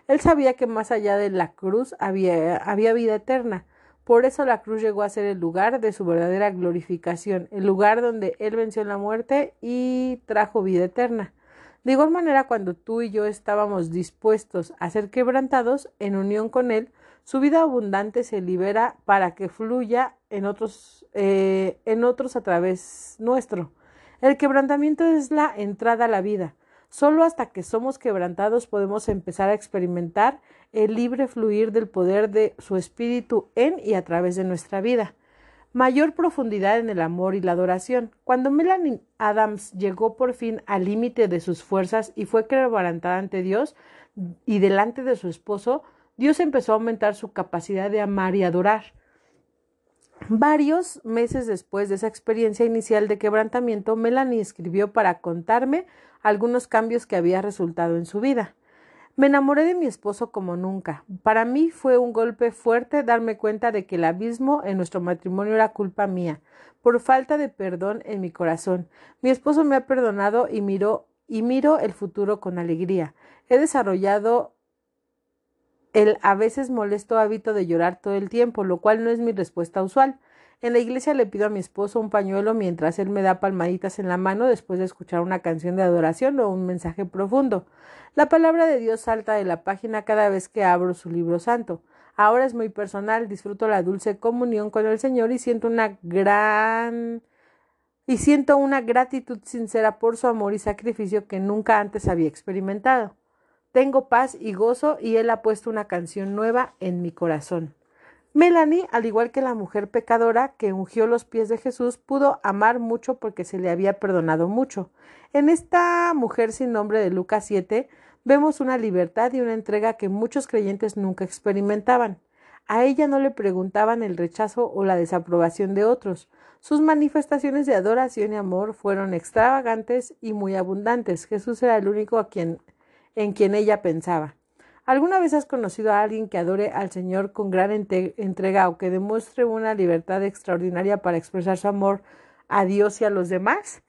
Él sabía que más allá de la cruz había, había vida eterna. Por eso la cruz llegó a ser el lugar de su verdadera glorificación, el lugar donde Él venció la muerte y trajo vida eterna. De igual manera, cuando tú y yo estábamos dispuestos a ser quebrantados en unión con Él, su vida abundante se libera para que fluya en otros, eh, a través nuestro. El quebrantamiento es la entrada a la vida. Solo hasta que somos quebrantados podemos empezar a experimentar el libre fluir del poder de su espíritu en y a través de nuestra vida. Mayor profundidad en el amor y la adoración. Cuando Melanie Adams llegó por fin al límite de sus fuerzas y fue quebrantada ante Dios y delante de su esposo, Dios empezó a aumentar su capacidad de amar y adorar. Varios meses después de esa experiencia inicial de quebrantamiento, Melanie escribió para contarme algunos cambios que había resultado en su vida. Me enamoré de mi esposo como nunca. Para mí fue un golpe fuerte darme cuenta de que el abismo en nuestro matrimonio era culpa mía, por falta de perdón en mi corazón. Mi esposo me ha perdonado y miro y miro el futuro con alegría. He desarrollado el a veces molesto hábito de llorar todo el tiempo, lo cual no es mi respuesta usual. En la iglesia le pido a mi esposo un pañuelo mientras él me da palmaditas en la mano después de escuchar una canción de adoración o un mensaje profundo. La palabra de Dios salta de la página cada vez que abro su libro santo. Ahora es muy personal, disfruto la dulce comunión con el Señor y siento una gran y siento una gratitud sincera por su amor y sacrificio que nunca antes había experimentado. Tengo paz y gozo y Él ha puesto una canción nueva en mi corazón. Melanie, al igual que la mujer pecadora que ungió los pies de Jesús, pudo amar mucho porque se le había perdonado mucho. En esta mujer sin nombre de Lucas 7 vemos una libertad y una entrega que muchos creyentes nunca experimentaban. A ella no le preguntaban el rechazo o la desaprobación de otros. Sus manifestaciones de adoración y amor fueron extravagantes y muy abundantes. Jesús era el único en quien ella pensaba. ¿Alguna vez has conocido a alguien que adore al Señor con gran entrega o que demuestre una libertad extraordinaria para expresar su amor a Dios y a los demás?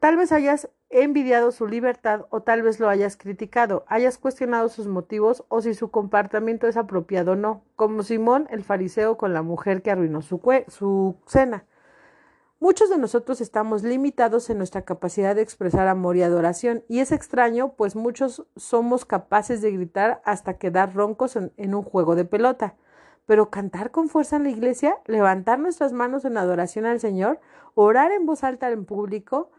Tal vez hayas envidiado su libertad o tal vez lo hayas criticado, hayas cuestionado sus motivos o si su comportamiento es apropiado o no, como Simón el fariseo con la mujer que arruinó su, su cena. Muchos de nosotros estamos limitados en nuestra capacidad de expresar amor y adoración, y es extraño, pues muchos somos capaces de gritar hasta quedar roncos en, un juego de pelota. Pero cantar con fuerza en la iglesia, levantar nuestras manos en adoración al Señor, orar en voz alta en público,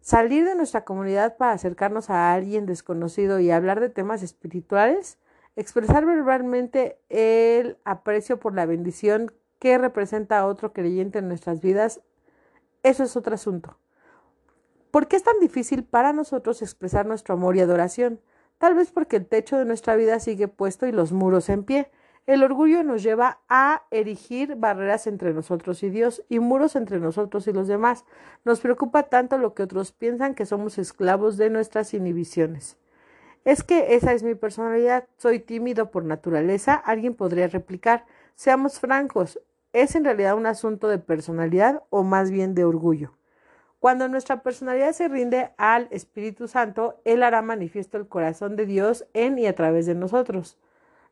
salir de nuestra comunidad para acercarnos a alguien desconocido y hablar de temas espirituales, expresar verbalmente el aprecio por la bendición que representa a otro creyente en nuestras vidas eso es otro asunto. ¿Por qué es tan difícil para nosotros expresar nuestro amor y adoración? Tal vez porque el techo de nuestra vida sigue puesto y los muros en pie. El orgullo nos lleva a erigir barreras entre nosotros y Dios y muros entre nosotros y los demás. Nos preocupa tanto lo que otros piensan que somos esclavos de nuestras inhibiciones. Es que esa es mi personalidad. Soy tímido por naturaleza. Alguien podría replicar. Seamos francos, es en realidad un asunto de personalidad o más bien de orgullo. Cuando nuestra personalidad se rinde al Espíritu Santo, Él hará manifiesto el corazón de Dios en y a través de nosotros.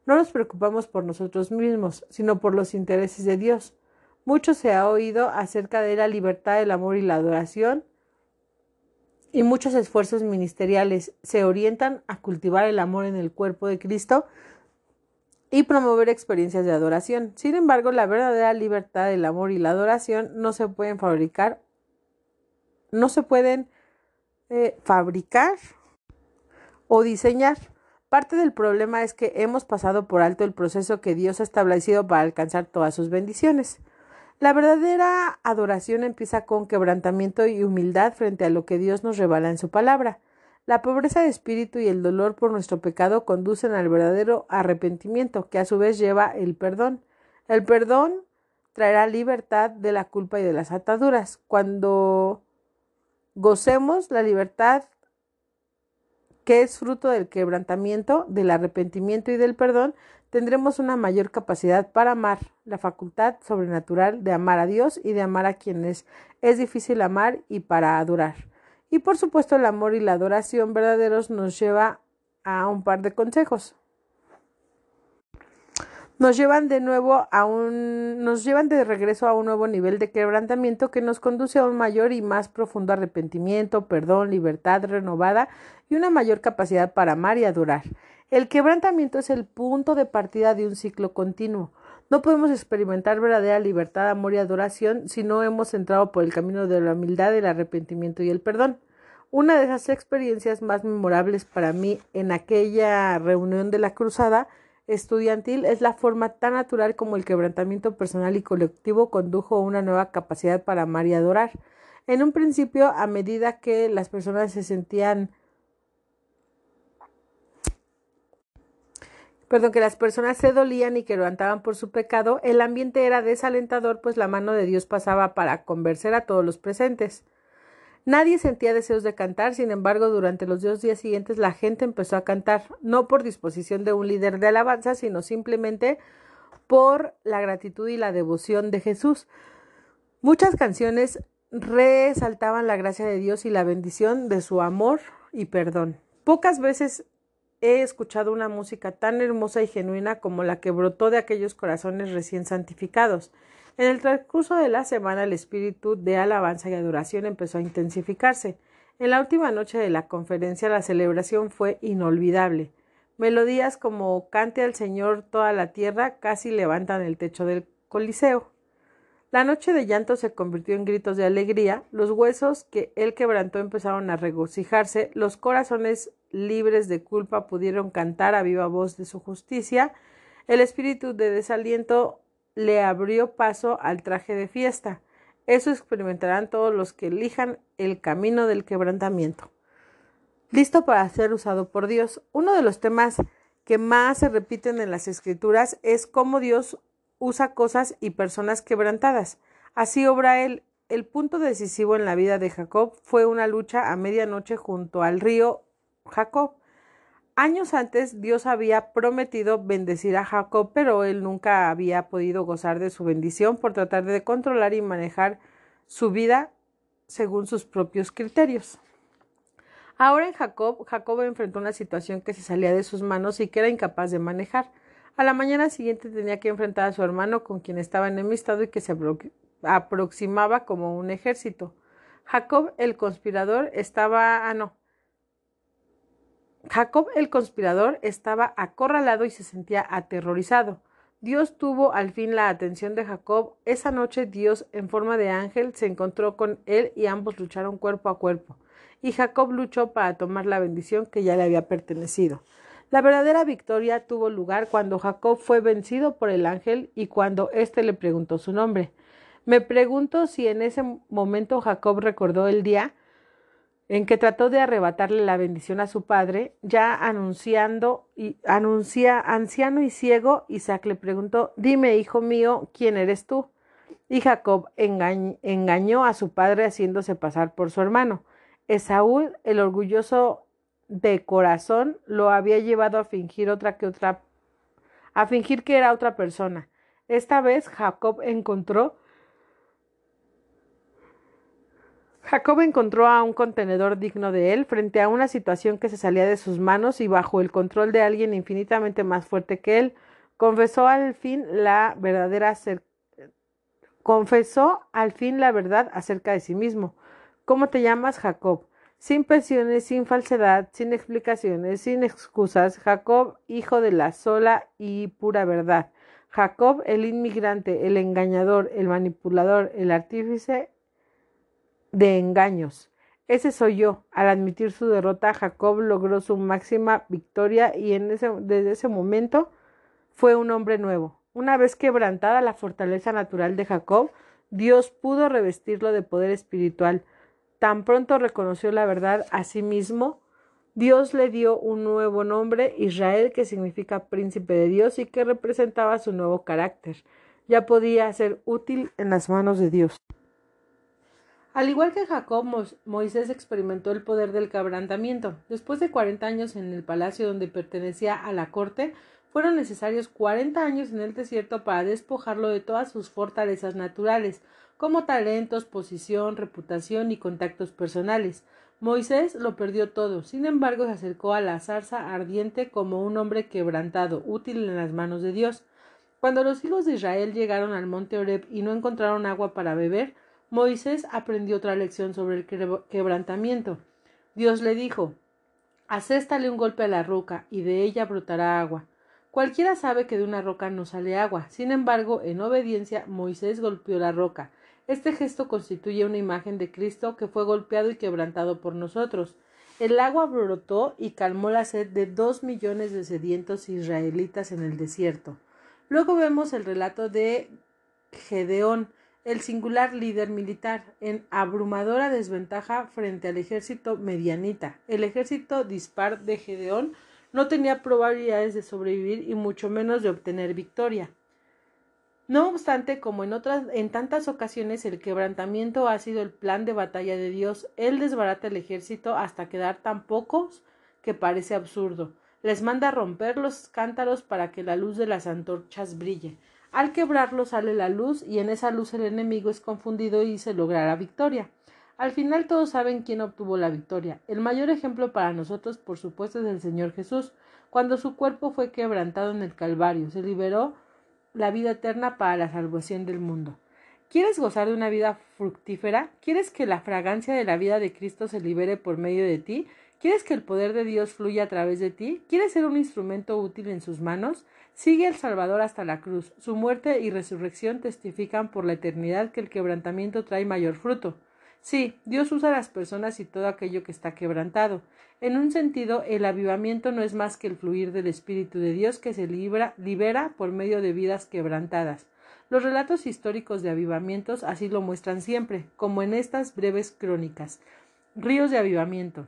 No nos preocupamos por nosotros mismos, sino por los intereses de Dios. Mucho se ha oído acerca de la libertad, el amor y la adoración, y muchos esfuerzos ministeriales se orientan a cultivar el amor en el cuerpo de Cristo y promover experiencias de adoración. Sin embargo, la verdadera libertad, el amor y la adoración no se pueden fabricar, no se pueden eh, fabricar o diseñar. Parte del problema es que hemos pasado por alto el proceso que Dios ha establecido para alcanzar todas sus bendiciones. La verdadera adoración empieza con quebrantamiento y humildad frente a lo que Dios nos revela en su palabra. La pobreza de espíritu y el dolor por nuestro pecado conducen al verdadero arrepentimiento, que a su vez lleva el perdón. El perdón traerá libertad de la culpa y de las ataduras. Cuando gocemos la libertad que es fruto del quebrantamiento, del arrepentimiento y del perdón, tendremos una mayor capacidad para amar, la facultad sobrenatural de amar a Dios y de amar a quienes es difícil amar y para adorar. Y por supuesto el amor y la adoración verdaderos nos lleva a un par de consejos nos llevan de nuevo a un, nos llevan de regreso a un nuevo nivel de quebrantamiento que nos conduce a un mayor y más profundo arrepentimiento, perdón, libertad renovada y una mayor capacidad para amar y adorar. El quebrantamiento es el punto de partida de un ciclo continuo. No podemos experimentar verdadera libertad, amor y adoración si no hemos entrado por el camino de la humildad, el arrepentimiento y el perdón. Una de esas experiencias más memorables para mí en aquella reunión de la cruzada estudiantil es la forma tan natural como el quebrantamiento personal y colectivo condujo a una nueva capacidad para amar y adorar. En un principio, a medida que las personas se sentían perdón, que las personas se dolían y que levantaban por su pecado, el ambiente era desalentador, pues la mano de Dios pasaba para convencer a todos los presentes. Nadie sentía deseos de cantar, sin embargo, durante los dos días siguientes la gente empezó a cantar, no por disposición de un líder de alabanza, sino simplemente por la gratitud y la devoción de Jesús. Muchas canciones resaltaban la gracia de Dios y la bendición de su amor y perdón. Pocas veces he escuchado una música tan hermosa y genuina como la que brotó de aquellos corazones recién santificados. En el transcurso de la semana el espíritu de alabanza y adoración empezó a intensificarse. En la última noche de la conferencia la celebración fue inolvidable. Melodías como Cante al Señor toda la tierra casi levantan el techo del Coliseo. La noche de llanto se convirtió en gritos de alegría, los huesos que él quebrantó empezaron a regocijarse, los corazones libres de culpa pudieron cantar a viva voz de su justicia, el espíritu de desaliento le abrió paso al traje de fiesta. Eso experimentarán todos los que elijan el camino del quebrantamiento. Listo para ser usado por Dios. Uno de los temas que más se repiten en las escrituras es cómo Dios usa cosas y personas quebrantadas. Así obra él. El punto decisivo en la vida de Jacob fue una lucha a medianoche junto al río Jacob. Años antes Dios había prometido bendecir a Jacob, pero él nunca había podido gozar de su bendición por tratar de controlar y manejar su vida según sus propios criterios. Ahora en Jacob, Jacob enfrentó una situación que se salía de sus manos y que era incapaz de manejar. A la mañana siguiente tenía que enfrentar a su hermano con quien estaba enemistado y que se aproximaba como un ejército. Jacob, el conspirador, estaba. Ah, no. Jacob el conspirador estaba acorralado y se sentía aterrorizado. Dios tuvo al fin la atención de Jacob. Esa noche Dios, en forma de ángel, se encontró con él y ambos lucharon cuerpo a cuerpo. Y Jacob luchó para tomar la bendición que ya le había pertenecido. La verdadera victoria tuvo lugar cuando Jacob fue vencido por el ángel y cuando éste le preguntó su nombre. Me pregunto si en ese momento Jacob recordó el día en que trató de arrebatarle la bendición a su padre, ya anunciando y anuncia anciano y ciego, Isaac le preguntó, dime, hijo mío, ¿quién eres tú? Y Jacob engañó a su padre haciéndose pasar por su hermano. Esaú, el orgulloso de corazón, lo había llevado a fingir otra que otra, a fingir que era otra persona. Esta vez Jacob encontró Jacob encontró a un contenedor digno de él frente a una situación que se salía de sus manos y bajo el control de alguien infinitamente más fuerte que él, confesó al fin la verdadera confesó al fin la verdad acerca de sí mismo. ¿Cómo te llamas Jacob? Sin presiones, sin falsedad, sin explicaciones, sin excusas. Jacob, hijo de la sola y pura verdad. Jacob, el inmigrante, el engañador, el manipulador, el artífice de engaños. Ese soy yo. Al admitir su derrota, Jacob logró su máxima victoria y en ese, desde ese momento fue un hombre nuevo. Una vez quebrantada la fortaleza natural de Jacob, Dios pudo revestirlo de poder espiritual. Tan pronto reconoció la verdad a sí mismo, Dios le dio un nuevo nombre, Israel, que significa príncipe de Dios y que representaba su nuevo carácter. Ya podía ser útil en las manos de Dios. Al igual que Jacob, Moisés experimentó el poder del quebrantamiento. Después de cuarenta años en el palacio donde pertenecía a la corte, fueron necesarios cuarenta años en el desierto para despojarlo de todas sus fortalezas naturales, como talentos, posición, reputación y contactos personales. Moisés lo perdió todo, sin embargo se acercó a la zarza ardiente como un hombre quebrantado, útil en las manos de Dios. Cuando los hijos de Israel llegaron al monte Oreb y no encontraron agua para beber, Moisés aprendió otra lección sobre el quebrantamiento. Dios le dijo Acéstale un golpe a la roca, y de ella brotará agua. Cualquiera sabe que de una roca no sale agua. Sin embargo, en obediencia, Moisés golpeó la roca. Este gesto constituye una imagen de Cristo que fue golpeado y quebrantado por nosotros. El agua brotó y calmó la sed de dos millones de sedientos israelitas en el desierto. Luego vemos el relato de Gedeón, el singular líder militar, en abrumadora desventaja frente al ejército medianita. El ejército dispar de Gedeón no tenía probabilidades de sobrevivir y mucho menos de obtener victoria. No obstante, como en otras en tantas ocasiones el quebrantamiento ha sido el plan de batalla de Dios, él desbarata el ejército hasta quedar tan pocos que parece absurdo. Les manda romper los cántaros para que la luz de las antorchas brille. Al quebrarlo sale la luz y en esa luz el enemigo es confundido y se logrará victoria. Al final todos saben quién obtuvo la victoria. El mayor ejemplo para nosotros, por supuesto, es el Señor Jesús. Cuando su cuerpo fue quebrantado en el Calvario, se liberó la vida eterna para la salvación del mundo. ¿Quieres gozar de una vida fructífera? ¿Quieres que la fragancia de la vida de Cristo se libere por medio de ti? ¿Quieres que el poder de Dios fluya a través de ti? ¿Quieres ser un instrumento útil en sus manos? Sigue al Salvador hasta la cruz. Su muerte y resurrección testifican por la eternidad que el quebrantamiento trae mayor fruto. Sí, Dios usa a las personas y todo aquello que está quebrantado. En un sentido, el avivamiento no es más que el fluir del Espíritu de Dios que se libra, libera por medio de vidas quebrantadas. Los relatos históricos de avivamientos así lo muestran siempre, como en estas breves crónicas. Ríos de avivamiento.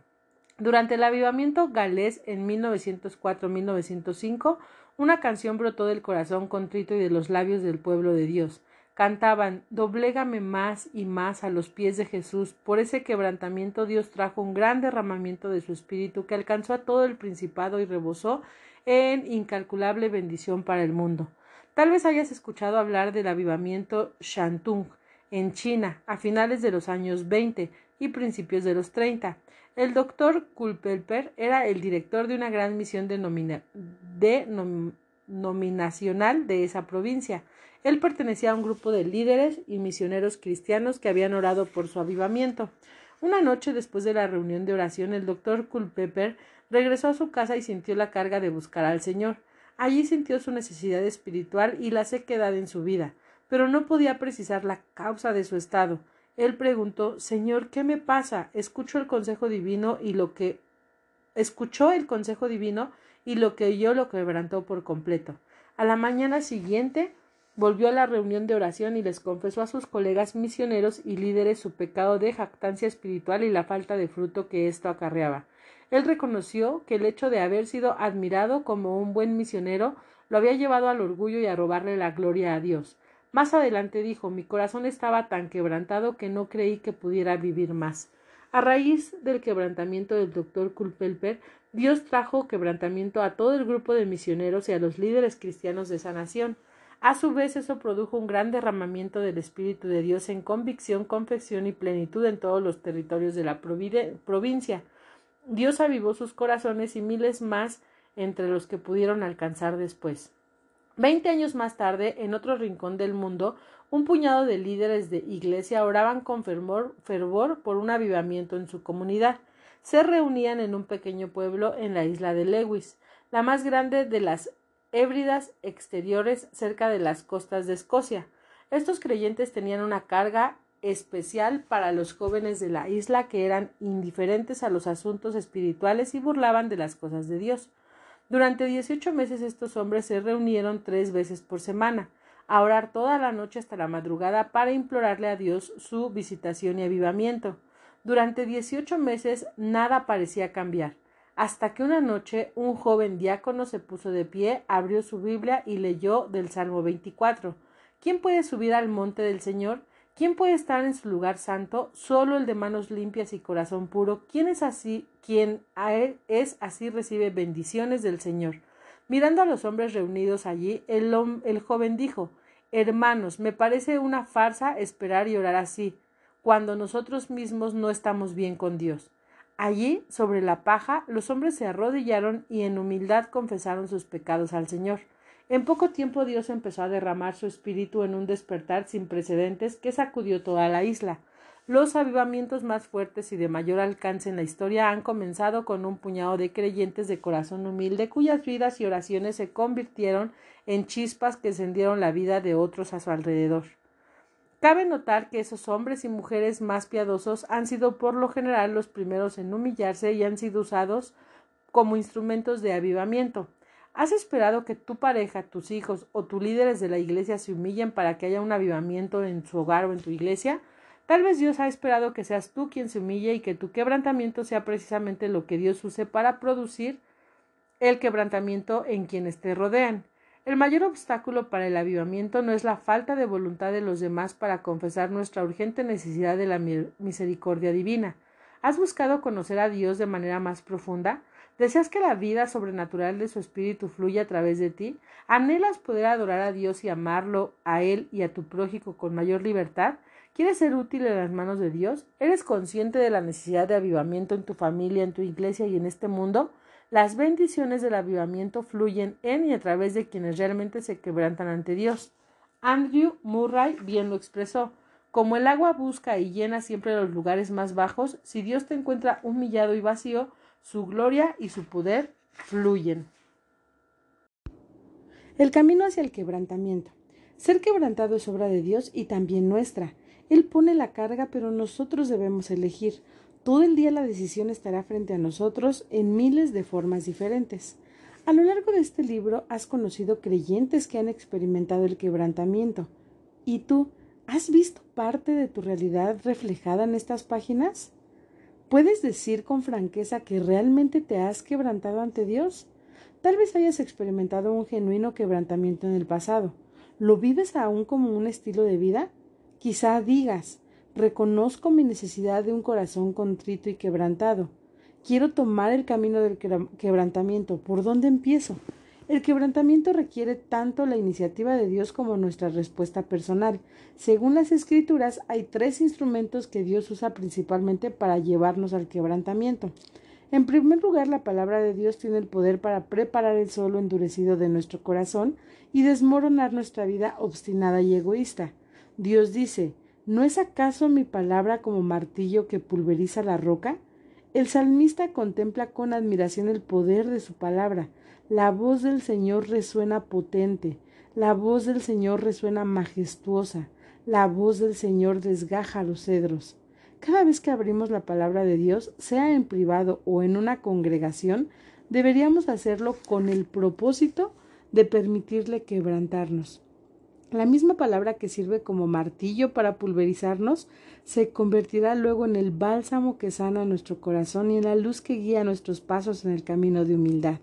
Durante el avivamiento galés en 1904-1905, una canción brotó del corazón contrito y de los labios del pueblo de Dios. Cantaban Doblégame más y más a los pies de Jesús. Por ese quebrantamiento Dios trajo un gran derramamiento de su espíritu que alcanzó a todo el principado y rebosó en incalculable bendición para el mundo. Tal vez hayas escuchado hablar del avivamiento Shantung en China a finales de los años 20 y principios de los 30. El doctor Kulpelper era el director de una gran misión denominacional de esa provincia. Él pertenecía a un grupo de líderes y misioneros cristianos que habían orado por su avivamiento. Una noche después de la reunión de oración, el doctor Culpeper regresó a su casa y sintió la carga de buscar al Señor. Allí sintió su necesidad espiritual y la sequedad en su vida, pero no podía precisar la causa de su estado. Él preguntó Señor, ¿qué me pasa? Escucho el consejo divino y lo que escuchó el consejo divino y lo que oyó lo quebrantó por completo. A la mañana siguiente volvió a la reunión de oración y les confesó a sus colegas misioneros y líderes su pecado de jactancia espiritual y la falta de fruto que esto acarreaba. Él reconoció que el hecho de haber sido admirado como un buen misionero lo había llevado al orgullo y a robarle la gloria a Dios. Más adelante dijo mi corazón estaba tan quebrantado que no creí que pudiera vivir más. A raíz del quebrantamiento del doctor Kulpelper, Dios trajo quebrantamiento a todo el grupo de misioneros y a los líderes cristianos de esa nación. A su vez, eso produjo un gran derramamiento del Espíritu de Dios en convicción, confección y plenitud en todos los territorios de la provincia. Dios avivó sus corazones y miles más entre los que pudieron alcanzar después. Veinte años más tarde, en otro rincón del mundo, un puñado de líderes de iglesia oraban con fervor, por un avivamiento en su comunidad. Se reunían en un pequeño pueblo en la isla de Lewis, la más grande de las Hébridas exteriores cerca de las costas de Escocia. Estos creyentes tenían una carga especial para los jóvenes de la isla que eran indiferentes a los asuntos espirituales y burlaban de las cosas de Dios. Durante dieciocho meses estos hombres se reunieron tres veces por semana, a orar toda la noche hasta la madrugada para implorarle a Dios su visitación y avivamiento. Durante dieciocho meses nada parecía cambiar, hasta que una noche un joven diácono se puso de pie, abrió su Biblia y leyó del Salmo 24. ¿Quién puede subir al monte del Señor? ¿Quién puede estar en su lugar santo? Solo el de manos limpias y corazón puro. ¿Quién es así? Quien a él es así recibe bendiciones del Señor. Mirando a los hombres reunidos allí, el, el joven dijo Hermanos, me parece una farsa esperar y orar así, cuando nosotros mismos no estamos bien con Dios. Allí, sobre la paja, los hombres se arrodillaron y en humildad confesaron sus pecados al Señor. En poco tiempo Dios empezó a derramar su espíritu en un despertar sin precedentes que sacudió toda la isla. Los avivamientos más fuertes y de mayor alcance en la historia han comenzado con un puñado de creyentes de corazón humilde cuyas vidas y oraciones se convirtieron en chispas que encendieron la vida de otros a su alrededor. Cabe notar que esos hombres y mujeres más piadosos han sido por lo general los primeros en humillarse y han sido usados como instrumentos de avivamiento. ¿Has esperado que tu pareja, tus hijos o tus líderes de la iglesia se humillen para que haya un avivamiento en su hogar o en tu iglesia? Tal vez Dios ha esperado que seas tú quien se humille y que tu quebrantamiento sea precisamente lo que Dios use para producir el quebrantamiento en quienes te rodean. El mayor obstáculo para el avivamiento no es la falta de voluntad de los demás para confesar nuestra urgente necesidad de la misericordia divina. ¿Has buscado conocer a Dios de manera más profunda? ¿Deseas que la vida sobrenatural de su espíritu fluya a través de ti? ¿Anhelas poder adorar a Dios y amarlo a Él y a tu prójico con mayor libertad? ¿Quieres ser útil en las manos de Dios? ¿Eres consciente de la necesidad de avivamiento en tu familia, en tu iglesia y en este mundo? Las bendiciones del avivamiento fluyen en y a través de quienes realmente se quebrantan ante Dios. Andrew Murray bien lo expresó. Como el agua busca y llena siempre los lugares más bajos, si Dios te encuentra humillado y vacío, su gloria y su poder fluyen. El camino hacia el quebrantamiento. Ser quebrantado es obra de Dios y también nuestra. Él pone la carga, pero nosotros debemos elegir. Todo el día la decisión estará frente a nosotros en miles de formas diferentes. A lo largo de este libro has conocido creyentes que han experimentado el quebrantamiento. ¿Y tú has visto parte de tu realidad reflejada en estas páginas? ¿Puedes decir con franqueza que realmente te has quebrantado ante Dios? Tal vez hayas experimentado un genuino quebrantamiento en el pasado. ¿Lo vives aún como un estilo de vida? Quizá digas, reconozco mi necesidad de un corazón contrito y quebrantado. Quiero tomar el camino del quebrantamiento. ¿Por dónde empiezo? El quebrantamiento requiere tanto la iniciativa de Dios como nuestra respuesta personal. Según las escrituras, hay tres instrumentos que Dios usa principalmente para llevarnos al quebrantamiento. En primer lugar, la palabra de Dios tiene el poder para preparar el suelo endurecido de nuestro corazón y desmoronar nuestra vida obstinada y egoísta. Dios dice, ¿no es acaso mi palabra como martillo que pulveriza la roca? El salmista contempla con admiración el poder de su palabra. La voz del Señor resuena potente, la voz del Señor resuena majestuosa, la voz del Señor desgaja los cedros. Cada vez que abrimos la palabra de Dios, sea en privado o en una congregación, deberíamos hacerlo con el propósito de permitirle quebrantarnos. La misma palabra que sirve como martillo para pulverizarnos se convertirá luego en el bálsamo que sana nuestro corazón y en la luz que guía nuestros pasos en el camino de humildad.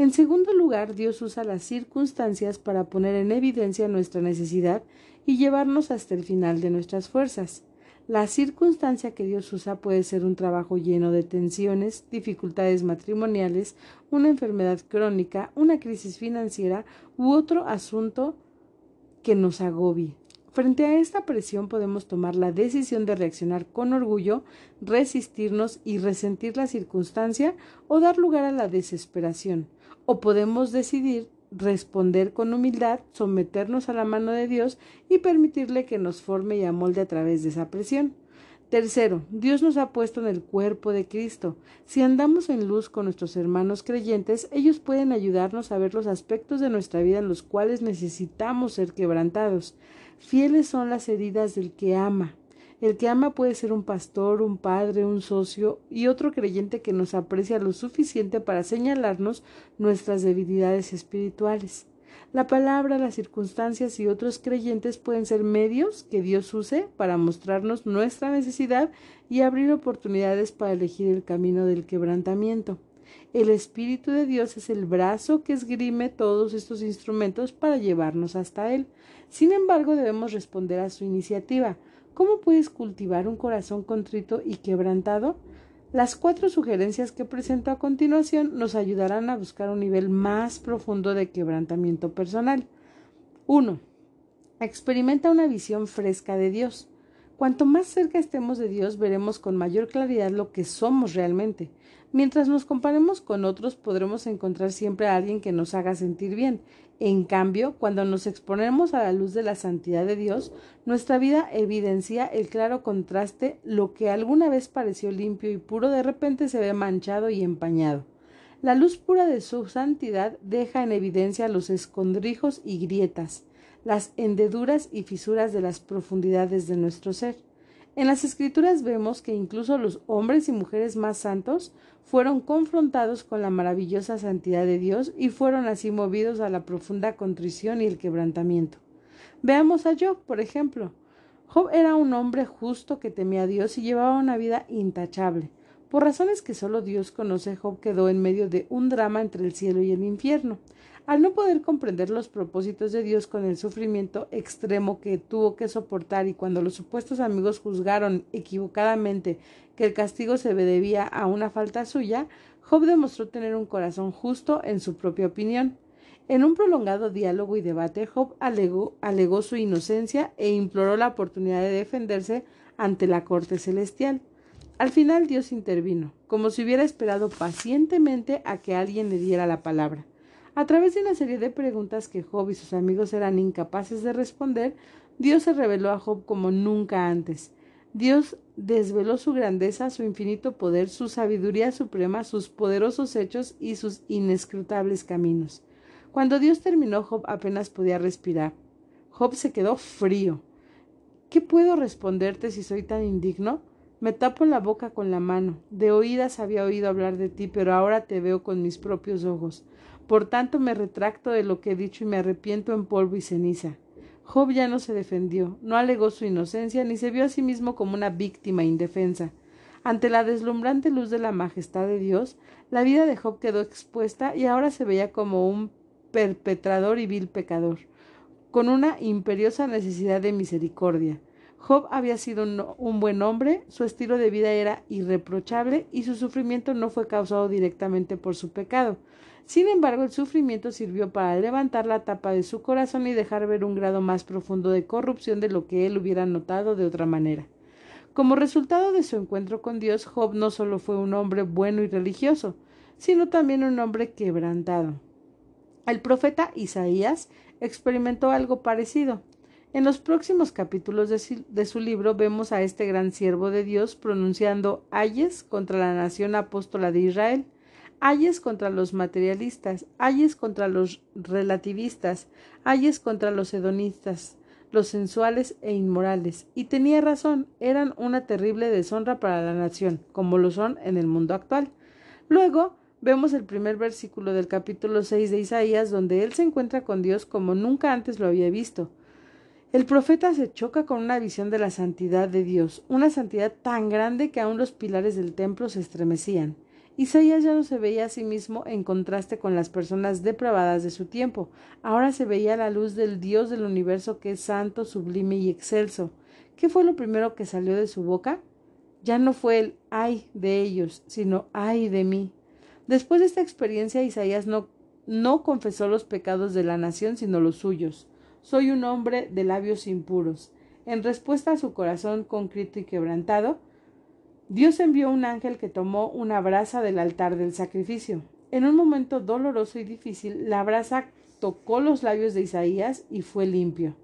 En segundo lugar, Dios usa las circunstancias para poner en evidencia nuestra necesidad y llevarnos hasta el final de nuestras fuerzas. La circunstancia que Dios usa puede ser un trabajo lleno de tensiones, dificultades matrimoniales, una enfermedad crónica, una crisis financiera u otro asunto que nos agobie. Frente a esta presión podemos tomar la decisión de reaccionar con orgullo, resistirnos y resentir la circunstancia o dar lugar a la desesperación o podemos decidir responder con humildad, someternos a la mano de Dios y permitirle que nos forme y amolde a través de esa presión. Tercero, Dios nos ha puesto en el cuerpo de Cristo. Si andamos en luz con nuestros hermanos creyentes, ellos pueden ayudarnos a ver los aspectos de nuestra vida en los cuales necesitamos ser quebrantados. Fieles son las heridas del que ama. El que ama puede ser un pastor, un padre, un socio y otro creyente que nos aprecia lo suficiente para señalarnos nuestras debilidades espirituales. La palabra, las circunstancias y otros creyentes pueden ser medios que Dios use para mostrarnos nuestra necesidad y abrir oportunidades para elegir el camino del quebrantamiento. El Espíritu de Dios es el brazo que esgrime todos estos instrumentos para llevarnos hasta Él. Sin embargo, debemos responder a su iniciativa. ¿Cómo puedes cultivar un corazón contrito y quebrantado? Las cuatro sugerencias que presento a continuación nos ayudarán a buscar un nivel más profundo de quebrantamiento personal. 1. Experimenta una visión fresca de Dios. Cuanto más cerca estemos de Dios, veremos con mayor claridad lo que somos realmente. Mientras nos comparemos con otros, podremos encontrar siempre a alguien que nos haga sentir bien. En cambio, cuando nos exponemos a la luz de la santidad de Dios, nuestra vida evidencia el claro contraste, lo que alguna vez pareció limpio y puro de repente se ve manchado y empañado. La luz pura de su santidad deja en evidencia los escondrijos y grietas, las hendeduras y fisuras de las profundidades de nuestro ser. En las escrituras vemos que incluso los hombres y mujeres más santos fueron confrontados con la maravillosa santidad de Dios y fueron así movidos a la profunda contrición y el quebrantamiento. Veamos a Job, por ejemplo. Job era un hombre justo que temía a Dios y llevaba una vida intachable. Por razones que solo Dios conoce, Job quedó en medio de un drama entre el cielo y el infierno. Al no poder comprender los propósitos de Dios con el sufrimiento extremo que tuvo que soportar y cuando los supuestos amigos juzgaron equivocadamente que el castigo se debía a una falta suya, Job demostró tener un corazón justo en su propia opinión. En un prolongado diálogo y debate, Job alegó, alegó su inocencia e imploró la oportunidad de defenderse ante la corte celestial. Al final Dios intervino, como si hubiera esperado pacientemente a que alguien le diera la palabra. A través de una serie de preguntas que Job y sus amigos eran incapaces de responder, Dios se reveló a Job como nunca antes. Dios desveló su grandeza, su infinito poder, su sabiduría suprema, sus poderosos hechos y sus inescrutables caminos. Cuando Dios terminó, Job apenas podía respirar. Job se quedó frío. ¿Qué puedo responderte si soy tan indigno? Me tapo la boca con la mano. De oídas había oído hablar de ti, pero ahora te veo con mis propios ojos. Por tanto me retracto de lo que he dicho y me arrepiento en polvo y ceniza. Job ya no se defendió, no alegó su inocencia, ni se vio a sí mismo como una víctima indefensa. Ante la deslumbrante luz de la majestad de Dios, la vida de Job quedó expuesta y ahora se veía como un perpetrador y vil pecador, con una imperiosa necesidad de misericordia. Job había sido un, buen hombre, su estilo de vida era irreprochable y su sufrimiento no fue causado directamente por su pecado, sin embargo, el sufrimiento sirvió para levantar la tapa de su corazón y dejar ver un grado más profundo de corrupción de lo que él hubiera notado de otra manera. Como resultado de su encuentro con Dios, Job no solo fue un hombre bueno y religioso, sino también un hombre quebrantado. El profeta Isaías experimentó algo parecido. En los próximos capítulos de su, libro vemos a este gran siervo de Dios pronunciando ayes contra la nación apóstola de Israel ayes contra los materialistas, ayes contra los relativistas, ayes contra los hedonistas, los sensuales e inmorales. Y tenía razón, eran una terrible deshonra para la nación, como lo son en el mundo actual. Luego vemos el primer versículo del capítulo 6 de Isaías, donde él se encuentra con Dios como nunca antes lo había visto. El profeta se choca con una visión de la santidad de Dios, una santidad tan grande que aun los pilares del templo se estremecían. Isaías ya no se veía a sí mismo en contraste con las personas depravadas de su tiempo. Ahora se veía la luz del Dios del universo que es santo, sublime y excelso. ¿Qué fue lo primero que salió de su boca? Ya no fue el ay de ellos, sino ay de mí. Después de esta experiencia, Isaías no, no confesó los pecados de la nación, sino los suyos. Soy un hombre de labios impuros. En respuesta a su corazón concrito y quebrantado, Dios envió un ángel que tomó una brasa del altar del sacrificio. En un momento doloroso y difícil, la brasa tocó los labios de Isaías y fue limpio.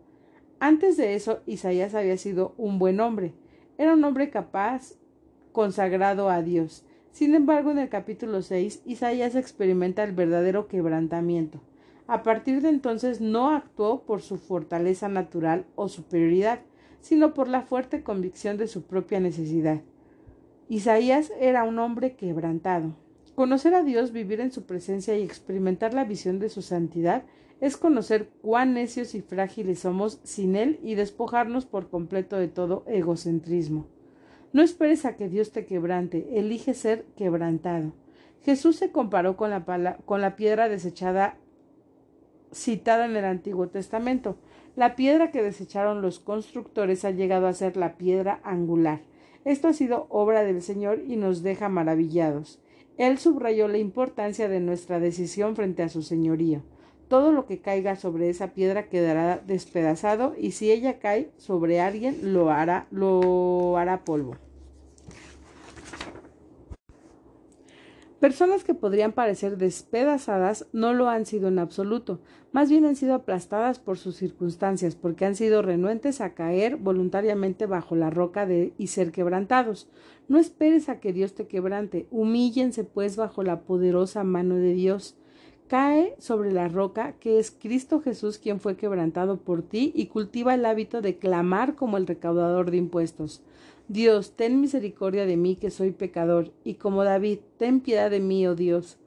Antes de eso, Isaías había sido un buen hombre. Era un hombre capaz, consagrado a Dios. Sin embargo, en el capítulo 6, Isaías experimenta el verdadero quebrantamiento. A partir de entonces no actuó por su fortaleza natural o superioridad, sino por la fuerte convicción de su propia necesidad. Isaías era un hombre quebrantado. Conocer a Dios, vivir en su presencia y experimentar la visión de su santidad es conocer cuán necios y frágiles somos sin Él y despojarnos por completo de todo egocentrismo. No esperes a que Dios te quebrante, elige ser quebrantado. Jesús se comparó con la, con la piedra desechada citada en el Antiguo Testamento. La piedra que desecharon los constructores ha llegado a ser la piedra angular. Esto ha sido obra del Señor y nos deja maravillados. Él subrayó la importancia de nuestra decisión frente a su señorío. Todo lo que caiga sobre esa piedra quedará despedazado y si ella cae sobre alguien lo hará, lo hará polvo. Personas que podrían parecer despedazadas no lo han sido en absoluto, más bien han sido aplastadas por sus circunstancias, porque han sido renuentes a caer voluntariamente bajo la roca de, y ser quebrantados. No esperes a que Dios te quebrante, humíllense pues bajo la poderosa mano de Dios. Cae sobre la roca que es Cristo Jesús quien fue quebrantado por ti y cultiva el hábito de clamar como el recaudador de impuestos. Dios, ten misericordia de mí que soy pecador, y como David, ten piedad de mí, oh Dios.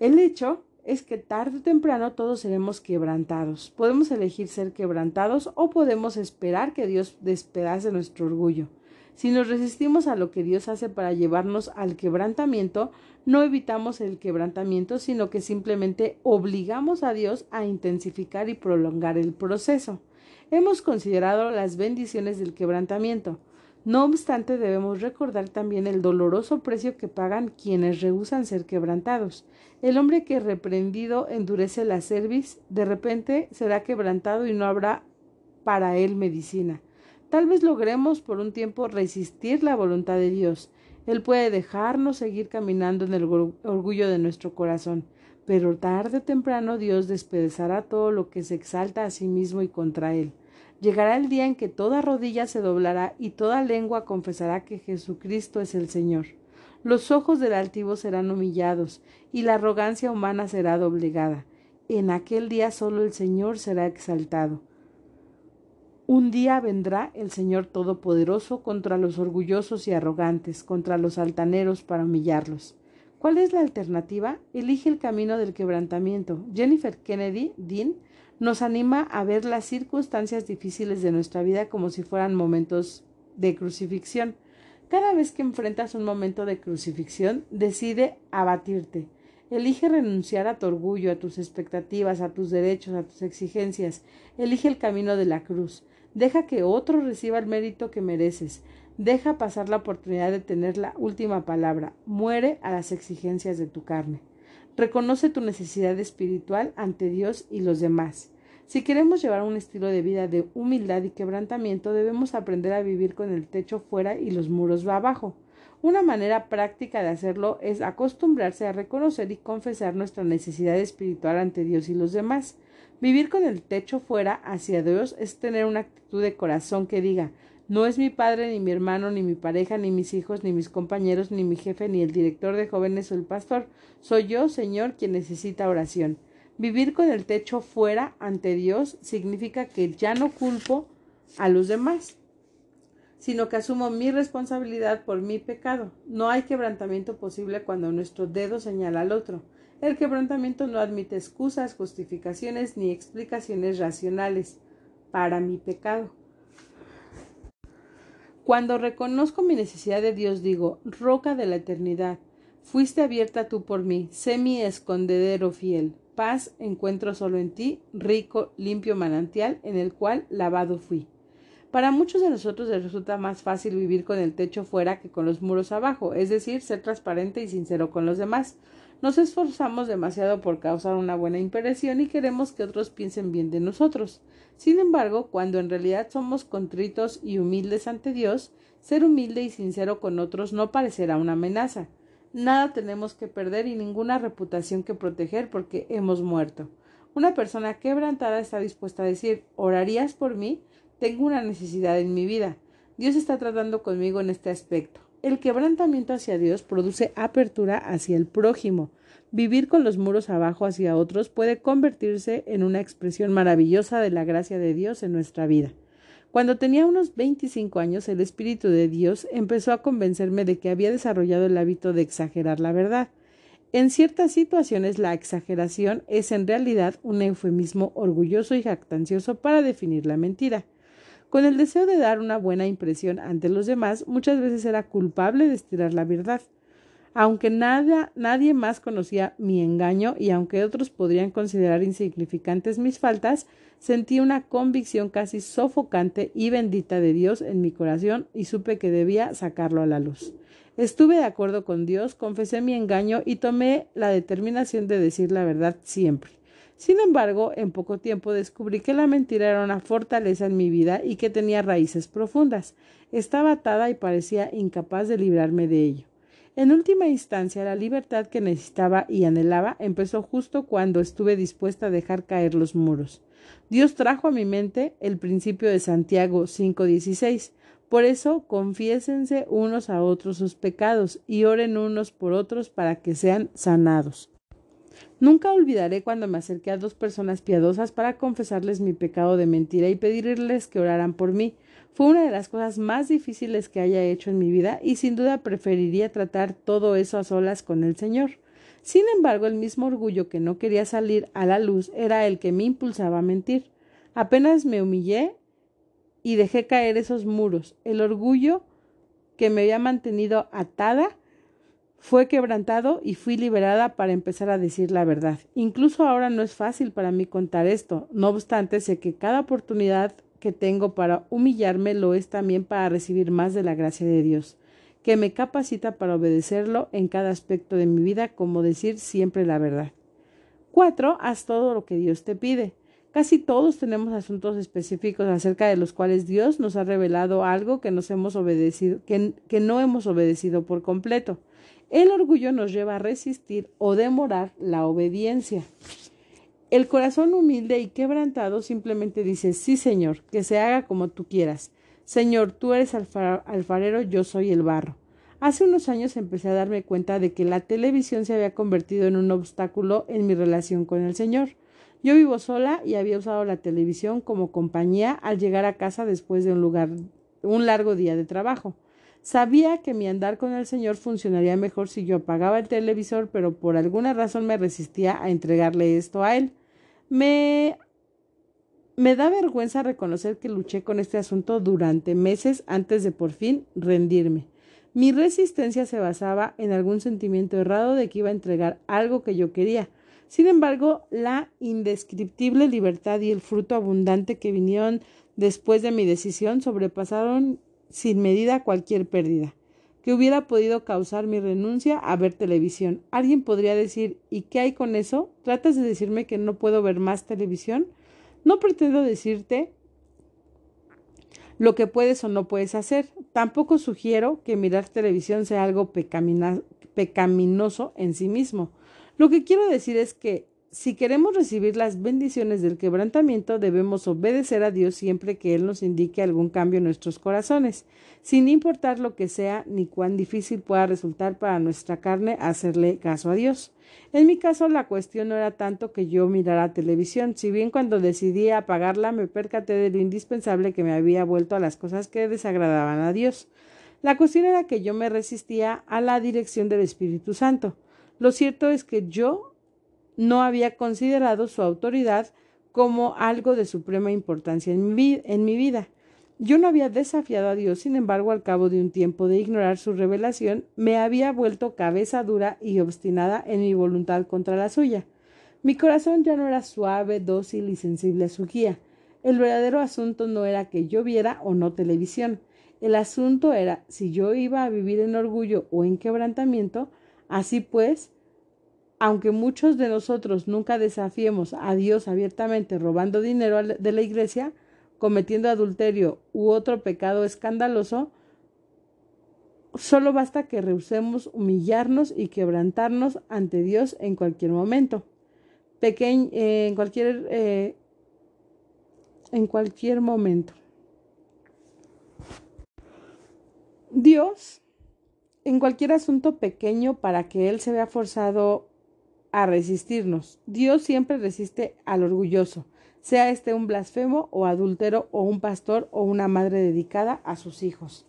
El hecho es que tarde o temprano todos seremos quebrantados. Podemos elegir ser quebrantados o podemos esperar que Dios despedace nuestro orgullo. Si nos resistimos a lo que Dios hace para llevarnos al quebrantamiento, no evitamos el quebrantamiento, sino que simplemente obligamos a Dios a intensificar y prolongar el proceso. Hemos considerado las bendiciones del quebrantamiento. No obstante, debemos recordar también el doloroso precio que pagan quienes rehusan ser quebrantados. El hombre que reprendido endurece la cerviz, de repente será quebrantado y no habrá para él medicina. Tal vez logremos por un tiempo resistir la voluntad de Dios. Él puede dejarnos seguir caminando en el orgullo de nuestro corazón, pero tarde o temprano Dios despedazará todo lo que se exalta a sí mismo y contra él. Llegará el día en que toda rodilla se doblará y toda lengua confesará que Jesucristo es el Señor. Los ojos del altivo serán humillados y la arrogancia humana será doblegada. En aquel día solo el Señor será exaltado. Un día vendrá el Señor Todopoderoso contra los orgullosos y arrogantes, contra los altaneros para humillarlos. ¿Cuál es la alternativa? Elige el camino del quebrantamiento. Jennifer Kennedy, Dean, nos anima a ver las circunstancias difíciles de nuestra vida como si fueran momentos de crucifixión. Cada vez que enfrentas un momento de crucifixión, decide abatirte. Elige renunciar a tu orgullo, a tus expectativas, a tus derechos, a tus exigencias. Elige el camino de la cruz. Deja que otro reciba el mérito que mereces. Deja pasar la oportunidad de tener la última palabra. Muere a las exigencias de tu carne. Reconoce tu necesidad espiritual ante Dios y los demás. Si queremos llevar un estilo de vida de humildad y quebrantamiento, debemos aprender a vivir con el techo fuera y los muros abajo. Una manera práctica de hacerlo es acostumbrarse a reconocer y confesar nuestra necesidad espiritual ante Dios y los demás. Vivir con el techo fuera hacia Dios es tener una actitud de corazón que diga no es mi padre, ni mi hermano, ni mi pareja, ni mis hijos, ni mis compañeros, ni mi jefe, ni el director de jóvenes o el pastor. Soy yo, Señor, quien necesita oración. Vivir con el techo fuera ante Dios significa que ya no culpo a los demás, sino que asumo mi responsabilidad por mi pecado. No hay quebrantamiento posible cuando nuestro dedo señala al otro. El quebrantamiento no admite excusas, justificaciones ni explicaciones racionales para mi pecado. Cuando reconozco mi necesidad de Dios, digo, roca de la eternidad, fuiste abierta tú por mí, sé mi escondedero fiel. Paz encuentro solo en ti, rico, limpio manantial en el cual lavado fui. Para muchos de nosotros les resulta más fácil vivir con el techo fuera que con los muros abajo, es decir, ser transparente y sincero con los demás. Nos esforzamos demasiado por causar una buena impresión y queremos que otros piensen bien de nosotros. Sin embargo, cuando en realidad somos contritos y humildes ante Dios, ser humilde y sincero con otros no parecerá una amenaza. Nada tenemos que perder y ninguna reputación que proteger porque hemos muerto. Una persona quebrantada está dispuesta a decir, ¿orarías por mí? Tengo una necesidad en mi vida. Dios está tratando conmigo en este aspecto. El quebrantamiento hacia Dios produce apertura hacia el prójimo. Vivir con los muros abajo hacia otros puede convertirse en una expresión maravillosa de la gracia de Dios en nuestra vida. Cuando tenía unos 25 años, el Espíritu de Dios empezó a convencerme de que había desarrollado el hábito de exagerar la verdad. En ciertas situaciones la exageración es en realidad un eufemismo orgulloso y jactancioso para definir la mentira. Con el deseo de dar una buena impresión ante los demás, muchas veces era culpable de estirar la verdad. Aunque nada, nadie más conocía mi engaño y aunque otros podrían considerar insignificantes mis faltas, sentí una convicción casi sofocante y bendita de Dios en mi corazón y supe que debía sacarlo a la luz. Estuve de acuerdo con Dios, confesé mi engaño y tomé la determinación de decir la verdad siempre. Sin embargo, en poco tiempo descubrí que la mentira era una fortaleza en mi vida y que tenía raíces profundas. Estaba atada y parecía incapaz de librarme de ello. En última instancia, la libertad que necesitaba y anhelaba empezó justo cuando estuve dispuesta a dejar caer los muros. Dios trajo a mi mente el principio de Santiago 5:16. Por eso, confiésense unos a otros sus pecados y oren unos por otros para que sean sanados. Nunca olvidaré cuando me acerqué a dos personas piadosas para confesarles mi pecado de mentira y pedirles que oraran por mí. Fue una de las cosas más difíciles que haya hecho en mi vida y sin duda preferiría tratar todo eso a solas con el Señor. Sin embargo, el mismo orgullo que no quería salir a la luz era el que me impulsaba a mentir. Apenas me humillé y dejé caer esos muros. El orgullo que me había mantenido atada fue quebrantado y fui liberada para empezar a decir la verdad. Incluso ahora no es fácil para mí contar esto. No obstante, sé que cada oportunidad que tengo para humillarme lo es también para recibir más de la gracia de Dios, que me capacita para obedecerlo en cada aspecto de mi vida, como decir siempre la verdad. 4. Haz todo lo que Dios te pide. Casi todos tenemos asuntos específicos acerca de los cuales Dios nos ha revelado algo que nos hemos obedecido, que, que no hemos obedecido por completo. El orgullo nos lleva a resistir o demorar la obediencia. El corazón humilde y quebrantado simplemente dice, sí, Señor, que se haga como tú quieras. Señor, tú eres alfarero, yo soy el barro. Hace unos años empecé a darme cuenta de que la televisión se había convertido en un obstáculo en mi relación con el Señor. Yo vivo sola y había usado la televisión como compañía al llegar a casa después de un lugar un largo día de trabajo. Sabía que mi andar con el Señor funcionaría mejor si yo apagaba el televisor, pero por alguna razón me resistía a entregarle esto a él. Me, me da vergüenza reconocer que luché con este asunto durante meses antes de por fin rendirme. Mi resistencia se basaba en algún sentimiento errado de que iba a entregar algo que yo quería. Sin embargo, la indescriptible libertad y el fruto abundante que vinieron después de mi decisión sobrepasaron sin medida cualquier pérdida que hubiera podido causar mi renuncia a ver televisión. Alguien podría decir, ¿y qué hay con eso? ¿Tratas de decirme que no puedo ver más televisión? No pretendo decirte lo que puedes o no puedes hacer. Tampoco sugiero que mirar televisión sea algo pecaminoso en sí mismo. Lo que quiero decir es que si queremos recibir las bendiciones del quebrantamiento, debemos obedecer a Dios siempre que Él nos indique algún cambio en nuestros corazones, sin importar lo que sea ni cuán difícil pueda resultar para nuestra carne hacerle caso a Dios. En mi caso, la cuestión no era tanto que yo mirara televisión, si bien cuando decidí apagarla me percaté de lo indispensable que me había vuelto a las cosas que desagradaban a Dios. La cuestión era que yo me resistía a la dirección del Espíritu Santo. Lo cierto es que yo no había considerado su autoridad como algo de suprema importancia en mi, vida. Yo no había desafiado a Dios, sin embargo, al cabo de un tiempo de ignorar su revelación, me había vuelto cabeza dura y obstinada en mi voluntad contra la suya. Mi corazón ya no era suave, dócil y sensible a su guía. El verdadero asunto no era que yo viera o no televisión. El asunto era si yo iba a vivir en orgullo o en quebrantamiento. Así pues, aunque muchos de nosotros nunca desafiemos a Dios abiertamente robando dinero de la iglesia, cometiendo adulterio u otro pecado escandaloso, solo basta que rehusemos humillarnos y quebrantarnos ante Dios en cualquier momento. pequeño, eh, en cualquier eh, en cualquier momento. Dios, en cualquier asunto pequeño para que Él se vea forzado a resistirnos. Dios siempre resiste al orgulloso, sea este un blasfemo o adúltero o un pastor o una madre dedicada a sus hijos.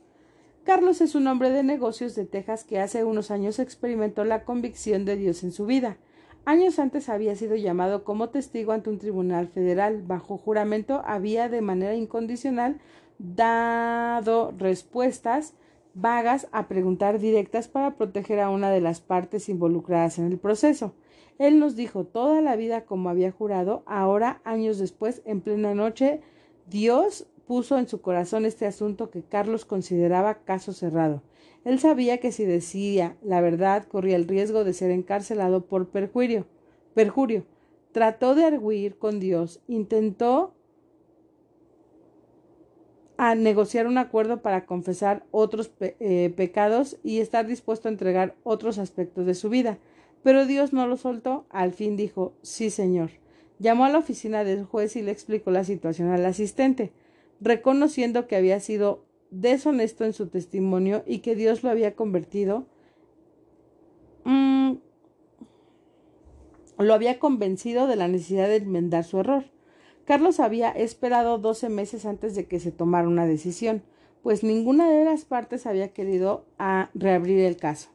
Carlos es un hombre de negocios de Texas que hace unos años experimentó la convicción de Dios en su vida. Años antes había sido llamado como testigo ante un tribunal federal. Bajo juramento había de manera incondicional dado respuestas vagas a preguntar directas para proteger a una de las partes involucradas en el proceso. Él nos dijo toda la vida como había jurado, ahora, años después, en plena noche, Dios puso en su corazón este asunto que Carlos consideraba caso cerrado. Él sabía que si decía la verdad corría el riesgo de ser encarcelado por perjurio. perjurio. Trató de arguir con Dios, intentó a negociar un acuerdo para confesar otros eh, pecados y estar dispuesto a entregar otros aspectos de su vida. Pero Dios no lo soltó. Al fin dijo sí, señor. Llamó a la oficina del juez y le explicó la situación al asistente, reconociendo que había sido deshonesto en su testimonio y que Dios lo había convertido, mm, lo había convencido de la necesidad de enmendar su error. Carlos había esperado doce meses antes de que se tomara una decisión, pues ninguna de las partes había querido a reabrir el caso.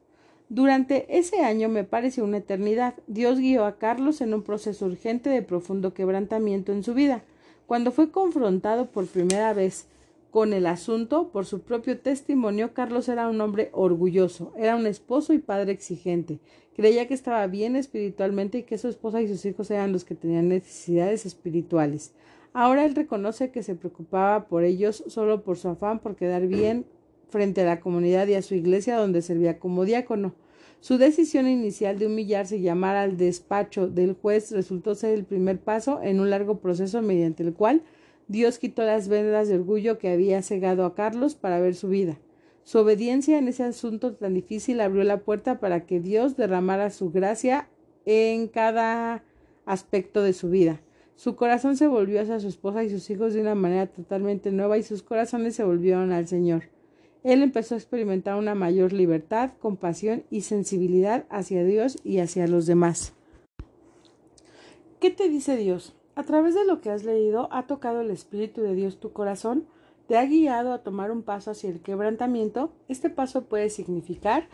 Durante ese año me pareció una eternidad. Dios guió a Carlos en un proceso urgente de profundo quebrantamiento en su vida. Cuando fue confrontado por primera vez con el asunto, por su propio testimonio, Carlos era un hombre orgulloso, era un esposo y padre exigente. Creía que estaba bien espiritualmente y que su esposa y sus hijos eran los que tenían necesidades espirituales. Ahora él reconoce que se preocupaba por ellos solo por su afán por quedar bien frente a la comunidad y a su iglesia donde servía como diácono. Su decisión inicial de humillarse y llamar al despacho del juez resultó ser el primer paso en un largo proceso mediante el cual Dios quitó las vendas de orgullo que había cegado a Carlos para ver su vida. Su obediencia en ese asunto tan difícil abrió la puerta para que Dios derramara su gracia en cada aspecto de su vida. Su corazón se volvió hacia su esposa y sus hijos de una manera totalmente nueva y sus corazones se volvieron al Señor. Él empezó a experimentar una mayor libertad, compasión y sensibilidad hacia Dios y hacia los demás. ¿Qué te dice Dios? A través de lo que has leído, ha tocado el Espíritu de Dios tu corazón, te ha guiado a tomar un paso hacia el quebrantamiento. Este paso puede significar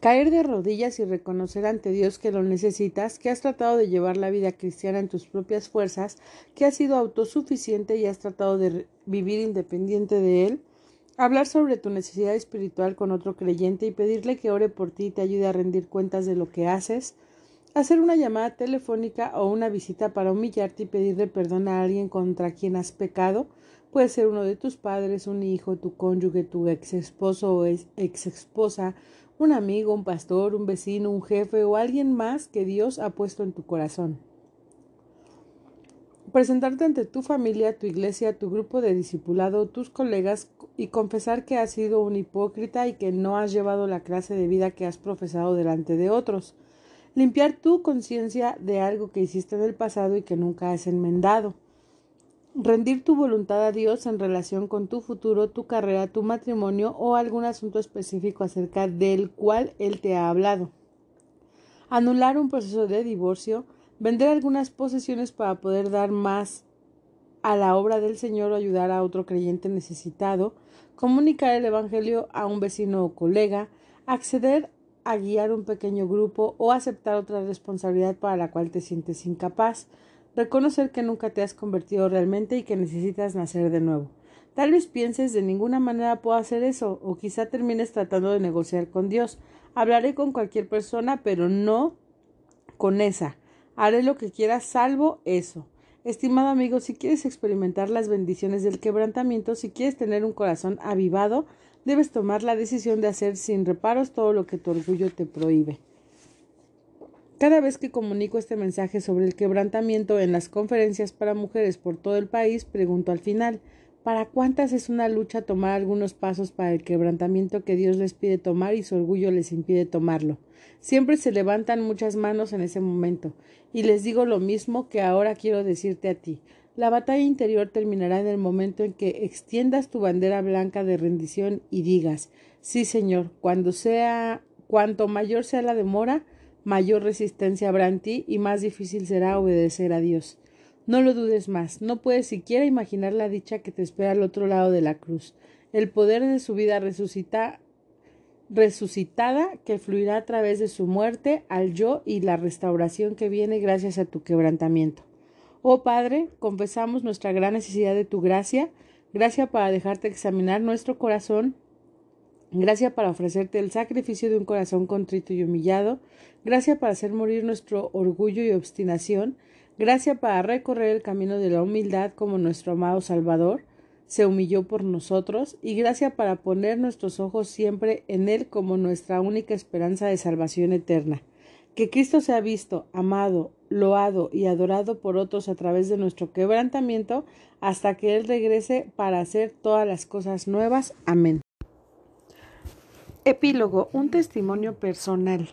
caer de rodillas y reconocer ante Dios que lo necesitas, que has tratado de llevar la vida cristiana en tus propias fuerzas, que has sido autosuficiente y has tratado de vivir independiente de Él. Hablar sobre tu necesidad espiritual con otro creyente y pedirle que ore por ti y te ayude a rendir cuentas de lo que haces hacer una llamada telefónica o una visita para humillarte y pedirle perdón a alguien contra quien has pecado. Puede ser uno de tus padres, un hijo, tu cónyuge, tu ex esposo o ex esposa, un amigo, un pastor, un vecino, un jefe o alguien más que Dios ha puesto en tu corazón. Presentarte ante tu familia, tu iglesia, tu grupo de discipulado, tus colegas y confesar que has sido un hipócrita y que no has llevado la clase de vida que has profesado delante de otros limpiar tu conciencia de algo que hiciste en el pasado y que nunca has enmendado. Rendir tu voluntad a Dios en relación con tu futuro, tu carrera, tu matrimonio o algún asunto específico acerca del cual Él te ha hablado. Anular un proceso de divorcio, vender algunas posesiones para poder dar más a la obra del Señor o ayudar a otro creyente necesitado, comunicar el Evangelio a un vecino o colega, acceder a guiar un pequeño grupo o aceptar otra responsabilidad para la cual te sientes incapaz, reconocer que nunca te has convertido realmente y que necesitas nacer de nuevo. Tal vez pienses de ninguna manera puedo hacer eso, o quizá termines tratando de negociar con Dios. Hablaré con cualquier persona, pero no con esa. Haré lo que quiera salvo eso. Estimado amigo, si quieres experimentar las bendiciones del quebrantamiento, si quieres tener un corazón avivado, debes tomar la decisión de hacer sin reparos todo lo que tu orgullo te prohíbe. Cada vez que comunico este mensaje sobre el quebrantamiento en las conferencias para mujeres por todo el país, pregunto al final, ¿Para cuántas es una lucha tomar algunos pasos para el quebrantamiento que Dios les pide tomar y su orgullo les impide tomarlo? Siempre se levantan muchas manos en ese momento, y les digo lo mismo que ahora quiero decirte a ti. La batalla interior terminará en el momento en que extiendas tu bandera blanca de rendición y digas Sí, Señor, cuando sea cuanto mayor sea la demora, mayor resistencia habrá en ti y más difícil será obedecer a Dios. No lo dudes más, no puedes siquiera imaginar la dicha que te espera al otro lado de la cruz, el poder de su vida resucita, resucitada que fluirá a través de su muerte al yo y la restauración que viene gracias a tu quebrantamiento. Oh Padre, confesamos nuestra gran necesidad de tu gracia, gracia para dejarte examinar nuestro corazón, gracia para ofrecerte el sacrificio de un corazón contrito y humillado, gracia para hacer morir nuestro orgullo y obstinación, Gracia para recorrer el camino de la humildad como nuestro amado Salvador se humilló por nosotros y gracia para poner nuestros ojos siempre en Él como nuestra única esperanza de salvación eterna. Que Cristo sea visto, amado, loado y adorado por otros a través de nuestro quebrantamiento hasta que Él regrese para hacer todas las cosas nuevas. Amén. Epílogo. Un testimonio personal.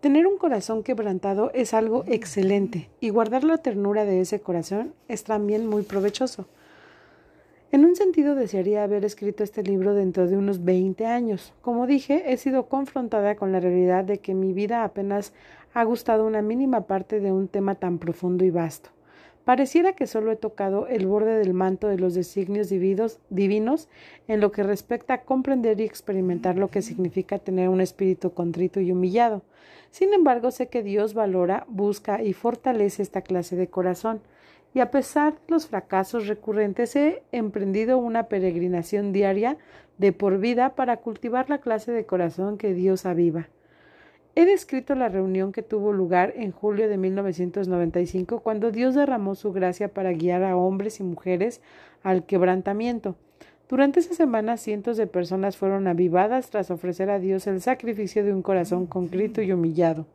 Tener un corazón quebrantado es algo excelente y guardar la ternura de ese corazón es también muy provechoso. En un sentido desearía haber escrito este libro dentro de unos 20 años. Como dije, he sido confrontada con la realidad de que mi vida apenas ha gustado una mínima parte de un tema tan profundo y vasto. Pareciera que solo he tocado el borde del manto de los designios divinos en lo que respecta a comprender y experimentar lo que significa tener un espíritu contrito y humillado. Sin embargo, sé que Dios valora, busca y fortalece esta clase de corazón, y a pesar de los fracasos recurrentes he emprendido una peregrinación diaria de por vida para cultivar la clase de corazón que Dios aviva. He descrito la reunión que tuvo lugar en julio de 1995 cuando Dios derramó su gracia para guiar a hombres y mujeres al quebrantamiento. Durante esa semana cientos de personas fueron avivadas tras ofrecer a Dios el sacrificio de un corazón concrito y humillado.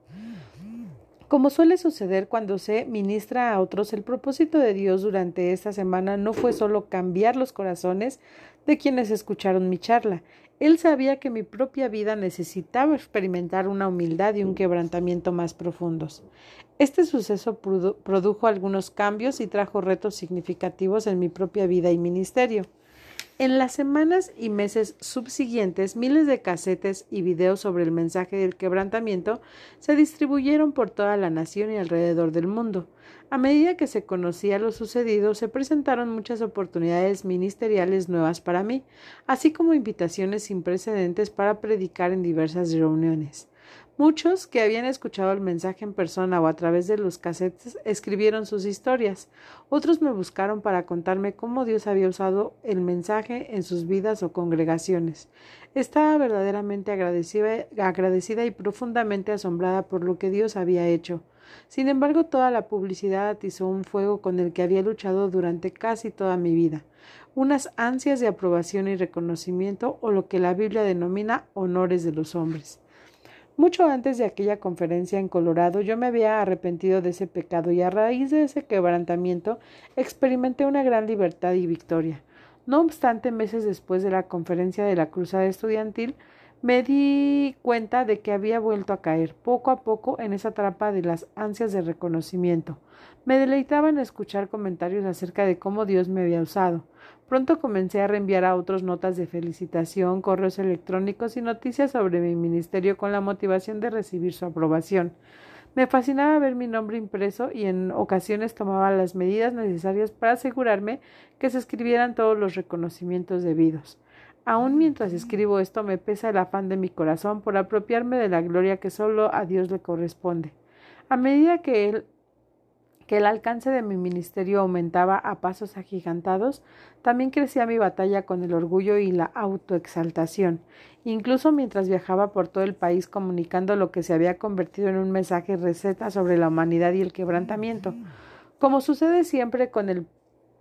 Como suele suceder cuando se ministra a otros, el propósito de Dios durante esta semana no fue solo cambiar los corazones de quienes escucharon mi charla. Él sabía que mi propia vida necesitaba experimentar una humildad y un quebrantamiento más profundos. Este suceso produjo algunos cambios y trajo retos significativos en mi propia vida y ministerio. En las semanas y meses subsiguientes, miles de casetes y videos sobre el mensaje del quebrantamiento se distribuyeron por toda la nación y alrededor del mundo. A medida que se conocía lo sucedido, se presentaron muchas oportunidades ministeriales nuevas para mí, así como invitaciones sin precedentes para predicar en diversas reuniones. Muchos que habían escuchado el mensaje en persona o a través de los casetes escribieron sus historias. Otros me buscaron para contarme cómo Dios había usado el mensaje en sus vidas o congregaciones. Estaba verdaderamente agradecida, agradecida y profundamente asombrada por lo que Dios había hecho. Sin embargo, toda la publicidad atizó un fuego con el que había luchado durante casi toda mi vida, unas ansias de aprobación y reconocimiento o lo que la Biblia denomina honores de los hombres. Mucho antes de aquella conferencia en Colorado yo me había arrepentido de ese pecado y a raíz de ese quebrantamiento experimenté una gran libertad y victoria. No obstante, meses después de la conferencia de la Cruzada Estudiantil, me di cuenta de que había vuelto a caer poco a poco en esa trampa de las ansias de reconocimiento. Me deleitaba en escuchar comentarios acerca de cómo Dios me había usado. Pronto comencé a reenviar a otros notas de felicitación, correos electrónicos y noticias sobre mi ministerio con la motivación de recibir su aprobación. Me fascinaba ver mi nombre impreso y en ocasiones tomaba las medidas necesarias para asegurarme que se escribieran todos los reconocimientos debidos. Aún mientras escribo esto me pesa el afán de mi corazón por apropiarme de la gloria que solo a Dios le corresponde. A medida que él que el alcance de mi ministerio aumentaba a pasos agigantados, también crecía mi batalla con el orgullo y la autoexaltación, incluso mientras viajaba por todo el país comunicando lo que se había convertido en un mensaje receta sobre la humanidad y el quebrantamiento. Como sucede siempre con el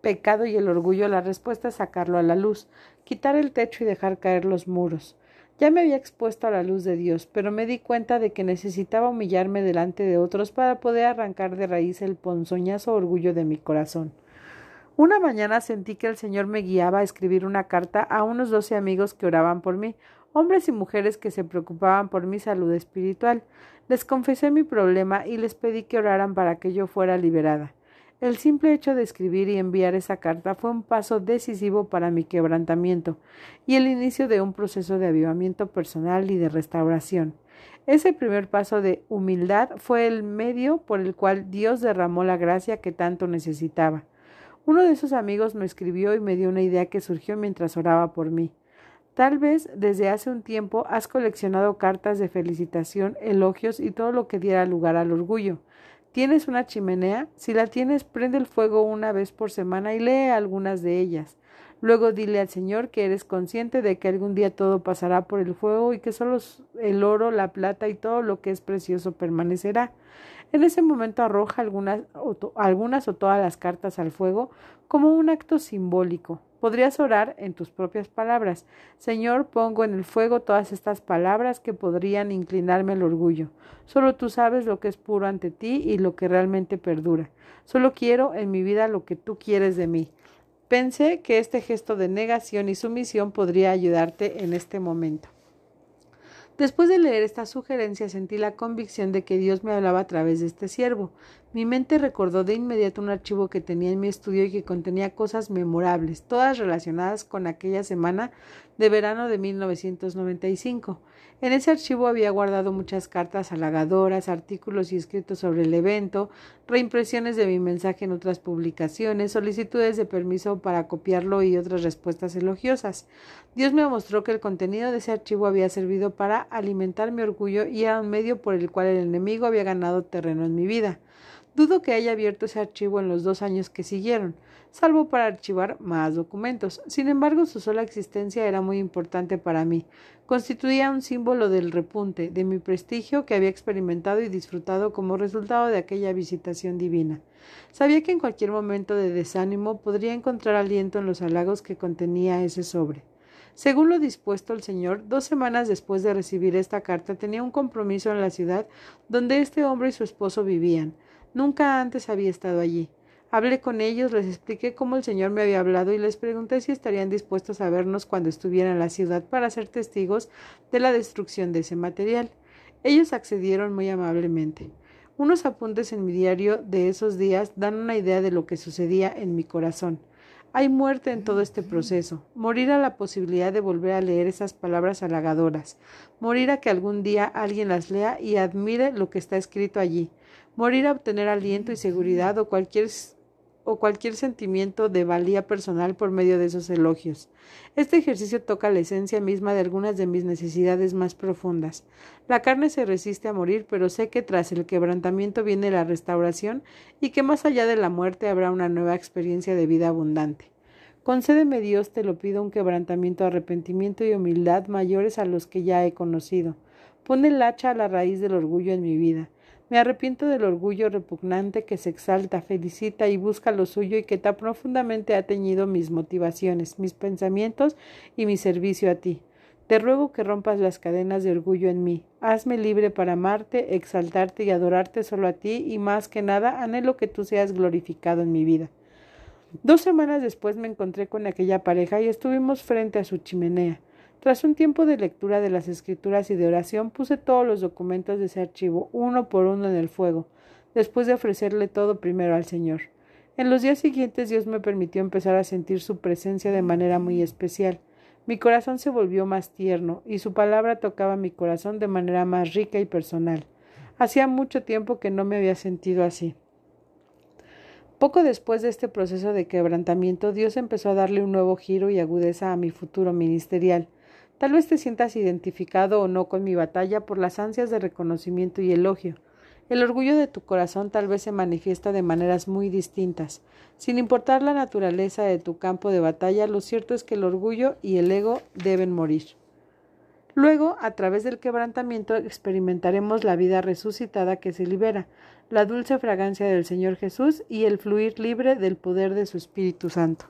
pecado y el orgullo, la respuesta es sacarlo a la luz, quitar el techo y dejar caer los muros. Ya me había expuesto a la luz de Dios, pero me di cuenta de que necesitaba humillarme delante de otros para poder arrancar de raíz el ponzoñazo orgullo de mi corazón. Una mañana sentí que el Señor me guiaba a escribir una carta a unos doce amigos que oraban por mí, hombres y mujeres que se preocupaban por mi salud espiritual. Les confesé mi problema y les pedí que oraran para que yo fuera liberada. El simple hecho de escribir y enviar esa carta fue un paso decisivo para mi quebrantamiento y el inicio de un proceso de avivamiento personal y de restauración. Ese primer paso de humildad fue el medio por el cual Dios derramó la gracia que tanto necesitaba. Uno de esos amigos me escribió y me dio una idea que surgió mientras oraba por mí. Tal vez desde hace un tiempo has coleccionado cartas de felicitación, elogios y todo lo que diera lugar al orgullo. ¿Tienes una chimenea? Si la tienes, prende el fuego una vez por semana y lee algunas de ellas. Luego dile al Señor que eres consciente de que algún día todo pasará por el fuego y que solo el oro, la plata y todo lo que es precioso permanecerá. En ese momento arroja algunas o, algunas o todas las cartas al fuego como un acto simbólico. Podrías orar en tus propias palabras. Señor, pongo en el fuego todas estas palabras que podrían inclinarme al orgullo. Solo tú sabes lo que es puro ante ti y lo que realmente perdura. Solo quiero en mi vida lo que tú quieres de mí. Pensé que este gesto de negación y sumisión podría ayudarte en este momento. Después de leer esta sugerencia sentí la convicción de que Dios me hablaba a través de este siervo. Mi mente recordó de inmediato un archivo que tenía en mi estudio y que contenía cosas memorables, todas relacionadas con aquella semana de verano de 1995. En ese archivo había guardado muchas cartas halagadoras, artículos y escritos sobre el evento, reimpresiones de mi mensaje en otras publicaciones, solicitudes de permiso para copiarlo y otras respuestas elogiosas. Dios me mostró que el contenido de ese archivo había servido para alimentar mi orgullo y era un medio por el cual el enemigo había ganado terreno en mi vida. Dudo que haya abierto ese archivo en los dos años que siguieron salvo para archivar más documentos. Sin embargo, su sola existencia era muy importante para mí. Constituía un símbolo del repunte, de mi prestigio que había experimentado y disfrutado como resultado de aquella visitación divina. Sabía que en cualquier momento de desánimo podría encontrar aliento en los halagos que contenía ese sobre. Según lo dispuesto el Señor, dos semanas después de recibir esta carta tenía un compromiso en la ciudad donde este hombre y su esposo vivían. Nunca antes había estado allí. Hablé con ellos, les expliqué cómo el Señor me había hablado y les pregunté si estarían dispuestos a vernos cuando estuviera en la ciudad para ser testigos de la destrucción de ese material. Ellos accedieron muy amablemente. Unos apuntes en mi diario de esos días dan una idea de lo que sucedía en mi corazón. Hay muerte en todo este proceso, morir a la posibilidad de volver a leer esas palabras halagadoras, morir a que algún día alguien las lea y admire lo que está escrito allí, morir a obtener aliento y seguridad o cualquier o cualquier sentimiento de valía personal por medio de esos elogios. Este ejercicio toca la esencia misma de algunas de mis necesidades más profundas. La carne se resiste a morir, pero sé que tras el quebrantamiento viene la restauración y que más allá de la muerte habrá una nueva experiencia de vida abundante. Concédeme Dios, te lo pido, un quebrantamiento, arrepentimiento y humildad mayores a los que ya he conocido. Pon el hacha a la raíz del orgullo en mi vida. Me arrepiento del orgullo repugnante que se exalta, felicita y busca lo suyo y que tan profundamente ha teñido mis motivaciones, mis pensamientos y mi servicio a ti. Te ruego que rompas las cadenas de orgullo en mí. Hazme libre para amarte, exaltarte y adorarte solo a ti y más que nada anhelo que tú seas glorificado en mi vida. Dos semanas después me encontré con aquella pareja y estuvimos frente a su chimenea. Tras un tiempo de lectura de las escrituras y de oración, puse todos los documentos de ese archivo, uno por uno en el fuego, después de ofrecerle todo primero al Señor. En los días siguientes Dios me permitió empezar a sentir su presencia de manera muy especial. Mi corazón se volvió más tierno, y su palabra tocaba mi corazón de manera más rica y personal. Hacía mucho tiempo que no me había sentido así. Poco después de este proceso de quebrantamiento, Dios empezó a darle un nuevo giro y agudeza a mi futuro ministerial. Tal vez te sientas identificado o no con mi batalla por las ansias de reconocimiento y elogio. El orgullo de tu corazón tal vez se manifiesta de maneras muy distintas. Sin importar la naturaleza de tu campo de batalla, lo cierto es que el orgullo y el ego deben morir. Luego, a través del quebrantamiento, experimentaremos la vida resucitada que se libera, la dulce fragancia del Señor Jesús y el fluir libre del poder de su Espíritu Santo.